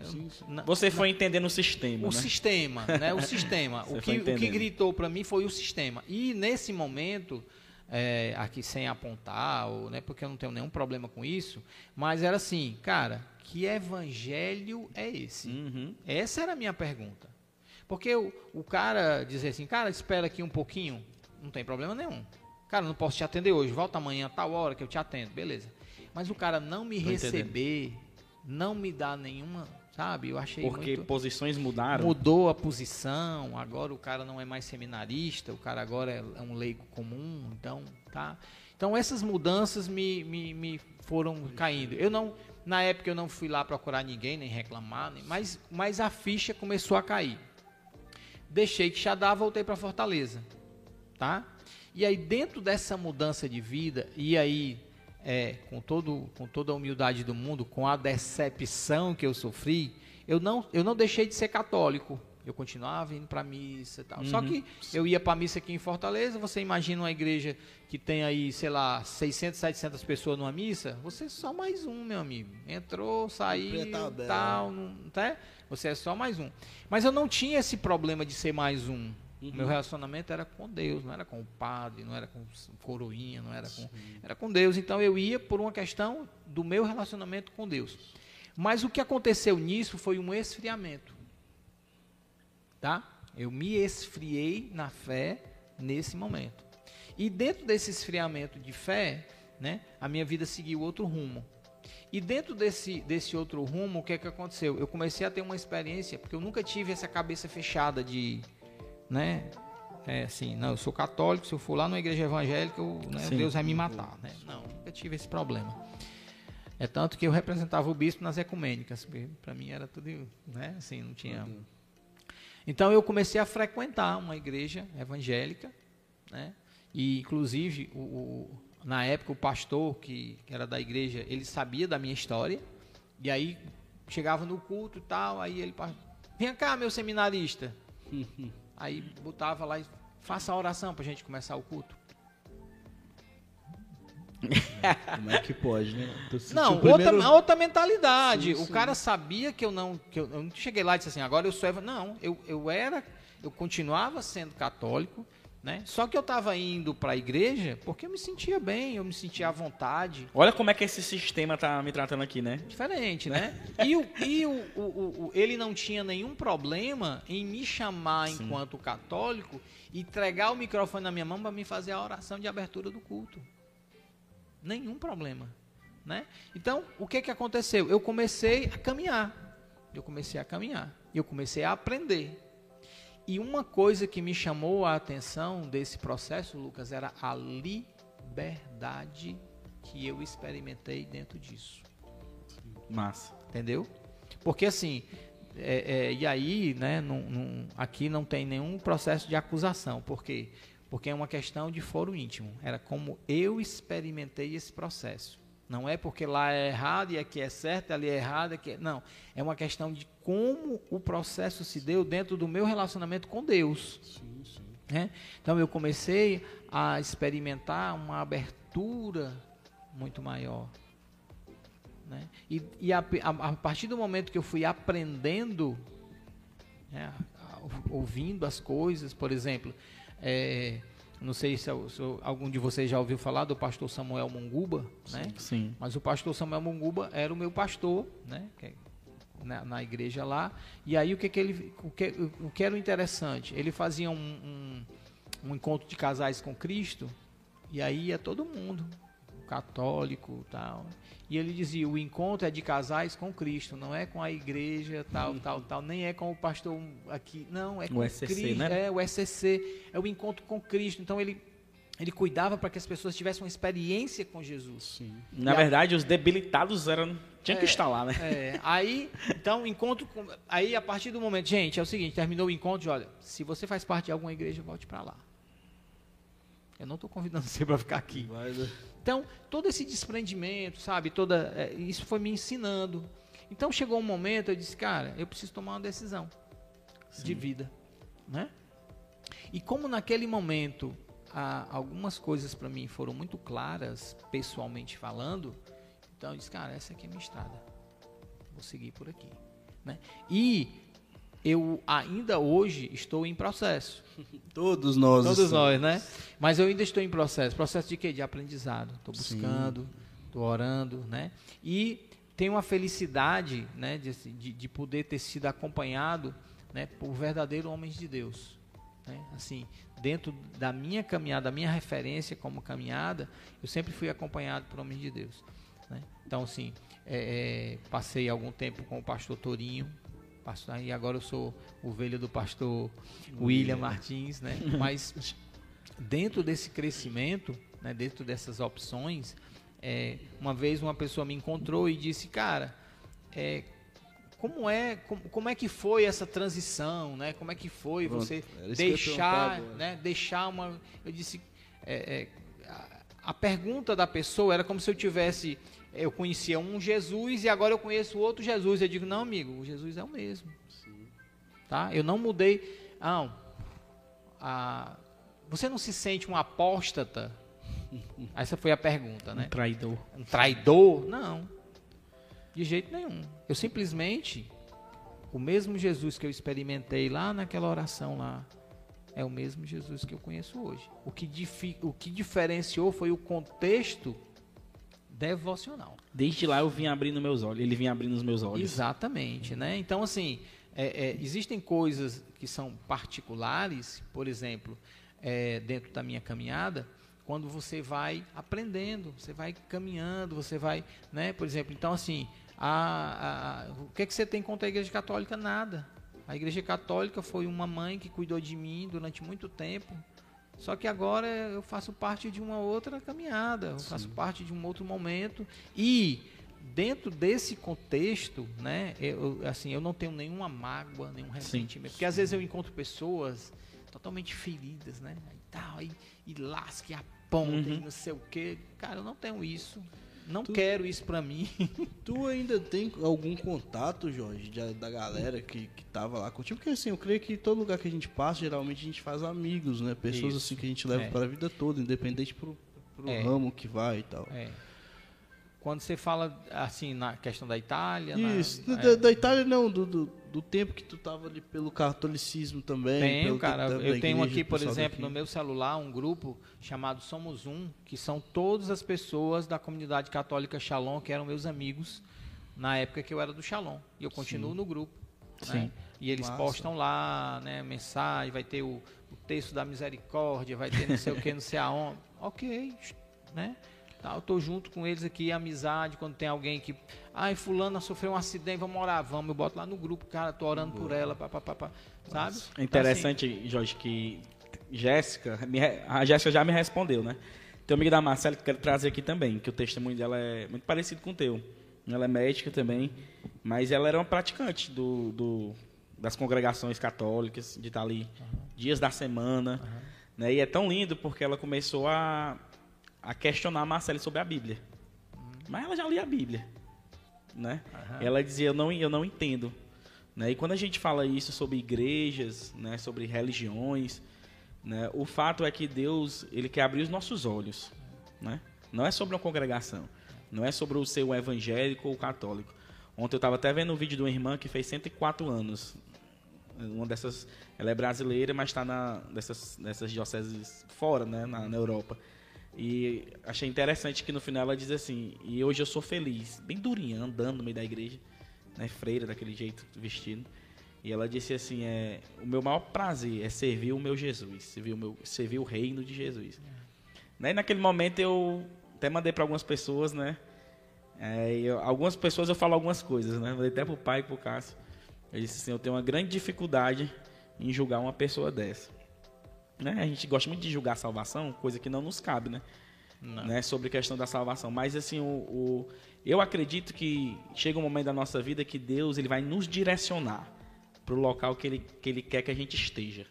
S4: não-
S3: Você foi entendendo o sistema,
S4: o
S3: né?
S4: sistema, né? O sistema. O, que, o que gritou para mim foi o sistema. E nesse momento, é, aqui sem apontar, ou, né, porque eu não tenho nenhum problema com isso, mas era assim, cara, que evangelho é esse?
S3: Uhum.
S4: Essa era a minha pergunta. Porque o, o cara dizer assim, cara, espera aqui um pouquinho, não tem problema nenhum. Cara, não posso te atender hoje, volta amanhã, tal hora que eu te atendo, beleza. Mas o cara não me
S3: Tô
S4: receber, não me dá nenhuma, sabe? Eu achei
S3: Porque
S4: muito...
S3: posições mudaram.
S4: Mudou a posição, agora o cara não é mais seminarista, o cara agora é, é um leigo comum, então, tá? Então essas mudanças me, me, me foram caindo. Eu não, na época eu não fui lá procurar ninguém, nem reclamar, nem, mas, mas a ficha começou a cair. Deixei que Xadá, voltei para Fortaleza, tá? E aí dentro dessa mudança de vida, e aí é, com, todo, com toda a humildade do mundo, com a decepção que eu sofri, eu não, eu não deixei de ser católico. Eu continuava indo para missa e tal. Só que eu ia para missa aqui em Fortaleza, você imagina uma igreja que tem aí, sei lá, 600, 700 pessoas numa missa, você é só mais um, meu amigo. Entrou, saiu, tal, não, tá? Você é só mais um. Mas eu não tinha esse problema de ser mais um. Meu relacionamento era com Deus, não era com o padre, não era com coroinha, não era com. Era com Deus. Então eu ia por uma questão do meu relacionamento com Deus. Mas o que aconteceu nisso foi um esfriamento. Tá? Eu me esfriei na fé nesse momento. E dentro desse esfriamento de fé, né, a minha vida seguiu outro rumo. E dentro desse, desse outro rumo, o que é que aconteceu? Eu comecei a ter uma experiência, porque eu nunca tive essa cabeça fechada de, né, é assim, não, eu sou católico, se eu for lá numa igreja evangélica, eu, né. Deus vai me matar, né? Não, nunca tive esse problema. É tanto que eu representava o bispo nas ecumênicas, para mim era tudo, né, assim, não tinha então eu comecei a frequentar uma igreja evangélica, né? E inclusive o, o- na época o pastor que, que era da igreja, ele sabia da minha história. E aí chegava no culto e tal, aí ele Vem cá, meu seminarista. aí botava lá e faça a oração pra gente começar o culto.
S2: Como é que pode, né?
S4: Não,
S2: o primeiro-
S4: outra, outra mentalidade.
S2: Sim,
S4: o
S2: sim.
S4: cara sabia que eu não. Que eu, eu não cheguei lá e disse assim, agora eu sou eva- Não, eu, eu era. Eu continuava sendo católico, né? Só que eu estava indo para a igreja porque eu me sentia bem, eu me sentia à vontade.
S3: Olha como é que esse sistema tá me tratando aqui, né?
S4: Diferente, né? E, o, e o, o, o- ele não tinha nenhum problema em me chamar
S3: Sim.
S4: enquanto católico e entregar o microfone na minha mão para me fazer a oração de abertura do culto. Nenhum problema. né? Então, o que que aconteceu? Eu comecei a caminhar. Eu comecei a caminhar. Eu comecei a aprender. E uma coisa que me chamou a atenção desse processo, Lucas, era a liberdade que eu experimentei dentro disso.
S3: Massa.
S4: Entendeu? Porque assim, é, é, e aí, né, aqui não tem nenhum processo de acusação. Por quê? Porque é uma questão de foro íntimo. Era como eu experimentei esse processo. Não é porque lá é errado e aqui é certo, ali é errado, aqui é... Não. É uma questão de como o processo se deu dentro do meu relacionamento com Deus. né? Então eu comecei a experimentar uma abertura muito maior. né? E, e a, a- a partir do momento que eu fui aprendendo, né, ouvindo as coisas, por exemplo, é, não sei se, se algum de vocês já ouviu falar do pastor Samuel Munguba, né?
S3: Sim.
S4: Mas o pastor Samuel Munguba era o meu pastor, né? que- Na, na igreja lá. E aí o que, que ele. O que, o que era o interessante? Ele fazia um, um, um encontro de casais com Cristo, e aí ia todo mundo, católico tal. E ele dizia: o encontro é de casais com Cristo, não é com a igreja, tal, tal, tal, nem é com o pastor aqui. Não, é
S3: O
S4: com
S3: SCC,
S4: Cristo.
S3: né?
S4: É o SCC, é o encontro com Cristo. Então ele. Ele cuidava para que as pessoas tivessem uma experiência com Jesus.
S3: Na
S4: E a-
S3: verdade, os debilitados eram. Tinha que
S4: É.
S3: estar lá, né?
S4: É, aí, então, encontro com, aí a partir do momento, gente, é o seguinte, terminou o encontro, olha, se você faz parte de alguma igreja, volte para lá. Eu não estou convidando você para ficar aqui. Então, todo esse desprendimento, sabe, toda é, isso foi me ensinando. Então, chegou um momento, eu disse, cara, eu preciso tomar uma decisão de vida, né? E como naquele momento ah, algumas coisas para mim foram muito claras, pessoalmente falando, então eu disse, cara, essa aqui é a minha estrada. Vou seguir por aqui, né? E eu ainda hoje estou em processo.
S2: Todos nós.
S4: Todos
S2: estamos.
S4: nós, né? Mas eu ainda estou em processo. Processo de quê? De aprendizado. Estou buscando, estou orando, né? E tenho a felicidade, né, de, de, de poder ter sido acompanhado, né, por verdadeiros homens de Deus. Né? Assim, dentro da minha caminhada, da minha referência como caminhada, eu sempre fui acompanhado por homens de Deus. né? Então, assim, é, é, passei algum tempo com o pastor Torinho, pastor, e agora eu sou ovelha do pastor William Martins, né? Mas dentro desse crescimento, né, dentro dessas opções, é, uma vez uma pessoa me encontrou e disse, cara, é, como é como, como é que foi essa transição, né? Como é que foi
S2: Pronto,
S4: você deixar, né? Deixar uma, eu disse, é, é, a, a pergunta da pessoa era como se eu tivesse, eu conhecia um Jesus e agora eu conheço outro Jesus. Eu digo, não, amigo, o Jesus é o mesmo, tá? Eu não mudei, não. A, você não se sente um apóstata? Essa foi a pergunta, né?
S3: Um traidor.
S4: um traidor? Não. De jeito nenhum. Eu simplesmente, o mesmo Jesus que eu experimentei lá naquela oração lá, é o mesmo Jesus que eu conheço hoje. O que, difi- o que diferenciou foi o contexto devocional.
S3: Desde lá eu vim abrindo meus olhos. Ele vinha abrindo os meus olhos.
S4: Exatamente, né? Então, assim, é, é, existem coisas que são particulares, por exemplo, é, dentro da minha caminhada, quando você vai aprendendo, você vai caminhando, você vai, né? Por exemplo, então, assim, a, a- o que, é que você tem contra a Igreja Católica? Nada. A Igreja Católica foi uma mãe que cuidou de mim durante muito tempo. Só que agora eu faço parte de uma outra caminhada, eu faço parte de um outro momento e dentro desse contexto, né, eu, assim, eu não tenho nenhuma mágoa, nenhum ressentimento, porque às vezes eu encontro pessoas totalmente feridas, né, e tal, e, e lasca, e aponta,
S3: Uhum.
S4: e não sei o quê. Cara, eu não tenho isso. Não quero isso pra mim.
S2: Tu ainda tem algum contato, Jorge, de- da galera que, que tava lá contigo? Porque assim, eu creio que todo lugar que a gente passa, geralmente a gente faz amigos, né? Pessoas
S4: Isso.
S2: assim que a gente leva
S4: É.
S2: para a vida toda, independente pro, pro
S4: É.
S2: ramo que vai e tal.
S4: É. Quando você fala assim na questão da Itália, na-
S2: Isso,
S4: é,
S2: da, da Itália não, do, do, do tempo que tu tava ali pelo catolicismo também.
S4: Tenho, cara.
S2: da
S4: Eu tenho aqui, por exemplo,
S2: daqui.
S4: no meu celular, um grupo chamado Somos Um, que são todas as pessoas da comunidade católica Shalom, que eram meus amigos na época que eu era do Shalom. E eu continuo no grupo. né?
S3: Sim.
S4: E eles postam lá, né, mensagem, vai ter o, o texto da misericórdia, vai ter não sei o que, não sei aonde. Ok, né? Tá, eu tô junto com eles aqui, amizade, quando tem alguém que. Ai, fulana sofreu um acidente, vamos orar, vamos. Eu boto lá no grupo, cara, tô orando por ela, pá, pá, pá, pá, sabe?
S3: É
S4: Então,
S3: interessante, Jorge, que Jéssica, a Jéssica já me respondeu, né? Tem uma amiga da Marcela que eu quero trazer aqui também, que o testemunho dela é muito parecido com o teu. Ela é médica também, mas ela era uma praticante do, do- das congregações católicas, de estar ali dias da semana. Né? E é tão lindo porque ela começou a, a questionar a Marcela sobre a Bíblia. Mas ela já lia a Bíblia. Né? Ela dizia, eu não, eu não entendo. Né? E quando a gente fala isso sobre igrejas, né, sobre religiões, né, o fato é que Deus ele quer abrir os nossos olhos. Né? Não é sobre uma congregação, não é sobre o ser evangélico ou católico. Ontem eu estava até vendo um vídeo de uma irmã que fez 104 anos. Uma dessas, ela é brasileira, mas está na dessas, dessas dioceses fora, né, na, na Europa. E achei interessante que no final ela diz assim: E hoje eu sou feliz, bem durinha, andando no meio da igreja, né, freira daquele jeito, vestindo. E ela disse assim: é, O meu maior prazer é servir o meu Jesus, servir o, meu, servir o reino de Jesus. Né, E naquele momento eu até mandei para algumas pessoas, né? É, eu- algumas pessoas eu falo algumas coisas, né? Mandei até pro pai e pro Cássio. Eu disse assim: Eu tenho uma grande dificuldade em julgar uma pessoa dessa. Né? A gente gosta muito de julgar a salvação, coisa que não nos cabe, né? né? Sobre a questão da salvação. Mas assim, o, o- eu acredito que chega um momento da nossa vida que Deus ele vai nos direcionar para o local que ele, que ele quer que a gente esteja.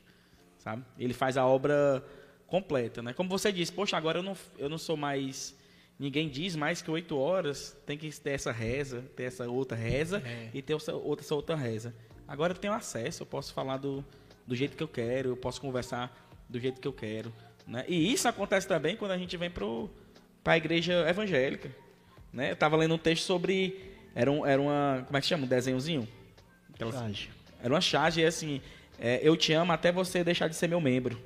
S3: Sabe? Ele faz a obra completa, né? Como você disse, poxa, agora eu não, eu não sou mais. Ninguém diz mais que oito horas tem que ter essa reza, ter essa outra reza
S4: É.
S3: e ter essa outra, essa outra reza. Agora eu tenho acesso, eu posso falar do, do jeito que eu quero, eu posso conversar do jeito que eu quero. Né? E isso acontece também quando a gente vem para a igreja evangélica. Né? Eu estava lendo um texto sobre. Era, um, era uma. Como é que chama? Um desenhozinho? Aquelas-
S2: Charge.
S3: era uma charge e é assim, é, eu te amo até você deixar de ser meu membro.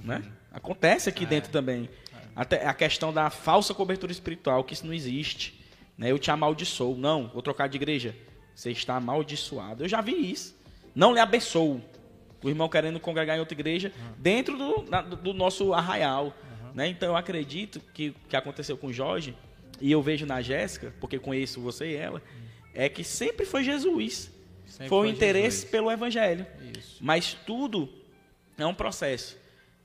S3: Né? Acontece aqui dentro também. Até a questão da falsa cobertura espiritual, que isso não existe. Né? Eu te amaldiçoo. Não, vou trocar de igreja. Você está amaldiçoado. Eu já vi isso. Não lhe abençoo. O irmão querendo congregar em outra igreja dentro do, na- do nosso arraial. Né? Então eu acredito que o que aconteceu com Jorge, e eu vejo na Jéssica, porque conheço você e ela, é que sempre foi Jesus.
S4: Sempre
S3: foi o interesse
S4: Jesus.
S3: pelo evangelho.
S4: Isso.
S3: Mas tudo é um processo.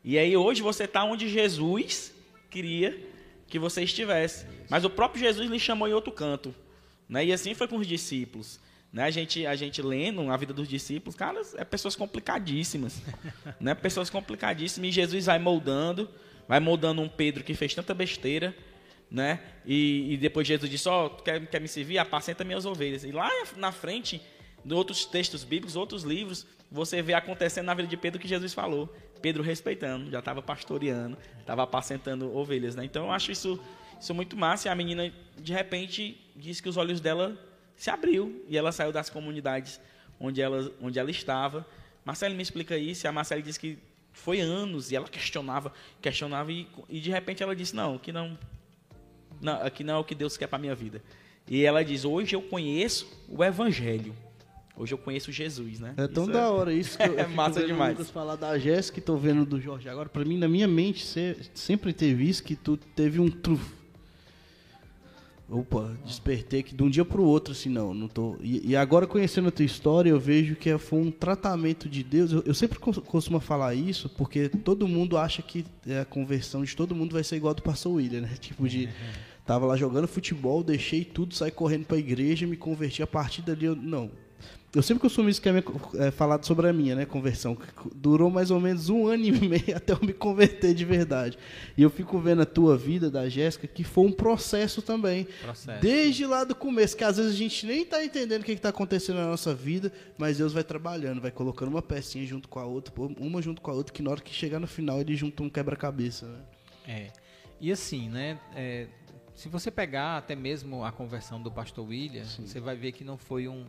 S3: E aí hoje você está onde Jesus queria que você estivesse. Mas o próprio Jesus lhe chamou em outro canto. Né? E assim foi com os discípulos. Né? A, gente, a gente lendo a vida dos discípulos, cara, é pessoas complicadíssimas. né? Pessoas complicadíssimas. E Jesus vai moldando, vai moldando um Pedro que fez tanta besteira. Né? E, e depois Jesus disse: Ó, quer, quer me servir? Apacenta minhas ovelhas. E lá na frente, em outros textos bíblicos, outros livros, você vê acontecendo na vida de Pedro o que Jesus falou. Pedro respeitando, já estava pastoreando, estava apacentando ovelhas. Né? Então eu acho isso, isso muito massa. E a menina, de repente, disse que os olhos dela se abriu e ela saiu das comunidades onde ela, onde ela estava. Marcelo me explica isso. E a Marcela disse que foi anos e ela questionava, questionava e, e de repente ela disse: Não, que não, não, aqui não é o que Deus quer para minha vida. E ela diz: Hoje eu conheço o Evangelho. Hoje eu conheço Jesus, né?
S2: É tão
S3: Isso
S2: da hora isso que eu, eu
S3: É massa demais.
S2: Lucas falar da Jéssica e tô vendo do Jorge. Agora, pra mim, na minha mente, sempre teve isso que tu teve um truf. Opa, despertei que de um dia pro outro, assim, não, não tô. E, e agora conhecendo a tua história, eu vejo que é- foi um tratamento de Deus. Eu, eu sempre cos- costumo falar isso, porque todo mundo acha que é, a conversão de todo mundo vai ser igual a do pastor William, né? Tipo de. Tava lá jogando futebol, deixei tudo, saí correndo pra igreja, me converti. A partir dali, eu. Não. Eu sempre costumo isso que é, minha, é falado sobre a minha, né, conversão. que Durou mais ou menos um ano e meio até eu me converter de verdade. E eu fico vendo a tua vida, da Jéssica, que foi um processo também.
S4: Processo.
S2: Desde lá do começo, que às vezes a gente nem tá entendendo o que, que tá acontecendo na nossa vida, mas Deus vai trabalhando, vai colocando uma pecinha junto com a outra, uma junto com a outra, que na hora que chegar no final ele junta um quebra-cabeça, né?
S4: É. E assim, né? é, se você pegar até mesmo a conversão do pastor William, você vai ver que não foi um.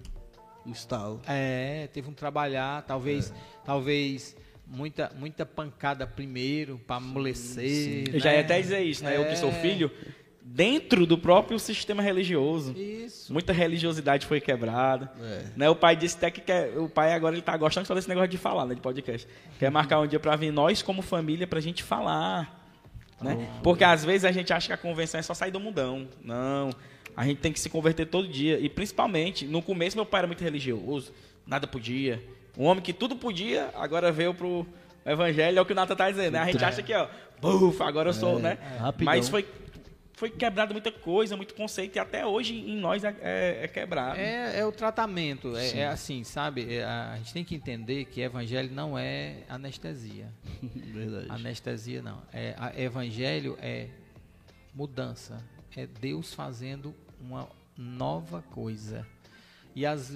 S2: Estalo.
S4: É, teve um trabalhar, talvez, talvez muita, muita pancada primeiro para amolecer.
S3: Eu já ia
S4: né?
S3: até dizer isso, né? Eu que sou
S4: É.
S3: filho, dentro do próprio sistema religioso.
S4: Isso.
S3: Muita religiosidade foi quebrada.
S2: É.
S3: Né? O pai disse até que quer, o pai agora ele tá gostando só desse negócio de falar, né, de podcast. Quer marcar um dia para vir nós como família pra gente falar Né? Porque às vezes a gente acha que a convenção é só sair do mundão. Não. A gente tem que se converter todo dia. E principalmente, no começo meu pai era muito religioso. Nada podia. Um homem que tudo podia, agora veio pro evangelho, é o que o Nata tá dizendo. Né? A gente acha que, ó, buf, agora eu sou, né?
S2: rapidão.
S3: Mas foi, foi quebrado muita coisa, muito conceito, e até hoje em nós é, é- é quebrado.
S4: É, é o tratamento, é, é assim, sabe? É, a, a gente tem que entender que evangelho não é anestesia.
S2: Verdade.
S4: Anestesia não. É, a- evangelho é mudança. É Deus fazendo uma nova coisa. E às,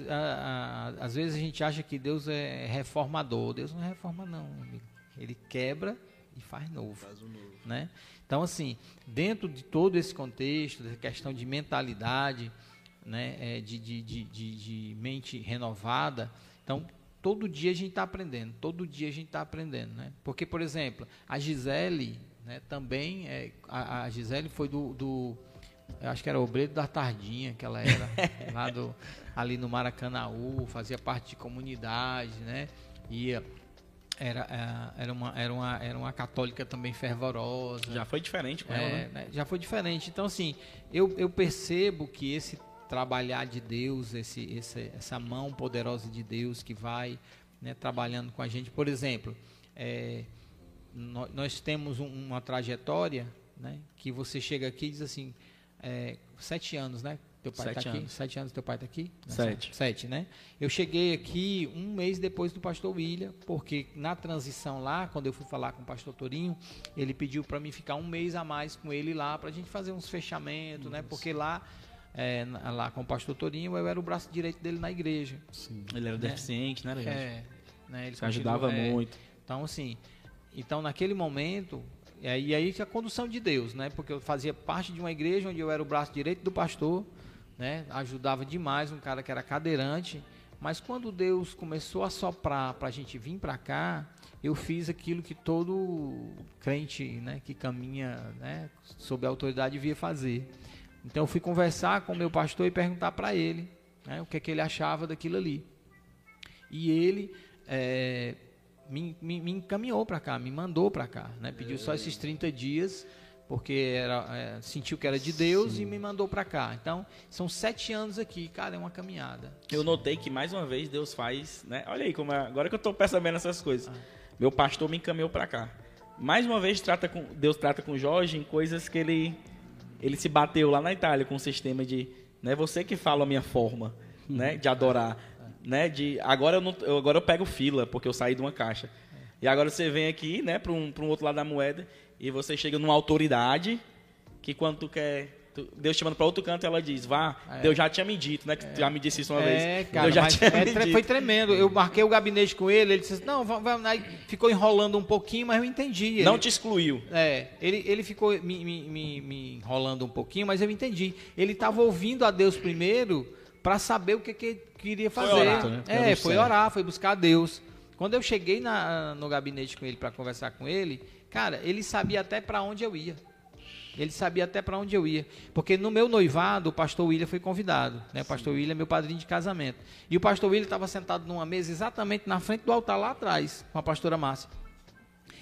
S4: às vezes a gente acha que Deus é reformador. Deus não reforma, não. amigo. Ele quebra e faz novo. Né? Então, assim, dentro de todo esse contexto, da questão de mentalidade, né, é, de, de, de, de, de mente renovada, então todo dia a gente está aprendendo, todo dia a gente está aprendendo, né? Porque, por exemplo, a Gisele, né, também, é, a, a Gisele foi do, do, eu acho que era obreiro da Tardinha, que ela era, lá do, ali no Maracanaú, fazia parte de comunidade, né? Ia, era, ah, era, uma, era, uma, era uma católica também fervorosa.
S3: Já foi diferente com
S4: É,
S3: ela, né?
S4: né, já foi diferente. Então, assim, eu, eu percebo que esse trabalhar de Deus, esse, esse- essa mão poderosa de Deus que vai né, trabalhando com a gente. Por exemplo, é, nó- nós temos um- uma trajetória né, que você chega aqui e diz assim, é, sete anos, né? Teu pai
S3: Sete
S4: está aqui?
S3: anos.
S4: Sete anos teu pai está aqui?
S3: Sete.
S4: Sete, né? Eu cheguei aqui um mês depois do pastor William, porque na transição lá, quando eu fui falar com o pastor Torinho, ele pediu para mim ficar um mês a mais com ele lá, para a gente fazer uns fechamentos, né? Porque lá, é, lá com o pastor Torinho, eu era o braço direito dele na igreja.
S3: Ele era deficiente, né, gente?
S4: É, né? Ele
S3: ajudava
S4: é,
S3: muito.
S4: então, assim, então naquele momento, e aí, e aí que a condução de Deus, né? Porque eu fazia parte de uma igreja onde eu era o braço direito do pastor, né? Ajudava demais um cara que era cadeirante. Mas quando Deus começou a soprar para a gente vir para cá, eu fiz aquilo que todo crente, né, que caminha, né, sob a autoridade devia fazer. Então eu fui conversar com o meu pastor e perguntar para ele, né, o que é que ele achava daquilo ali. E ele é, me, me- me encaminhou para cá, me mandou para cá, né? Pediu só esses 30 dias, porque era, é, sentiu que era de Deus e me mandou para cá. Então, são sete anos aqui, cara, é uma caminhada.
S3: Eu notei que mais uma vez Deus faz, né? Olha aí como é, agora que eu tô percebendo essas coisas. Meu pastor me encaminhou pra cá. Mais uma vez trata com Deus trata com Jorge em coisas que ele ele se bateu lá na Itália com o sistema de, né, você que fala a minha forma, né, de adorar, né, de agora eu não, eu- agora eu pego fila porque eu saí de uma caixa. E agora você vem aqui, né, para um, pra um outro lado da moeda e você chega numa autoridade que quando tu quer Deus te manda para outro canto, ela diz: Vá, Deus já tinha me dito, né? Que tu já me disse isso uma
S4: É,
S3: vez.
S4: cara,
S3: Deus já tinha
S4: é
S3: me
S4: foi tremendo. Eu marquei o gabinete com ele, ele disse assim, não. Aí ficou enrolando um pouquinho, mas eu entendi. Ele-
S3: Não te excluiu.
S4: É, ele, ele ficou me, me, me, me enrolando um pouquinho, mas eu entendi. Ele estava ouvindo a Deus primeiro para saber o que, que queria
S3: Foi
S4: fazer.
S3: orar,
S2: né?
S4: É, foi orar, foi buscar a Deus. Quando eu cheguei na- no gabinete com ele para conversar com ele, cara, ele sabia até para onde eu ia. Ele sabia até para onde eu ia. Porque no meu noivado, o pastor William foi convidado. Né? O pastor William é meu padrinho de casamento. E o pastor William estava sentado numa mesa exatamente na frente do altar lá atrás, com a pastora Márcia.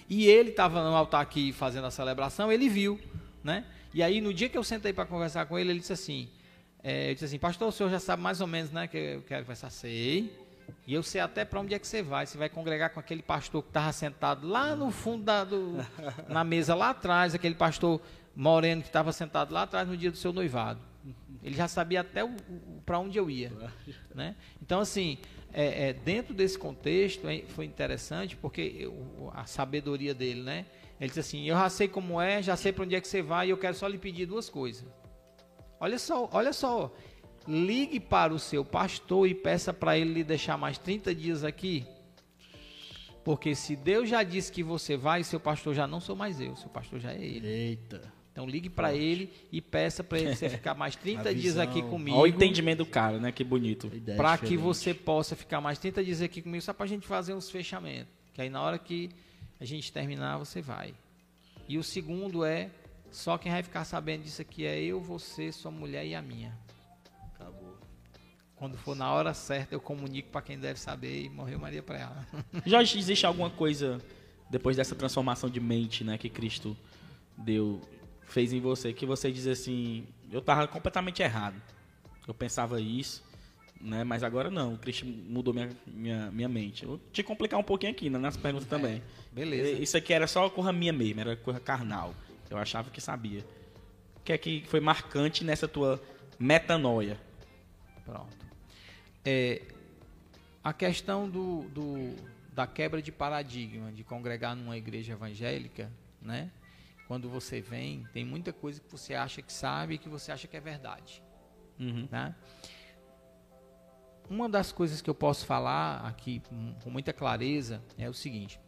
S4: E ele estava no altar aqui fazendo a celebração, ele viu, né? E aí, no dia que eu sentei para conversar com ele, ele disse assim, é, ele disse assim, pastor, o senhor já sabe mais ou menos, né, que eu quero conversar. Sei. E eu sei até para onde é que você vai. Você vai congregar com aquele pastor que estava sentado lá no fundo da, do, na mesa lá atrás, aquele pastor moreno que estava sentado lá atrás no dia do seu noivado. Ele já sabia até para onde eu ia, né? Então assim, é, é, dentro desse contexto é, foi interessante porque eu- a sabedoria dele, né? Ele disse assim: eu já sei como é, já sei para onde é que você vai e eu quero só lhe pedir duas coisas. Olha só, olha só. Ligue para o seu pastor e peça para ele lhe deixar mais 30 dias aqui. Porque se Deus já disse que você vai, seu pastor já não sou mais eu, seu pastor já é ele.
S2: Eita.
S4: Então ligue para ele e peça para ele você ficar mais 30
S2: A
S4: dias aqui comigo.
S3: Olha o entendimento do cara, né? Que bonito.
S2: Ideia
S4: Para que você possa ficar mais 30 dias aqui comigo, só para a gente fazer uns fechamentos. Que aí na hora que a gente terminar, você vai. E o segundo é, só quem vai ficar sabendo disso aqui é eu, você, sua mulher e a minha.
S2: Acabou.
S4: Quando for na hora certa, eu comunico para quem deve saber e morreu Maria para ela.
S3: Já existe alguma coisa depois dessa transformação de mente, né? Que Cristo deu fez em você que você diz assim, eu tava completamente errado. Eu pensava isso, né? Mas agora não, o Cristo mudou minha, minha, minha mente. Eu vou te complicar um pouquinho aqui né, nas perguntas também.
S4: beleza.
S3: Isso aqui era só coisa minha mesmo, era coisa carnal. Eu achava que sabia. O que é que foi marcante nessa tua metanoia?
S4: Pronto. É, a questão do, do, da quebra de paradigma, de congregar numa igreja evangélica, né? Quando você vem, tem muita coisa que você acha que sabe e que você acha que é verdade.
S3: Uhum.
S4: Né? Uma das coisas que eu posso falar aqui com muita clareza é o seguinte: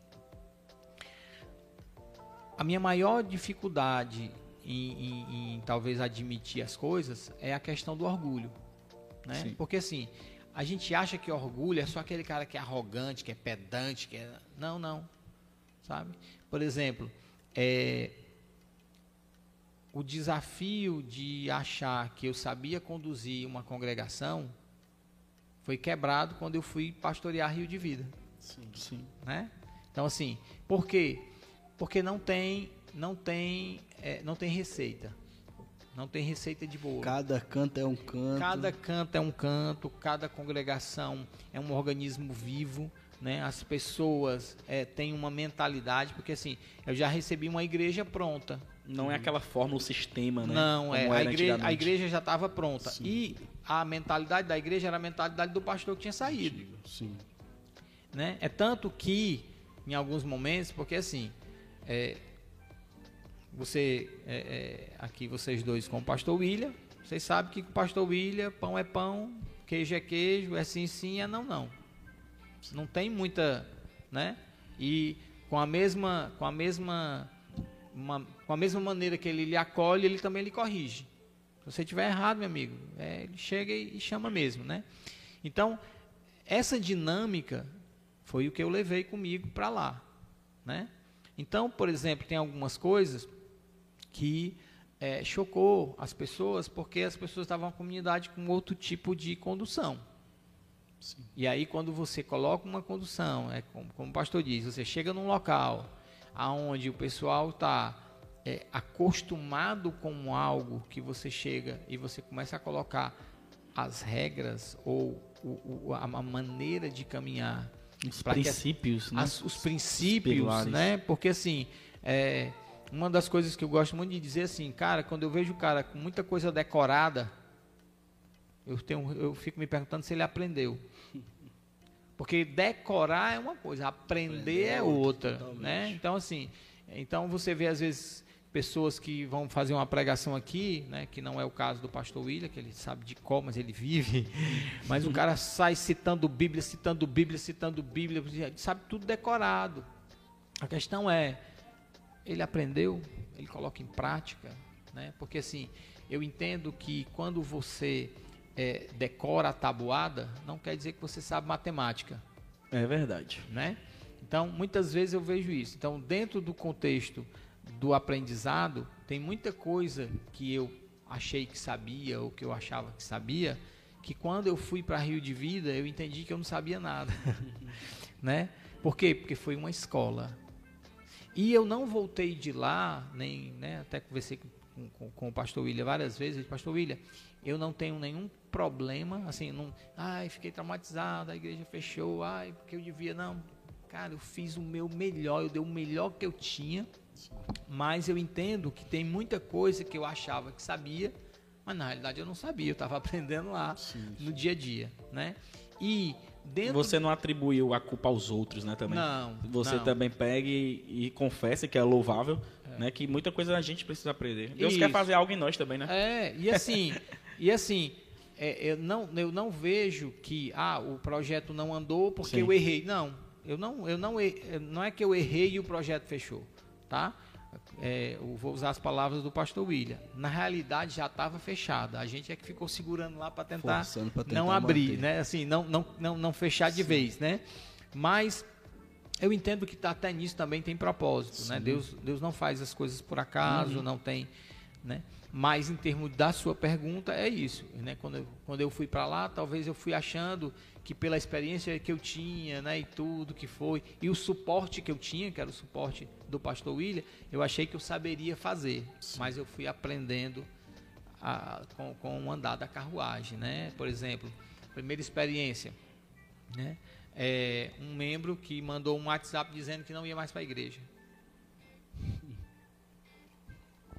S4: a minha maior dificuldade em, em, em talvez admitir as coisas é a questão do orgulho, né?
S3: Sim.
S4: Porque assim a gente acha que orgulho é só aquele cara que é arrogante, que é pedante, que é não, não, sabe? Por exemplo, é, o desafio de achar que eu sabia conduzir uma congregação foi quebrado quando eu fui pastorear Rio de Vida,
S3: Sim. Sim.
S4: né? Então assim, por quê? Porque não tem, não tem, é, não tem receita, não tem receita de bolo.
S2: Cada canto é um canto.
S4: Cada canto é um canto, cada congregação é um organismo vivo, né? As pessoas é, têm uma mentalidade, porque assim, eu já recebi uma igreja pronta.
S3: Não é aquela forma, o sistema, né?
S4: Não, é, a igreja, a igreja já estava pronta.
S2: Sim.
S4: E a mentalidade da igreja era a mentalidade do pastor que tinha saído.
S2: Sim.
S4: né? É tanto que, em alguns momentos, porque assim, é, você, é, é, aqui vocês dois com o pastor William, vocês sabem que com o pastor William, pão é pão, queijo é queijo, é sim sim, é não não. Não tem muita, né? E com a mesma, com a mesma, uma- com a mesma maneira que ele lhe acolhe, ele também lhe corrige. Se você tiver errado, meu amigo, é, ele chega e, e chama mesmo, né? Então, essa dinâmica foi o que eu levei comigo para lá, né? Então, por exemplo, tem algumas coisas que eh, chocou as pessoas porque as pessoas estavam em comunidade com outro tipo de condução. E aí, quando você coloca uma condução, é como, como o pastor diz, você chega num local aonde o pessoal está acostumado com algo que você chega e você começa a colocar as regras ou o- o- a maneira de caminhar
S3: Os
S4: pra que
S3: princípios, né?
S4: as- os princípios,
S3: pilares.
S4: né? Porque assim, é, uma das coisas que eu gosto muito de dizer assim, cara, quando eu vejo o cara com muita coisa decorada, eu tenho, eu fico me perguntando se ele aprendeu. Porque decorar é uma coisa, aprender,
S2: Aprender
S4: é
S2: é
S4: outra,
S2: outra,
S4: né? Então assim, então você vê às vezes pessoas que vão fazer uma pregação aqui, né, que não é o caso do pastor William, que ele sabe de qual, mas ele vive. Mas o cara sai citando Bíblia, citando Bíblia, citando Bíblia, sabe tudo decorado. A questão é, ele aprendeu, ele coloca em prática, né? Porque assim, eu entendo que quando você eh, decora a tabuada, não quer dizer que você sabe matemática
S3: É verdade.
S4: né? Então, muitas vezes eu vejo isso. Então, dentro do contexto do aprendizado, tem muita coisa que eu achei que sabia ou que eu achava que sabia, que quando eu fui para Rio de Vida, eu entendi que eu não sabia nada, né? Por quê? Porque foi uma escola. E eu não voltei de lá, nem, né, até conversei com, com, com o pastor William várias vezes, ele, pastor William, eu não tenho nenhum problema, assim, não, ai, fiquei traumatizado, a igreja fechou, ai, porque eu devia, não. Cara, eu fiz o meu melhor, eu dei o melhor que eu tinha, mas eu entendo que tem muita coisa que eu achava que sabia, mas na realidade eu não sabia, eu estava aprendendo lá no dia a dia, né? E dentro
S3: Você não atribuiu a culpa aos outros, né, também?
S4: Não,
S3: Você
S4: não.
S3: também pega e, e confessa que é louvável, né? Que muita coisa a gente precisa aprender. Deus quer
S4: Isso.
S3: fazer algo em nós também, né?
S4: É, e assim, e assim, é, eu, não, eu não vejo que ah, o projeto não andou porque
S3: Sim.
S4: eu errei. Não, eu não, eu não, não é que eu errei e o projeto fechou, tá? É, eu vou usar as palavras do pastor William. Na realidade já estava fechada. A gente é que ficou segurando lá para tentar,
S2: tentar
S4: não abrir,
S2: manter.
S4: né? Assim, não, não, não, não fechar de vez, né? Mas eu entendo que tá, até nisso também tem propósito, né? Deus, Deus não faz as coisas por acaso, não tem, né? Mas em termos da sua pergunta é isso, né? Quando eu, quando eu fui para lá, talvez eu fui achando que pela experiência que eu tinha, né, e tudo que foi, e o suporte que eu tinha, que era o suporte do pastor William, eu achei que eu saberia fazer, mas eu fui aprendendo a, com, com o andar da carruagem, né? Por exemplo, primeira experiência, né? É um membro que mandou um WhatsApp dizendo que não ia mais para a igreja.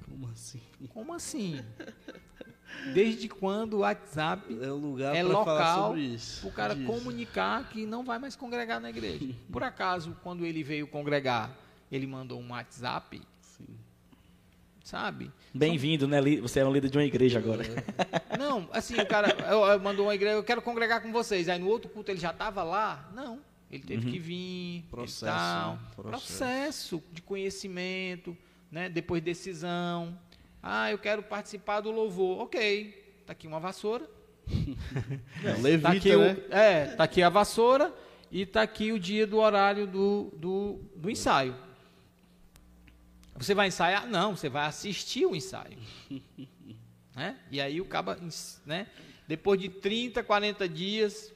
S2: Como assim?
S4: Como assim? Desde quando o WhatsApp
S2: É o lugar
S4: é local
S2: sobre isso.
S4: o cara
S2: Disso.
S4: comunicar que não vai mais congregar na igreja. Por acaso, quando ele veio congregar, ele mandou um WhatsApp,
S2: Sim.
S4: sabe?
S3: Bem-vindo, né? Você é um líder de uma igreja agora.
S4: Não, assim, o cara eu- eu mandou uma igreja, eu quero congregar com vocês. Aí no outro culto ele já estava lá? Não. Ele teve que vir,
S2: Processo,
S4: tal.
S2: Processo.
S4: Processo de conhecimento, né? Depois decisão. Ah, eu quero participar do louvor. Ok, tá aqui uma vassoura.
S2: Não, levita,
S4: Tá aqui,
S2: né?
S4: o, é, tá aqui a vassoura e tá aqui o dia do horário do, do, do ensaio. Você vai ensaiar? Não, você vai assistir o ensaio. né? E aí o caba, né? Depois de 30, 40 dias,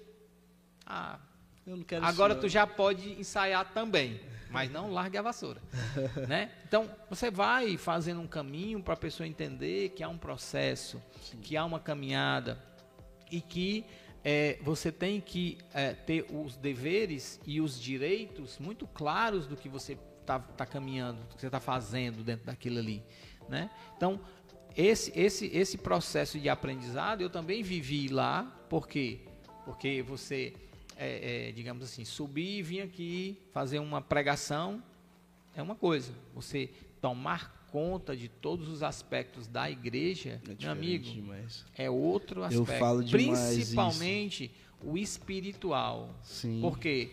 S4: ah,
S2: Eu não quero
S4: agora
S2: isso,
S4: tu já pode ensaiar também, mas não largue a vassoura, né? Então você vai fazendo um caminho para a pessoa entender que há um processo, que há uma caminhada e que é, você tem que é, ter os deveres e os direitos muito claros do que você está tá caminhando, do que você está fazendo dentro daquilo ali, né? Então esse, esse, esse processo de aprendizado eu também vivi lá, por quê? Porque você, é, é, digamos assim, subir e vir aqui fazer uma pregação é uma coisa. Você tomar conta de todos os aspectos da igreja,
S2: É
S4: meu amigo,
S2: demais.
S4: é outro
S2: Eu
S4: aspecto.
S2: falo demais
S4: Principalmente o espiritual.
S2: Sim.
S4: Porque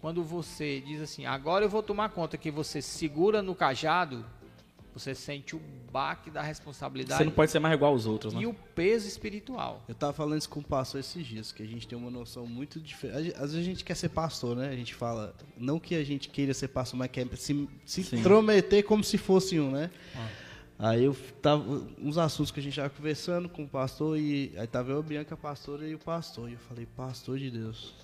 S4: quando você diz assim, agora eu vou tomar conta que você segura no cajado, você sente o baque da responsabilidade
S3: Você não pode ser mais igual aos outros, né?
S4: e o peso espiritual.
S2: Eu tava falando isso com o pastor esses dias, que a gente tem uma noção muito diferente. Às vezes a gente quer ser pastor, né? A gente fala, não que a gente queira ser pastor, mas quer se, se
S3: Sim.
S2: intrometer como se fosse um, né? Aí eu tava, uns assuntos que a gente tava conversando com o pastor, e aí tava eu, a Bianca, a pastora e o pastor. E eu falei, pastor de Deus,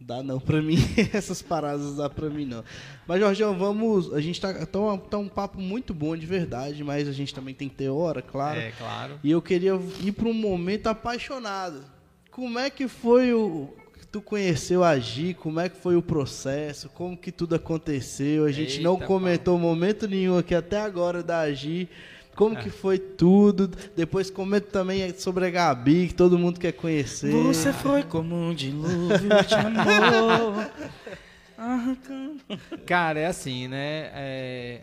S2: dá não pra mim, essas paradas não dá pra mim não. Mas, Jorgeão, vamos, a gente tá, tá, um, tá um papo muito bom de verdade, mas a gente também tem que ter hora, claro.
S4: É, claro.
S2: E eu queria ir para um momento apaixonado. Como é que foi o que tu conheceu a Gi? Como é que foi o processo? Como que tudo aconteceu? A gente não
S4: Eita,
S2: comentou momento nenhum aqui até agora da Gi. Como que foi tudo? Depois comenta também sobre a Gabi, que todo mundo quer conhecer.
S3: Você foi como um dilúvio de amor. arrancando.
S4: Cara, é assim, né? É...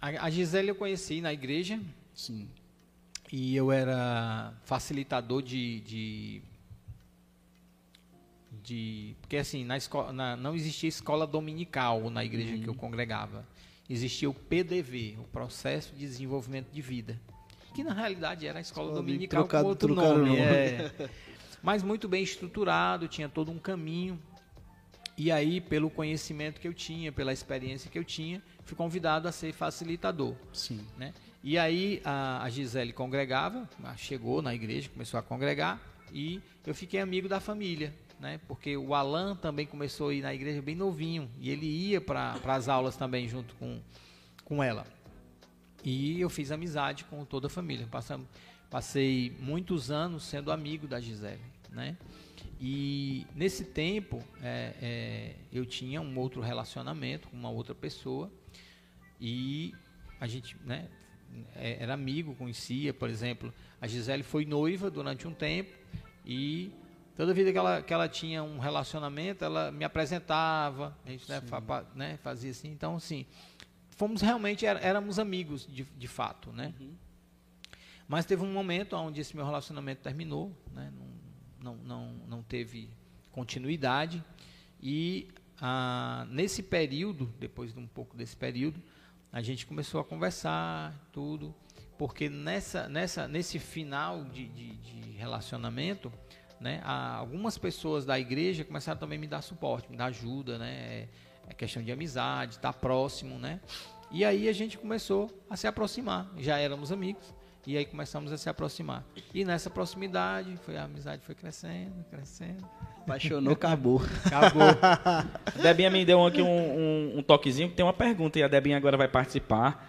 S4: A, Gisele eu conheci na igreja
S2: Sim.
S4: e eu era facilitador de. de, de- porque assim, na escola, na- não existia escola dominical na igreja que eu congregava. Existia o PDV, o Processo de Desenvolvimento de Vida. Que na realidade era a escola
S2: ali,
S4: dominical
S2: trocado-
S4: com outro nome.
S2: nome.
S4: é. Mas muito bem estruturado, tinha todo um caminho. E aí, pelo conhecimento que eu tinha, pela experiência que eu tinha, fui convidado a ser facilitador.
S2: Sim.
S4: Né? E aí a, a Gisele congregava, chegou na igreja, começou a congregar e eu fiquei amigo da família, né? Porque o Alan também começou a ir na igreja bem novinho e ele ia para as aulas também junto com, com ela. E eu fiz amizade com toda a família. Passam- passei muitos anos sendo amigo da Gisele, né? E nesse tempo é, é, eu tinha um outro relacionamento com uma outra pessoa e a gente, né, é, era amigo, conhecia, por exemplo, a Gisele foi noiva durante um tempo e toda vida que ela, que ela tinha um relacionamento, ela me apresentava, a gente né, fa- né, fazia assim, então assim, fomos realmente, éramos amigos de, de fato, né? Mas teve um momento onde esse meu relacionamento terminou, né? não, não, não, não teve continuidade. E ah, nesse período, depois de um pouco desse período, a gente começou a conversar, tudo, porque nessa, nessa, nesse final de, de, de relacionamento, né, algumas pessoas da igreja começaram também a me dar suporte, me dar ajuda, né, é questão de amizade, estar próximo, né, e aí a gente começou a se aproximar, já éramos amigos, E aí começamos a se aproximar. E nessa proximidade, foi, a amizade foi crescendo, crescendo.
S2: Apaixonou, acabou.
S4: Acabou.
S3: A Debinha me deu aqui um, um, um toquezinho que tem uma pergunta e a Debinha agora vai participar.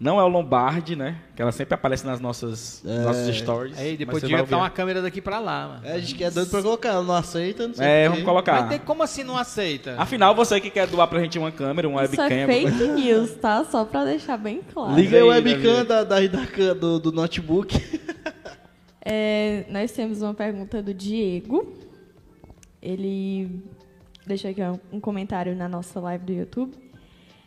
S3: Não é o Lombardi, né? Que ela sempre aparece nas nossas
S2: É.
S3: nossos stories.
S4: aí depois
S3: vai
S4: botar uma câmera daqui pra lá, mano.
S2: É, a gente quer doido pra colocar, ela não aceita, não sei
S3: É, vamos colocar.
S4: Mas tem, como assim não aceita?
S3: Afinal, você que quer doar pra gente uma câmera, um
S5: Isso
S3: webcam.
S5: é fake news, tá? Só pra deixar bem claro.
S2: Liga aí o webcam da, da, da do, do notebook.
S5: É, nós temos uma pergunta do Diego. Ele deixou aqui um comentário na nossa live do YouTube.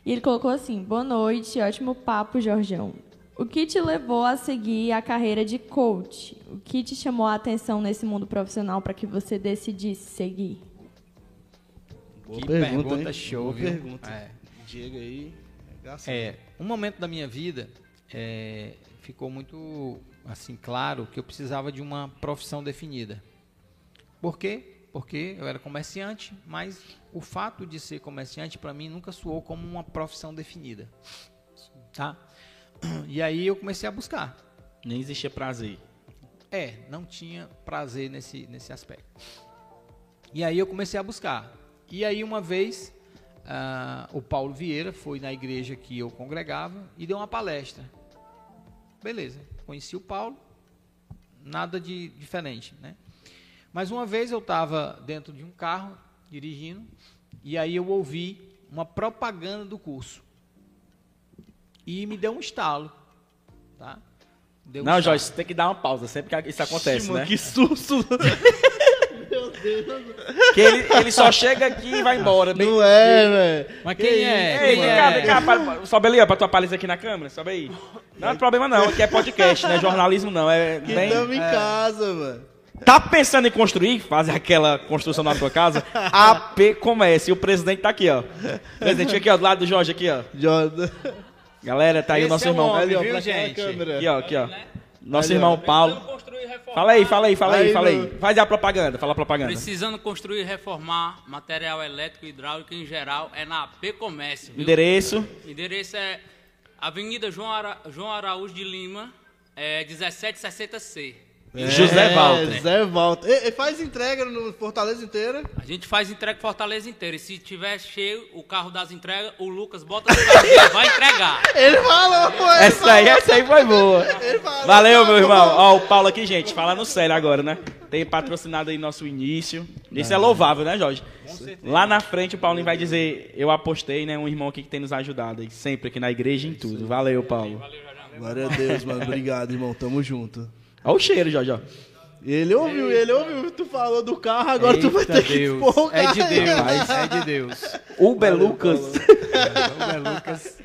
S5: E ele colocou assim: Boa noite, ótimo papo, Jorjão. O que te levou a seguir a carreira de coach? O que te chamou a atenção nesse mundo profissional para que você decidisse seguir?
S2: Boa
S4: Que
S2: pergunta,
S4: pergunta
S2: hein?
S4: show,
S2: Boa
S4: viu?
S2: pergunta.
S4: É.
S2: Diego aí. regaça.
S4: É, um momento da minha vida é, ficou muito assim claro que eu precisava de uma profissão definida. Por quê? Porque eu era comerciante, mas o fato de ser comerciante para mim nunca soou como uma profissão definida, tá? E aí eu comecei a buscar.
S3: Nem existia prazer.
S4: É, não tinha prazer nesse, nesse aspecto. E aí eu comecei a buscar. E aí uma vez ah, o Paulo Vieira foi na igreja que eu congregava e deu uma palestra. Beleza, conheci o Paulo, nada de diferente, né? Mas uma vez eu estava dentro de um carro dirigindo e aí eu ouvi uma propaganda do curso e me deu um estalo, tá? Deu um
S3: Não,
S4: estalo.
S3: Jorge, você tem que dar uma pausa sempre que isso acontece, né?
S2: Que susto.
S3: Que ele, ele só chega aqui e vai embora. Bem...
S2: Não é, velho.
S4: Mas quem é?
S3: Ei, vem
S4: é?
S3: cá, vem cá, para- sobe ali, ó, pra tu aparecer aqui na câmera, sobe aí. Não é problema não, aqui é podcast, não é jornalismo não, é...
S2: Que
S3: bem-
S2: tamo em casa, mano.
S3: Tá pensando em construir, fazer aquela construção na tua casa? AP Comércio, e o presidente tá aqui, ó. O presidente aqui, ó, do lado do Jorge, aqui, ó.
S2: Jordan.
S3: Galera, tá aí
S4: Esse
S3: o nosso
S4: é um
S3: irmão.
S4: homem,
S2: Ali, ó,
S4: viu, gente?
S3: Aqui, ó, aqui, ó. Nosso
S2: Ali, ó.
S3: irmão Paulo.
S6: construir e reformar.
S3: Fala aí, fala aí, fala aí, fala aí. Faz a propaganda, fala a propaganda.
S6: Precisando construir e reformar material elétrico e hidráulico em geral é na AP Comércio. Viu?
S3: Endereço.
S6: Endereço é Avenida João, Ara... João Araújo de Lima, é 1760C.
S3: José Walter.
S2: É, José Walter. E, e faz entrega no Fortaleza inteira.
S6: A gente faz entrega Fortaleza inteira. E se tiver cheio o carro das entregas, o Lucas bota no carro e vai entregar.
S2: Ele falou, pô. ele
S3: Essa aí, essa aí foi boa.
S2: Ele falou,
S3: Valeu, meu irmão. Ó, o Paulo aqui, gente, falando sério agora, né? Tem patrocinado aí nosso início. Isso é louvável, né, Jorge? Lá na frente o Paulinho vai dizer, eu apostei, né? Um irmão aqui que tem nos ajudado aí, sempre aqui na igreja e em tudo. Valeu, Paulo.
S2: Glória a Deus, mano. Obrigado, irmão. Tamo junto.
S3: Olha o cheiro, Jorge, ó.
S2: Ele ouviu, ele ouviu. Tu falou do carro, agora tu vai
S4: Eita
S2: ter que
S4: Deus.
S2: expor o
S4: É de Deus, é de Deus.
S3: Uber Lucas.
S4: Uber Lucas.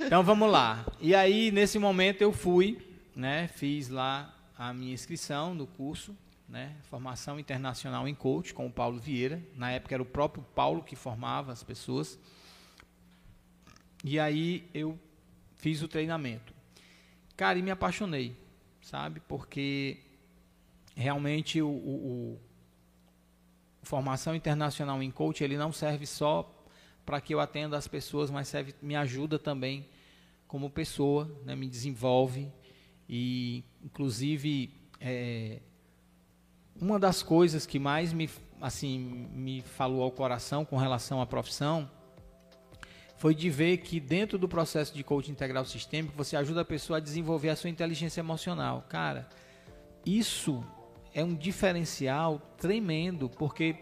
S4: Então vamos lá. E aí, nesse momento, eu fui, né? Fiz lá a minha inscrição no curso, né? Formação Internacional em Coach com o Paulo Vieira. Na época era o próprio Paulo que formava as pessoas. E aí eu fiz o treinamento. Cara, e me apaixonei, sabe? Porque realmente o, o- o- formação internacional em coach ele não serve só para que eu atenda as pessoas, mas serve me ajuda também como pessoa, né? Me desenvolve e inclusive é, uma das coisas que mais me assim me falou ao coração com relação à profissão foi de ver que dentro do processo de coaching integral sistêmico você ajuda a pessoa a desenvolver a sua inteligência emocional. Cara, isso é um diferencial tremendo, porque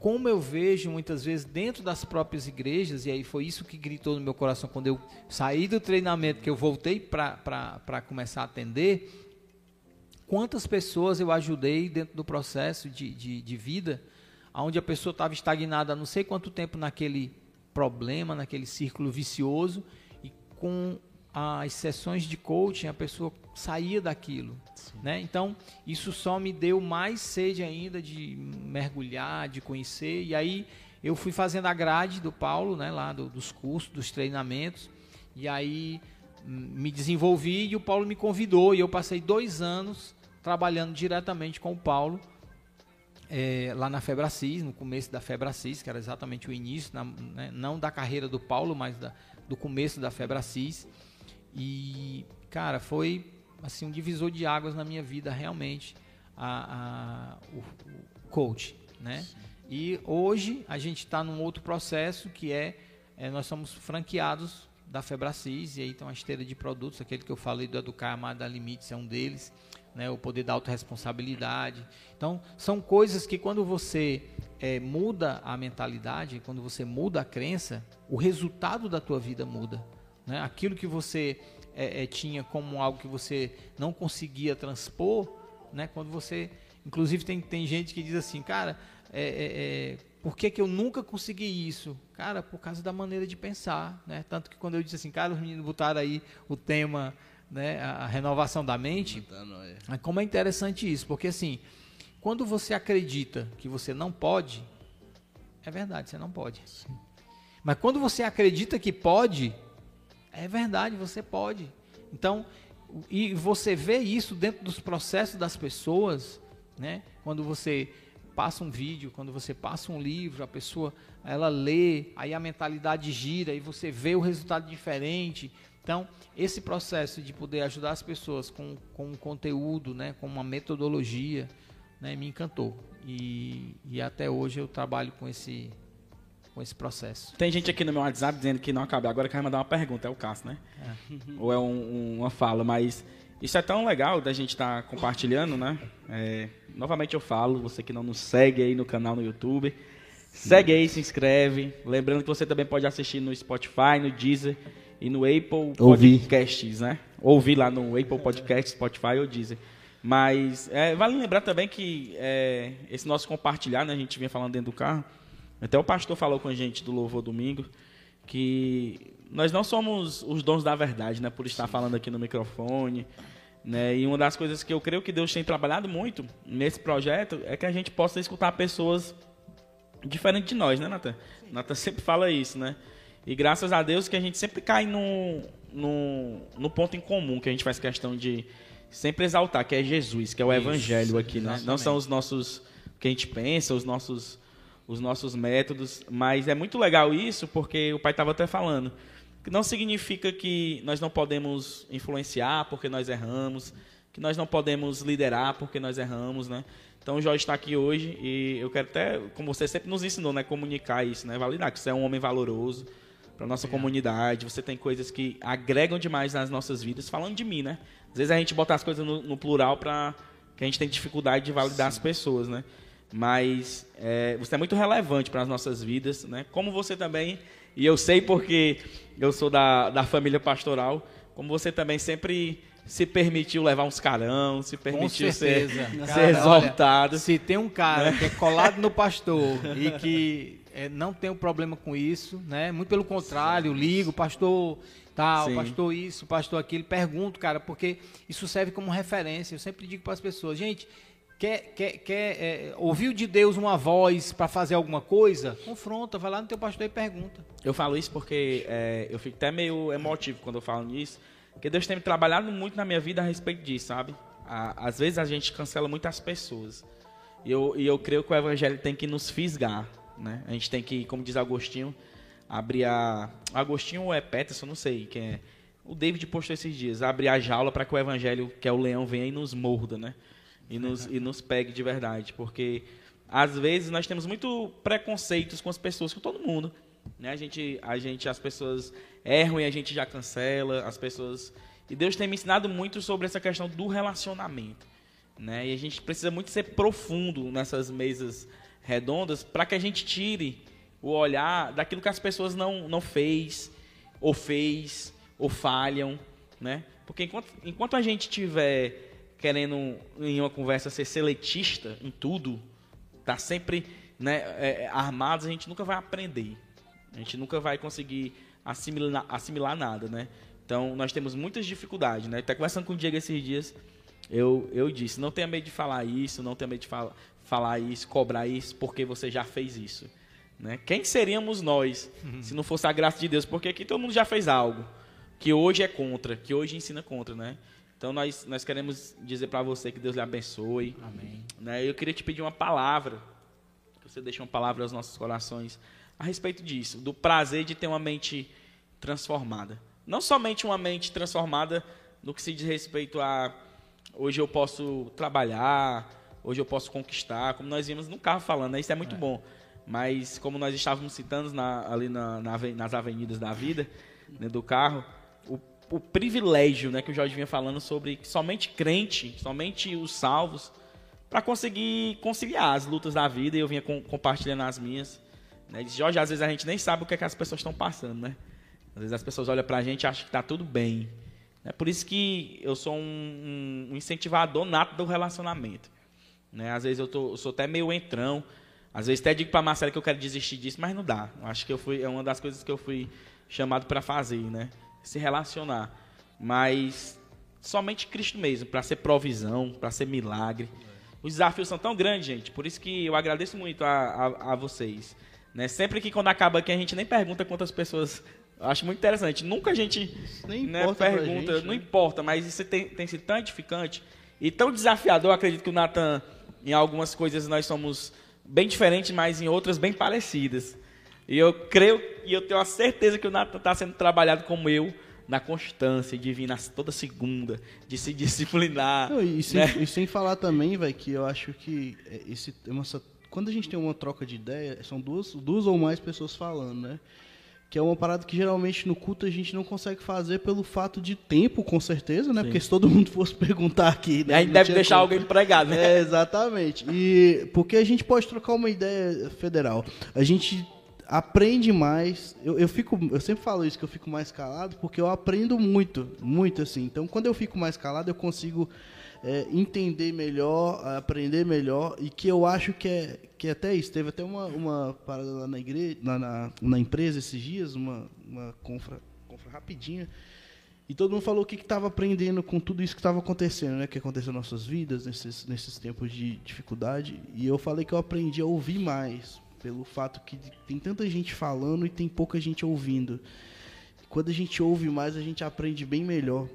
S4: como eu vejo muitas vezes dentro das próprias igrejas, e aí foi isso que gritou no meu coração quando eu saí do treinamento, que eu voltei para começar a atender, quantas pessoas eu ajudei dentro do processo de, de, de vida, onde a pessoa estava estagnada há não sei quanto tempo naquele problema, naquele círculo vicioso, e com as sessões de coaching a pessoa saía daquilo. Né? Então, isso só me deu mais sede ainda de mergulhar, de conhecer, e aí eu fui fazendo a grade do Paulo, né, lá do- dos cursos, dos treinamentos, e aí hum, me desenvolvi e o Paulo me convidou e eu passei dois anos trabalhando diretamente com o Paulo é, lá na Febracis, no começo da Febracis, que era exatamente o início, na- né, não da carreira do Paulo, mas da- do começo da Febracis. E, cara, foi assim um divisor de águas na minha vida realmente a, a o, o coach, né? E hoje a gente está num outro processo que é, é, nós somos franqueados da Febracis e aí tem uma esteira de produtos, aquele que eu falei do Educar Amada Limites é um deles, né? O poder da autorresponsabilidade. Então são coisas que quando você é, muda a mentalidade, quando você muda a crença, o resultado da tua vida muda. Né? Aquilo que você é, é, tinha como algo que você não conseguia transpor, né? quando você. Inclusive, tem, tem gente que diz assim, cara, é, é, é, por que, que eu nunca consegui isso? Cara, por causa da maneira de pensar. Né? Tanto que quando eu disse assim, cara, os meninos botaram aí o tema, né, a renovação da mente. Como é interessante isso, porque assim, quando você acredita que você não pode, é verdade, você não pode. Sim. Mas quando você acredita que pode, é verdade, você pode. Então, e você vê isso dentro dos processos das pessoas, né? Quando você passa um vídeo, quando você passa um livro, a pessoa ela lê, aí a mentalidade gira e você vê o resultado diferente. Então, esse processo de poder ajudar as pessoas com, com um conteúdo, né, com uma metodologia, né, me encantou. E, e até hoje eu trabalho com esse, com esse processo.
S3: Tem gente aqui no meu WhatsApp dizendo que não acabou. Agora quer mandar uma pergunta, é o Cássio, né? É. Ou é um, um, uma fala, mas isso é tão legal da gente estar tá compartilhando, né? É, novamente eu falo, você que não nos segue aí no canal no YouTube, segue aí, se inscreve. Lembrando que você também pode assistir no Spotify, no Deezer e no Apple Ouvir. Podcasts, né? Ouvir lá no Apple Podcasts, Spotify ou Deezer. Mas é, vale lembrar também que é, esse nosso compartilhar, né? A gente vinha falando dentro do carro até o pastor falou com a gente do Louvor Domingo que nós não somos os dons da verdade, né, por estar falando aqui no microfone, né? E uma das coisas que eu creio que Deus tem trabalhado muito nesse projeto é que a gente possa escutar pessoas diferentes de nós, né, Natan? Natan sempre fala isso, né? E graças a Deus que a gente sempre cai no, no, no ponto em comum que a gente faz questão de sempre exaltar, que é Jesus, que é o isso, evangelho aqui, né? Não são os nossos que a gente pensa, os nossos os nossos métodos, mas é muito legal isso porque o pai estava até falando que não significa que nós não podemos influenciar porque nós erramos, que nós não podemos liderar porque nós erramos, né? Então o Jorge está aqui hoje e eu quero até, como você sempre nos ensinou, né, comunicar isso, né, validar que você é um homem valoroso para nossa comunidade, você tem coisas que agregam demais nas nossas vidas, falando de mim, né? Às vezes a gente bota as coisas no, no plural para que a gente tem dificuldade de validar Sim. as pessoas, né? mas é, você é muito relevante para as nossas vidas, né? Como você também, e eu sei porque eu sou da, da família pastoral, como você também sempre se permitiu levar uns carão, se permitiu ser, cara, ser exaltado.
S4: Olha, se tem um cara né? que é colado no pastor e que é, não um problema com isso, né? Muito pelo contrário, ligo, pastor tal, Sim. pastor isso, pastor aquilo, pergunto, cara, porque isso serve como referência. Eu sempre digo para as pessoas, gente, Quer, quer, quer é, ouviu de Deus uma voz para fazer alguma coisa? Confronta, vai lá no teu pastor e pergunta.
S3: Eu falo isso porque é, eu fico até meio emotivo quando eu falo nisso, porque Deus tem trabalhado muito na minha vida a respeito disso, sabe? às vezes a gente cancela muitas pessoas. E eu, e eu creio que o evangelho tem que nos fisgar, né? A gente tem que, como diz Agostinho, abrir a... Agostinho ou é Peterson, não sei quem é. O David postou esses dias, abrir a jaula para que o evangelho, que é o leão, venha e nos morda, né? e nos, e nos pegue de verdade. Porque às vezes nós temos muito preconceitos com as pessoas, com todo mundo. Né? A, gente, a gente, as pessoas erram e a gente já cancela, as pessoas. E Deus tem me ensinado muito sobre essa questão do relacionamento. Né? E a gente precisa muito ser profundo nessas mesas redondas para que a gente tire o olhar daquilo que as pessoas não, não fez, ou fez, ou falham. Né? Porque enquanto, enquanto a gente tiver querendo em uma conversa ser seletista em tudo, tá sempre né, é, armados, a gente nunca vai aprender. A gente nunca vai conseguir assimilar, assimilar nada, né? Então, nós temos muitas dificuldades, né? Até conversando com o Diego esses dias, eu, eu disse, não tenha medo de falar isso, não tenha medo de fala, falar isso, cobrar isso, porque você já fez isso. Né? Quem seríamos nós uhum. se não fosse a graça de Deus? Porque aqui todo mundo já fez algo que hoje é contra, que hoje ensina contra, né? Então nós, nós queremos dizer para você que Deus lhe abençoe.
S4: Amém.
S3: Né? Eu queria te pedir uma palavra, que você deixe uma palavra aos nossos corações a respeito disso, do prazer de ter uma mente transformada. Não somente uma mente transformada no que se diz respeito a hoje eu posso trabalhar, hoje eu posso conquistar, como nós vimos no carro falando, né? isso é muito bom. Mas como nós estávamos citando na- ali na- na nas avenidas da vida, né, do carro, o, o privilégio né, que o Jorge vinha falando sobre somente crente, somente os salvos, para conseguir conciliar as lutas da vida, e eu vinha com- compartilhando as minhas. Né? Disse, Jorge, às vezes a gente nem sabe o que, é que as pessoas estão passando, né? Às vezes as pessoas olham pra gente e acham que tá tudo bem. É por isso que eu sou um, um- um incentivador nato do relacionamento. Né? Às vezes eu, tô, eu sou até meio entrão. Às vezes até digo pra Marcela que eu quero desistir disso, mas não dá. Acho que eu fui, é uma das coisas que eu fui chamado para fazer, né? Se relacionar. Mas somente Cristo mesmo, para ser provisão, para ser milagre. Os desafios são tão grandes, gente. Por isso que eu agradeço muito a, a, a vocês. Né? Sempre que quando acaba aqui a gente nem pergunta quantas pessoas. Eu acho muito interessante. Nunca a gente
S2: Nem
S3: né, pergunta,
S2: gente,
S3: não
S2: né?
S3: importa, mas isso tem, tem sido tão edificante e tão desafiador. Eu acredito que o Nathan, em algumas coisas, nós somos bem diferentes, mas em outras bem parecidas. E eu creio e eu tenho a certeza que o Nathan está sendo trabalhado como eu, na constância, de vir nas, toda segunda, de se disciplinar.
S2: Não, e, sem,
S3: né?
S2: e sem falar também, vai que eu acho que é, esse, essa, quando a gente tem uma troca de ideia, são duas, duas ou mais pessoas falando, né? Que é uma parada que geralmente no culto a gente não consegue fazer pelo fato de tempo, com certeza, né? Porque se todo mundo fosse perguntar aqui. Né?
S3: a gente deve deixar alguém empregado, né?
S2: É, exatamente. E porque a gente pode trocar uma ideia federal. A gente aprende mais. Eu, eu fico, eu sempre falo isso que eu fico mais calado porque eu aprendo muito, muito assim. Então, quando eu fico mais calado, eu consigo é, entender melhor, aprender melhor e que eu acho que é que é até isso. Teve até uma, uma parada lá na igreja, na, na, empresa esses dias, uma uma confra, confra rapidinha. E todo mundo falou o que estava aprendendo com tudo isso que estava acontecendo, né? Que aconteceu nas nossas vidas, nesses, nesses tempos de dificuldade. E eu falei que eu aprendi a ouvir mais, pelo fato que tem tanta gente falando e tem pouca gente ouvindo. Quando a gente ouve mais, a gente aprende bem melhor.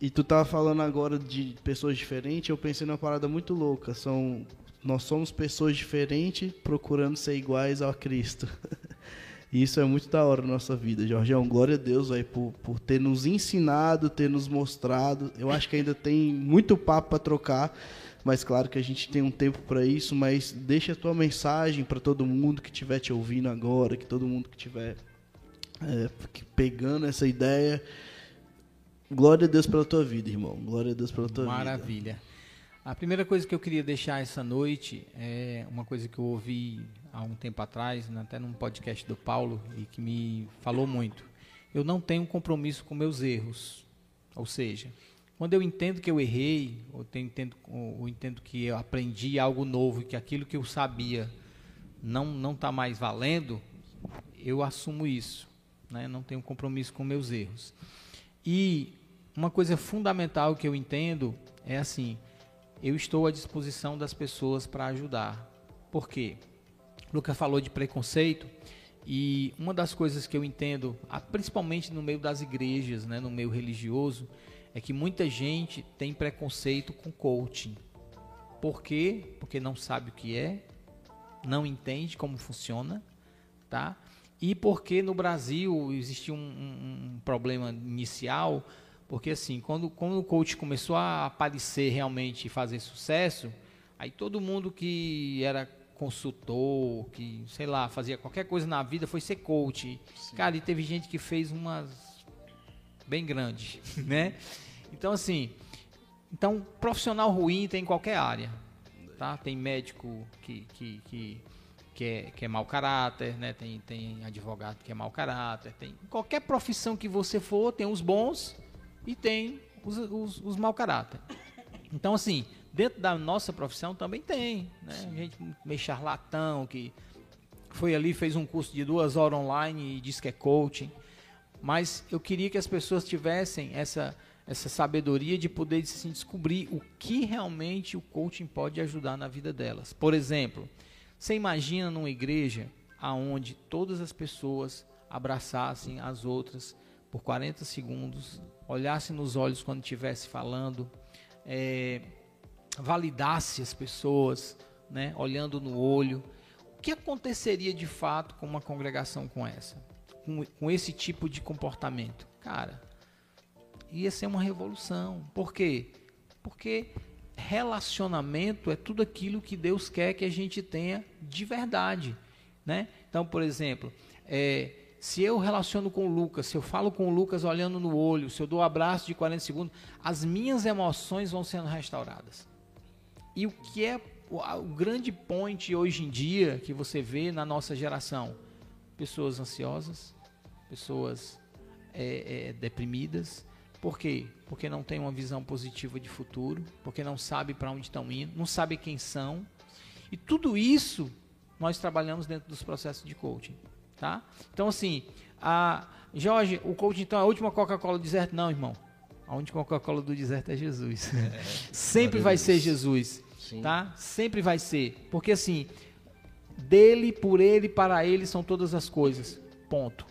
S2: E tu tava falando agora de pessoas diferentes, eu pensei numa parada muito louca. São, nós somos pessoas diferentes procurando ser iguais a Cristo. E isso é muito da hora na nossa vida, Jorgeão. Glória a Deus aí, por, por ter nos ensinado, ter nos mostrado. Eu acho que ainda tem muito papo para trocar, mas claro que a gente tem um tempo para isso. Mas deixa a tua mensagem para todo mundo que estiver te ouvindo agora, que todo mundo que estiver é, pegando essa ideia. Glória a Deus pela tua vida, irmão. Glória a Deus pela tua vida.
S4: Maravilha. A primeira coisa que eu queria deixar essa noite é uma coisa que eu ouvi há um tempo atrás, né, até num podcast do Paulo, e que me falou muito. Eu não tenho compromisso com meus erros. Ou seja, quando eu entendo que eu errei, ou entendo, ou entendo que eu aprendi algo novo e que aquilo que eu sabia não não está mais valendo, eu assumo isso. Né? Não tenho compromisso com meus erros. E uma coisa fundamental que eu entendo é assim: eu estou à disposição das pessoas para ajudar. Por quê? O Lucas falou de preconceito e uma das coisas que eu entendo, principalmente no meio das igrejas, né, no meio religioso, é que muita gente tem preconceito com coaching. Por quê? Porque não sabe o que é, não entende como funciona, tá? E porque no Brasil existia um, um- um problema inicial, porque assim, quando, quando o coach começou a aparecer realmente e fazer sucesso, aí todo mundo que era consultor, que, sei lá, fazia qualquer coisa na vida foi ser coach. Cara, e teve gente que fez umas bem grande, né? Então assim, então profissional ruim tem em qualquer área, tá? Tem médico que que, que, que é, que é mau caráter, né? Tem tem advogado que é mau caráter, tem qualquer profissão que você for tem os bons e tem os, os, os mau caráter. Então assim, dentro da nossa profissão também tem, né? Gente meio charlatão que foi ali, fez um curso de duas horas online e diz que é coaching. Mas eu queria que as pessoas tivessem essa, essa sabedoria de poder assim, descobrir o que realmente o coaching pode ajudar na vida delas. Por exemplo, você imagina numa igreja aonde todas as pessoas abraçassem as outras por 40 segundos, olhassem nos olhos quando estivesse falando, é, validasse as pessoas, né, olhando no olho. O que aconteceria de fato com uma congregação com essa? Com, com esse tipo de comportamento? Cara, ia ser uma revolução. Por quê? Porque relacionamento é tudo aquilo que Deus quer que a gente tenha de verdade, né? Então, por exemplo, é, se eu relaciono com o Lucas, se eu falo com o Lucas olhando no olho, se eu dou um abraço de 40 segundos, as minhas emoções vão sendo restauradas. E o que é o, o grande point hoje em dia que você vê na nossa geração? Pessoas ansiosas, pessoas é, é, deprimidas. Por quê? Porque não tem uma visão positiva de futuro, porque não sabe para onde estão indo, não sabe quem são. E tudo isso nós trabalhamos dentro dos processos de coaching. Tá? Então, assim, a Jorge, o coaching então é a última Coca-Cola do deserto? Não, irmão. A última Coca-Cola do deserto é Jesus. É, Sempre vai ser Jesus. Sim. Tá? Sempre vai ser. Porque assim, dele, por ele, para ele são todas as coisas. Ponto.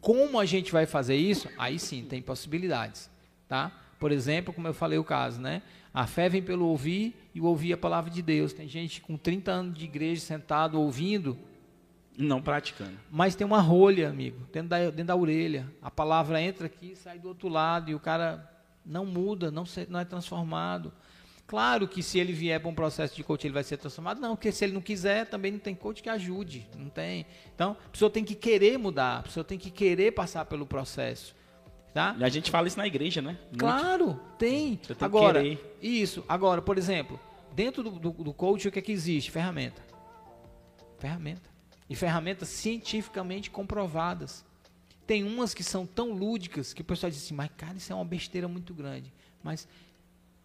S4: Como a gente vai fazer isso? Aí sim, tem possibilidades, tá? Por exemplo, como eu falei o caso, né? A fé vem pelo ouvir e o ouvir a palavra de Deus. Tem gente com 30 anos de igreja sentado ouvindo,
S3: não praticando.
S4: Mas tem uma rolha, amigo, dentro da, dentro da orelha. A palavra entra aqui, sai do outro lado e o cara não muda, não, se, não é transformado. Claro que se ele vier para um processo de coach, ele vai ser transformado. Não, porque se ele não quiser, também não tem coach que ajude. Não tem. Então, a pessoa tem que querer mudar, a pessoa tem que querer passar pelo processo. Tá?
S3: E a gente fala isso na igreja, né?
S4: Muito. Claro, tem. tem agora, isso. Agora, por exemplo, dentro do, do, do coach, o que é que existe? Ferramenta. Ferramenta. E ferramentas cientificamente comprovadas. Tem umas que são tão lúdicas que o pessoal diz assim, mas cara, isso é uma besteira muito grande. Mas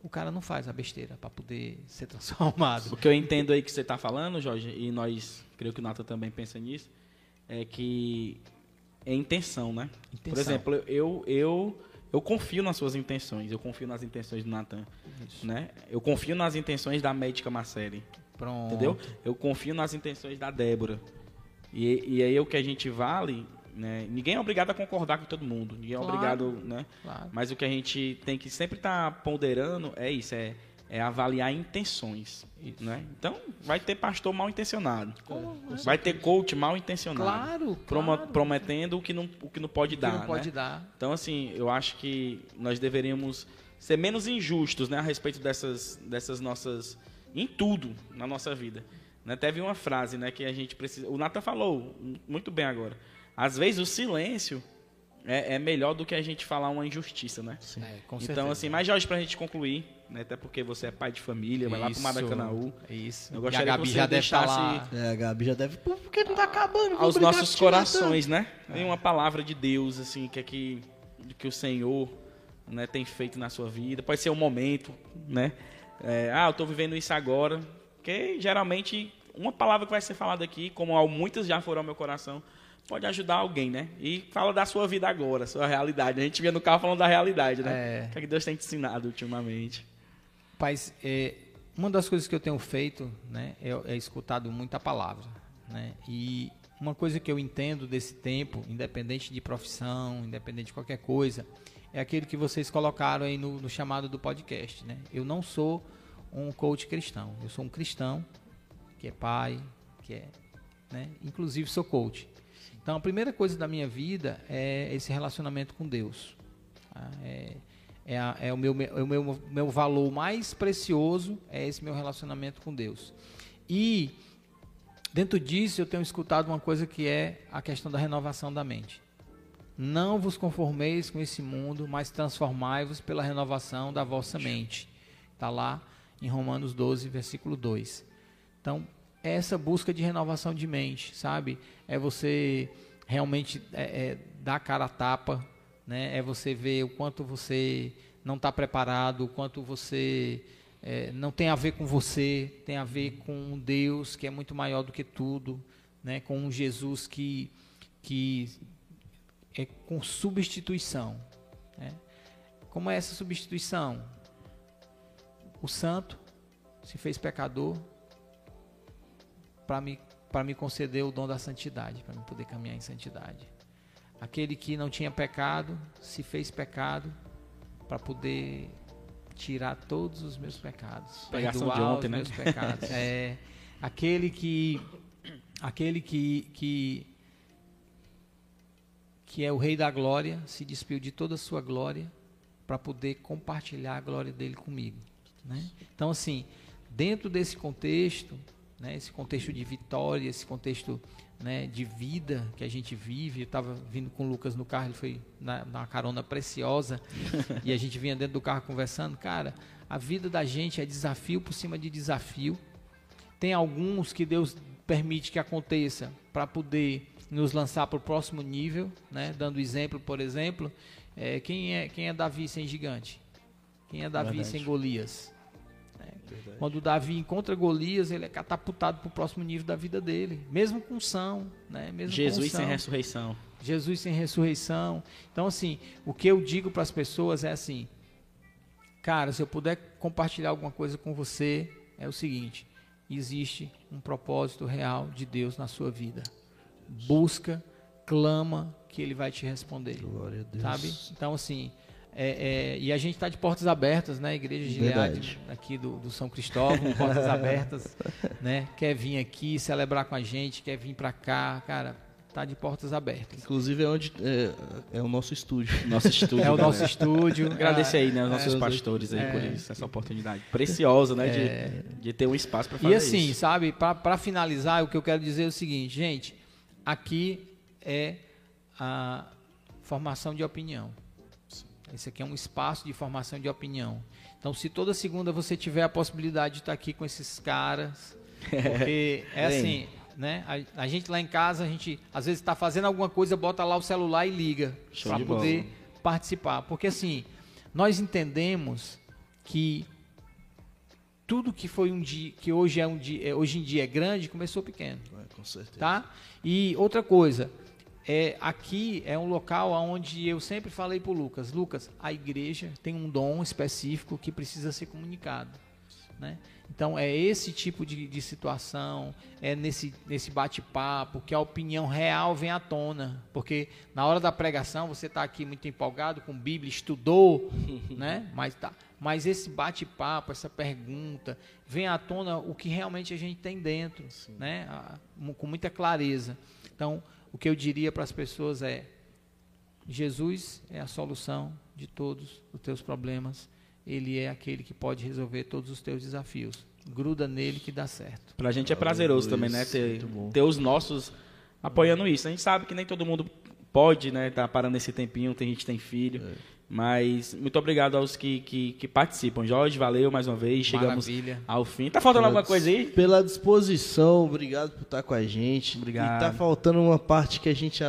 S4: o cara não faz a besteira para poder ser transformado.
S3: O que eu entendo aí que você está falando, Jorge, e nós, creio que o Nata também pensa nisso, é que é intenção, né? Intenção. Por exemplo, eu, eu, eu confio nas suas intenções, eu confio nas intenções do Natan, né? Eu confio nas intenções da médica Marcele. Pronto. Entendeu? Eu confio nas intenções da Débora. E, e aí o que a gente vale né? Ninguém é obrigado a concordar com todo mundo, ninguém é claro, obrigado, né? Claro. Mas o que a gente tem que sempre estar tá ponderando é isso, é, é avaliar intenções, né? Então, vai ter pastor mal intencionado, vai ter coach mal intencionado,
S4: claro,
S3: claro. prometendo o que não, o que não pode dar,
S4: não pode
S3: né?
S4: dar.
S3: Então, assim, eu acho que nós deveríamos ser menos injustos, né, a respeito dessas, dessas nossas, em tudo na nossa vida. Né? Teve uma frase, né, que a gente precisa. O Nathan falou muito bem agora às vezes o silêncio é, é, melhor do que a gente falar uma injustiça, né?
S4: Sim. É,
S3: então, certeza. assim, mas Jorge, pra gente concluir, né? Até porque você é pai de família, vai lá pro Maracanãú.
S4: Isso.
S3: Eu gostaria e a Gabi que você já deixasse.
S2: Deve é, a Gabi já deve. Porque não tá acabando.
S3: Aos nossos corações, né? Tem uma palavra de Deus, assim, que é que, que o Senhor né, tem feito na sua vida. Pode ser um momento, né? É, ah, eu tô vivendo isso agora. Porque geralmente, uma palavra que vai ser falada aqui, como muitas já foram ao meu coração pode ajudar alguém, né? E fala da sua vida agora, sua realidade. A gente via no carro falando da realidade, né? É. O que, é que Deus tem te ensinado ultimamente?
S4: Paz, é, uma das coisas que eu tenho feito, né, é, é escutado muita palavra, né? E uma coisa que eu entendo desse tempo, independente de profissão, independente de qualquer coisa, é aquilo que vocês colocaram aí no, no chamado do podcast, né? Eu não sou um coach cristão, eu sou um cristão que é pai, que é, né? Inclusive sou coach. Então, a primeira coisa da minha vida é esse relacionamento com Deus. Tá? É, é, a, é, o, meu, é o meu, meu valor mais precioso, é esse meu relacionamento com Deus. E, dentro disso, eu tenho escutado uma coisa que é a questão da renovação da mente. Não vos conformeis com esse mundo, mas transformai-vos pela renovação da vossa mente. Está lá em Romanos 12, versículo 2. Então, é essa busca de renovação de mente, sabe? É você realmente é, é, dar cara a tapa, né? É você ver o quanto você não está preparado, o quanto você é, não tem a ver com você, tem a ver com um Deus que é muito maior do que tudo, né? Com um Jesus que que é com substituição. Né? Como é essa substituição? O santo se fez pecador para me, me conceder o dom da santidade, para me poder caminhar em santidade. Aquele que não tinha pecado, se fez pecado para poder tirar todos os meus pecados,
S3: Pegação perdoar ontem,
S4: os
S3: né?
S4: meus pecados. é aquele que aquele que, que que é o Rei da Glória, se despiu de toda a sua glória para poder compartilhar a glória dele comigo. Né? Então, assim, dentro desse contexto, né, esse contexto de vitória, esse contexto né, de vida que a gente vive, eu estava vindo com o Lucas no carro, ele foi na, na carona preciosa, e a gente vinha dentro do carro conversando, cara, a vida da gente é desafio por cima de desafio. Tem alguns que Deus permite que aconteça para poder nos lançar para o próximo nível, né? Dando exemplo, por exemplo, é, quem é quem é Davi sem gigante? Quem é Davi
S2: Verdade.
S4: sem Golias? Né? Quando Davi encontra Golias, ele é catapultado para o próximo nível da vida dele, mesmo com unção, né? Mesmo com
S3: Jesus sem ressurreição.
S4: Jesus sem ressurreição. Então, assim, o que eu digo para as pessoas é assim, cara, se eu puder compartilhar alguma coisa com você, é o seguinte: existe um propósito real de Deus na sua vida. Busca, clama, que Ele vai te responder.
S2: Glória a Deus.
S4: Sabe? Então, assim, é, é, e a gente está de portas abertas, né? Igreja. Gileade, aqui do, do São Cristóvão, portas abertas, né? Quer vir aqui celebrar com a gente, quer vir para cá, cara, tá de portas abertas.
S2: Inclusive é onde é, é o nosso estúdio.
S3: Nosso estúdio.
S4: É o
S3: galera.
S4: nosso estúdio.
S3: Agradecer aí, né, os
S4: É,
S3: nossos
S2: é,
S3: pastores aí
S4: é.
S3: por isso, essa oportunidade preciosa, né, de, de ter um espaço para fazer
S4: E assim,
S3: isso.
S4: sabe, para finalizar, o que eu quero dizer é o seguinte, gente, aqui é a formação de opinião. Esse aqui é um espaço de formação de opinião. Então, se toda segunda você tiver a possibilidade de estar aqui com esses caras, porque é assim, né? A, a gente lá em casa, a gente às vezes está fazendo alguma coisa, bota lá o celular e liga para
S3: de bola.
S4: poder participar. Porque assim, nós entendemos que tudo que foi um dia, que hoje é um dia, é- hoje em dia é grande, começou pequeno
S2: É, com certeza.
S4: tá? E outra coisa, é, aqui é um local onde eu sempre falei pro Lucas, Lucas, a igreja tem um dom específico que precisa ser comunicado, né? Então é esse tipo de, de situação, é nesse, nesse bate-papo que a opinião real vem à tona, porque na hora da pregação você está aqui muito empolgado com Bíblia, estudou, né? Mas tá, mas esse bate-papo, essa pergunta, vem à tona o que realmente a gente tem dentro, né? Com muita clareza. Então, o que eu diria para as pessoas é: Jesus é a solução de todos os teus problemas. Ele é aquele que pode resolver todos os teus desafios. Gruda nele que dá certo.
S3: Pra gente é prazeroso também, né, ter, ter os nossos apoiando isso. A gente sabe que nem todo mundo pode, né, tá parando esse tempinho, tem gente que tem filho.
S2: É.
S3: Mas muito obrigado aos que, que, que participam. Jorge, valeu mais uma vez. Chegamos
S4: Maravilha.
S3: ao fim. Tá faltando alguma coisa aí?
S2: Pela disposição, obrigado por estar com a gente.
S3: Obrigado.
S2: E tá faltando uma parte que a gente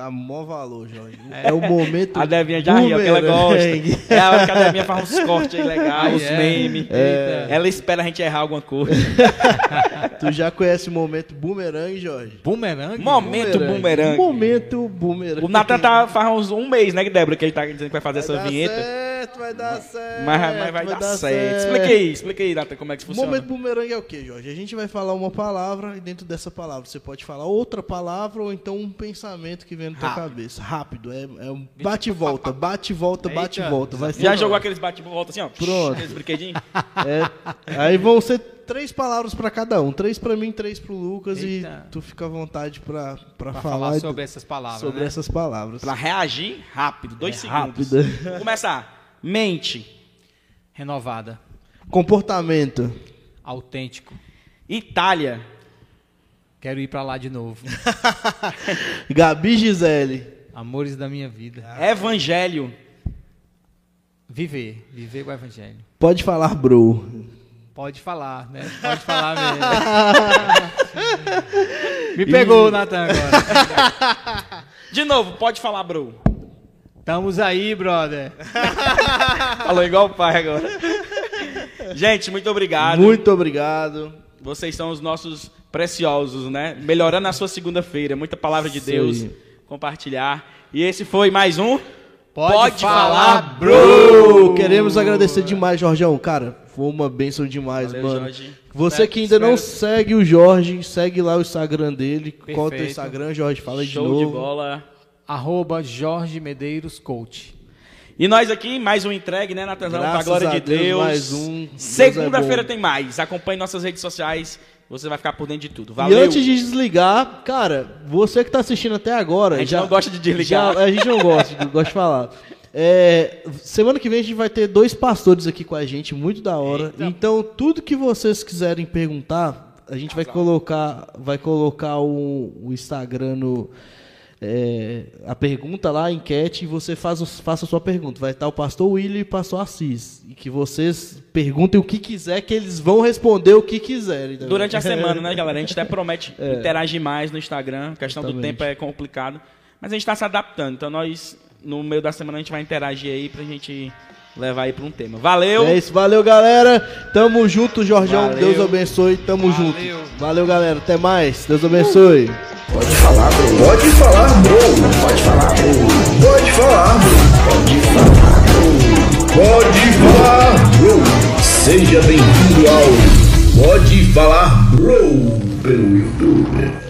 S2: dá mó valor, Jorge. É, o momento.
S3: A Devinha já riu, porque ela
S2: boomerang.
S3: gosta. É a hora que a Devinha faz uns cortes aí legais, uns
S4: é?
S3: memes.
S4: Eita.
S3: Ela espera a gente errar alguma coisa.
S2: Tu já conhece o momento boomerang, Jorge?
S4: Boomerang?
S3: Momento boomerang.
S2: Momento boomerang.
S3: O Natan tá faz uns, um mês, né, Débora, que ele tá dizendo que vai fazer
S2: Vai
S3: essa
S2: dar
S3: vinheta.
S2: certo, vai dar certo.
S3: Mas, mas vai, dar, certo. Explica aí, explica aí, Natan, como é que
S2: O
S3: funciona.
S2: momento boomerang é o que, Jorge? A gente vai falar uma palavra e dentro dessa palavra você pode falar outra palavra ou então um pensamento que vem na tua
S4: Rápido.
S2: cabeça. Rápido, é, é um bate e volta, bate e volta, bate e volta. Vai
S3: Já jogou aqueles bate-volta assim, ó?
S2: Pronto.
S3: Aqueles brinquedinhos?
S2: É, aí vão ser três palavras pra cada um. Três pra mim, três pro Lucas
S4: Eita.
S2: e tu fica à vontade Pra falar,
S4: falar sobre essas palavras.
S2: sobre
S4: né?
S2: essas palavras.
S3: Pra reagir rápido, dois
S2: É,
S3: segundos.
S2: rápido.
S3: Vamos começar. Mente.
S4: Renovada.
S2: Comportamento.
S4: Autêntico.
S3: Itália.
S4: Quero ir pra lá de novo.
S2: Gabi Gisele.
S4: Amores da minha vida.
S3: Evangelho.
S4: Viver. Viver o evangelho.
S2: Pode falar, bro.
S4: Pode falar, né? Pode falar mesmo. Me pegou, Natan, agora.
S3: De novo, pode falar, bro.
S4: Estamos aí, brother.
S3: Falou igual o pai agora. Gente, muito obrigado.
S2: Muito obrigado.
S3: Vocês são os nossos preciosos, né? Melhorando a sua segunda-feira. Muita palavra de
S2: Isso
S3: Deus. Compartilhar. E esse foi mais um.
S4: Pode,
S3: Pode
S4: falar,
S3: falar,
S4: bro.
S2: Queremos agradecer demais, Jorgeão. Cara, foi uma bênção demais,
S3: Valeu,
S2: mano.
S3: Jorge.
S2: Você que ainda
S4: Espero-
S2: não segue o Jorge, segue lá o Instagram dele. Qual é o
S4: Perfeito.
S2: Instagram, Jorge? Fala de
S3: Show
S2: novo.
S3: de bola.
S4: Arroba Jorge Medeiros Coach.
S3: E nós aqui, mais um entregue, né, Natanzão? Pra glória
S2: a
S3: de
S2: Deus,
S3: Deus.
S2: mais um. É
S3: Segunda-feira
S2: bom.
S3: tem mais. Acompanhe nossas redes sociais. Você vai ficar por dentro de tudo.
S2: E
S3: Valeu.
S2: antes de desligar, cara, você que tá assistindo até agora.
S3: A gente
S2: já,
S3: não gosta de desligar.
S2: já- a gente não gosta, gosta de falar. É, semana que vem a gente vai ter dois pastores aqui com a gente, muito da hora. Então, tudo que vocês quiserem perguntar, a gente vai colocar, vai colocar o, o Instagram no. É, a pergunta lá, a enquete, e você faz, os- faça a sua pergunta. Vai estar o pastor William e o pastor Assis. E que vocês perguntem o que quiser, que eles vão responder o que quiserem.
S3: Durante a semana, né, galera? A gente até promete interagir mais no Instagram. A questão do
S2: É. Exatamente.
S3: tempo é complicado. Mas a gente tá se adaptando. Então nós, no meio da semana, a gente vai interagir aí pra gente levar aí pra um tema. Valeu!
S2: É isso, valeu galera. Tamo junto, Jorjão.
S3: Valeu.
S2: Deus abençoe. Tamo
S4: Valeu.
S2: junto. Valeu, galera. Até mais. Deus abençoe.
S1: Pode falar, bro. Pode falar, bro. Pode falar, bro. Pode falar, bro. Pode falar, bro. Pode falar, bro. Seja bem-vindo ao Pode Falar, bro. Pelo YouTube.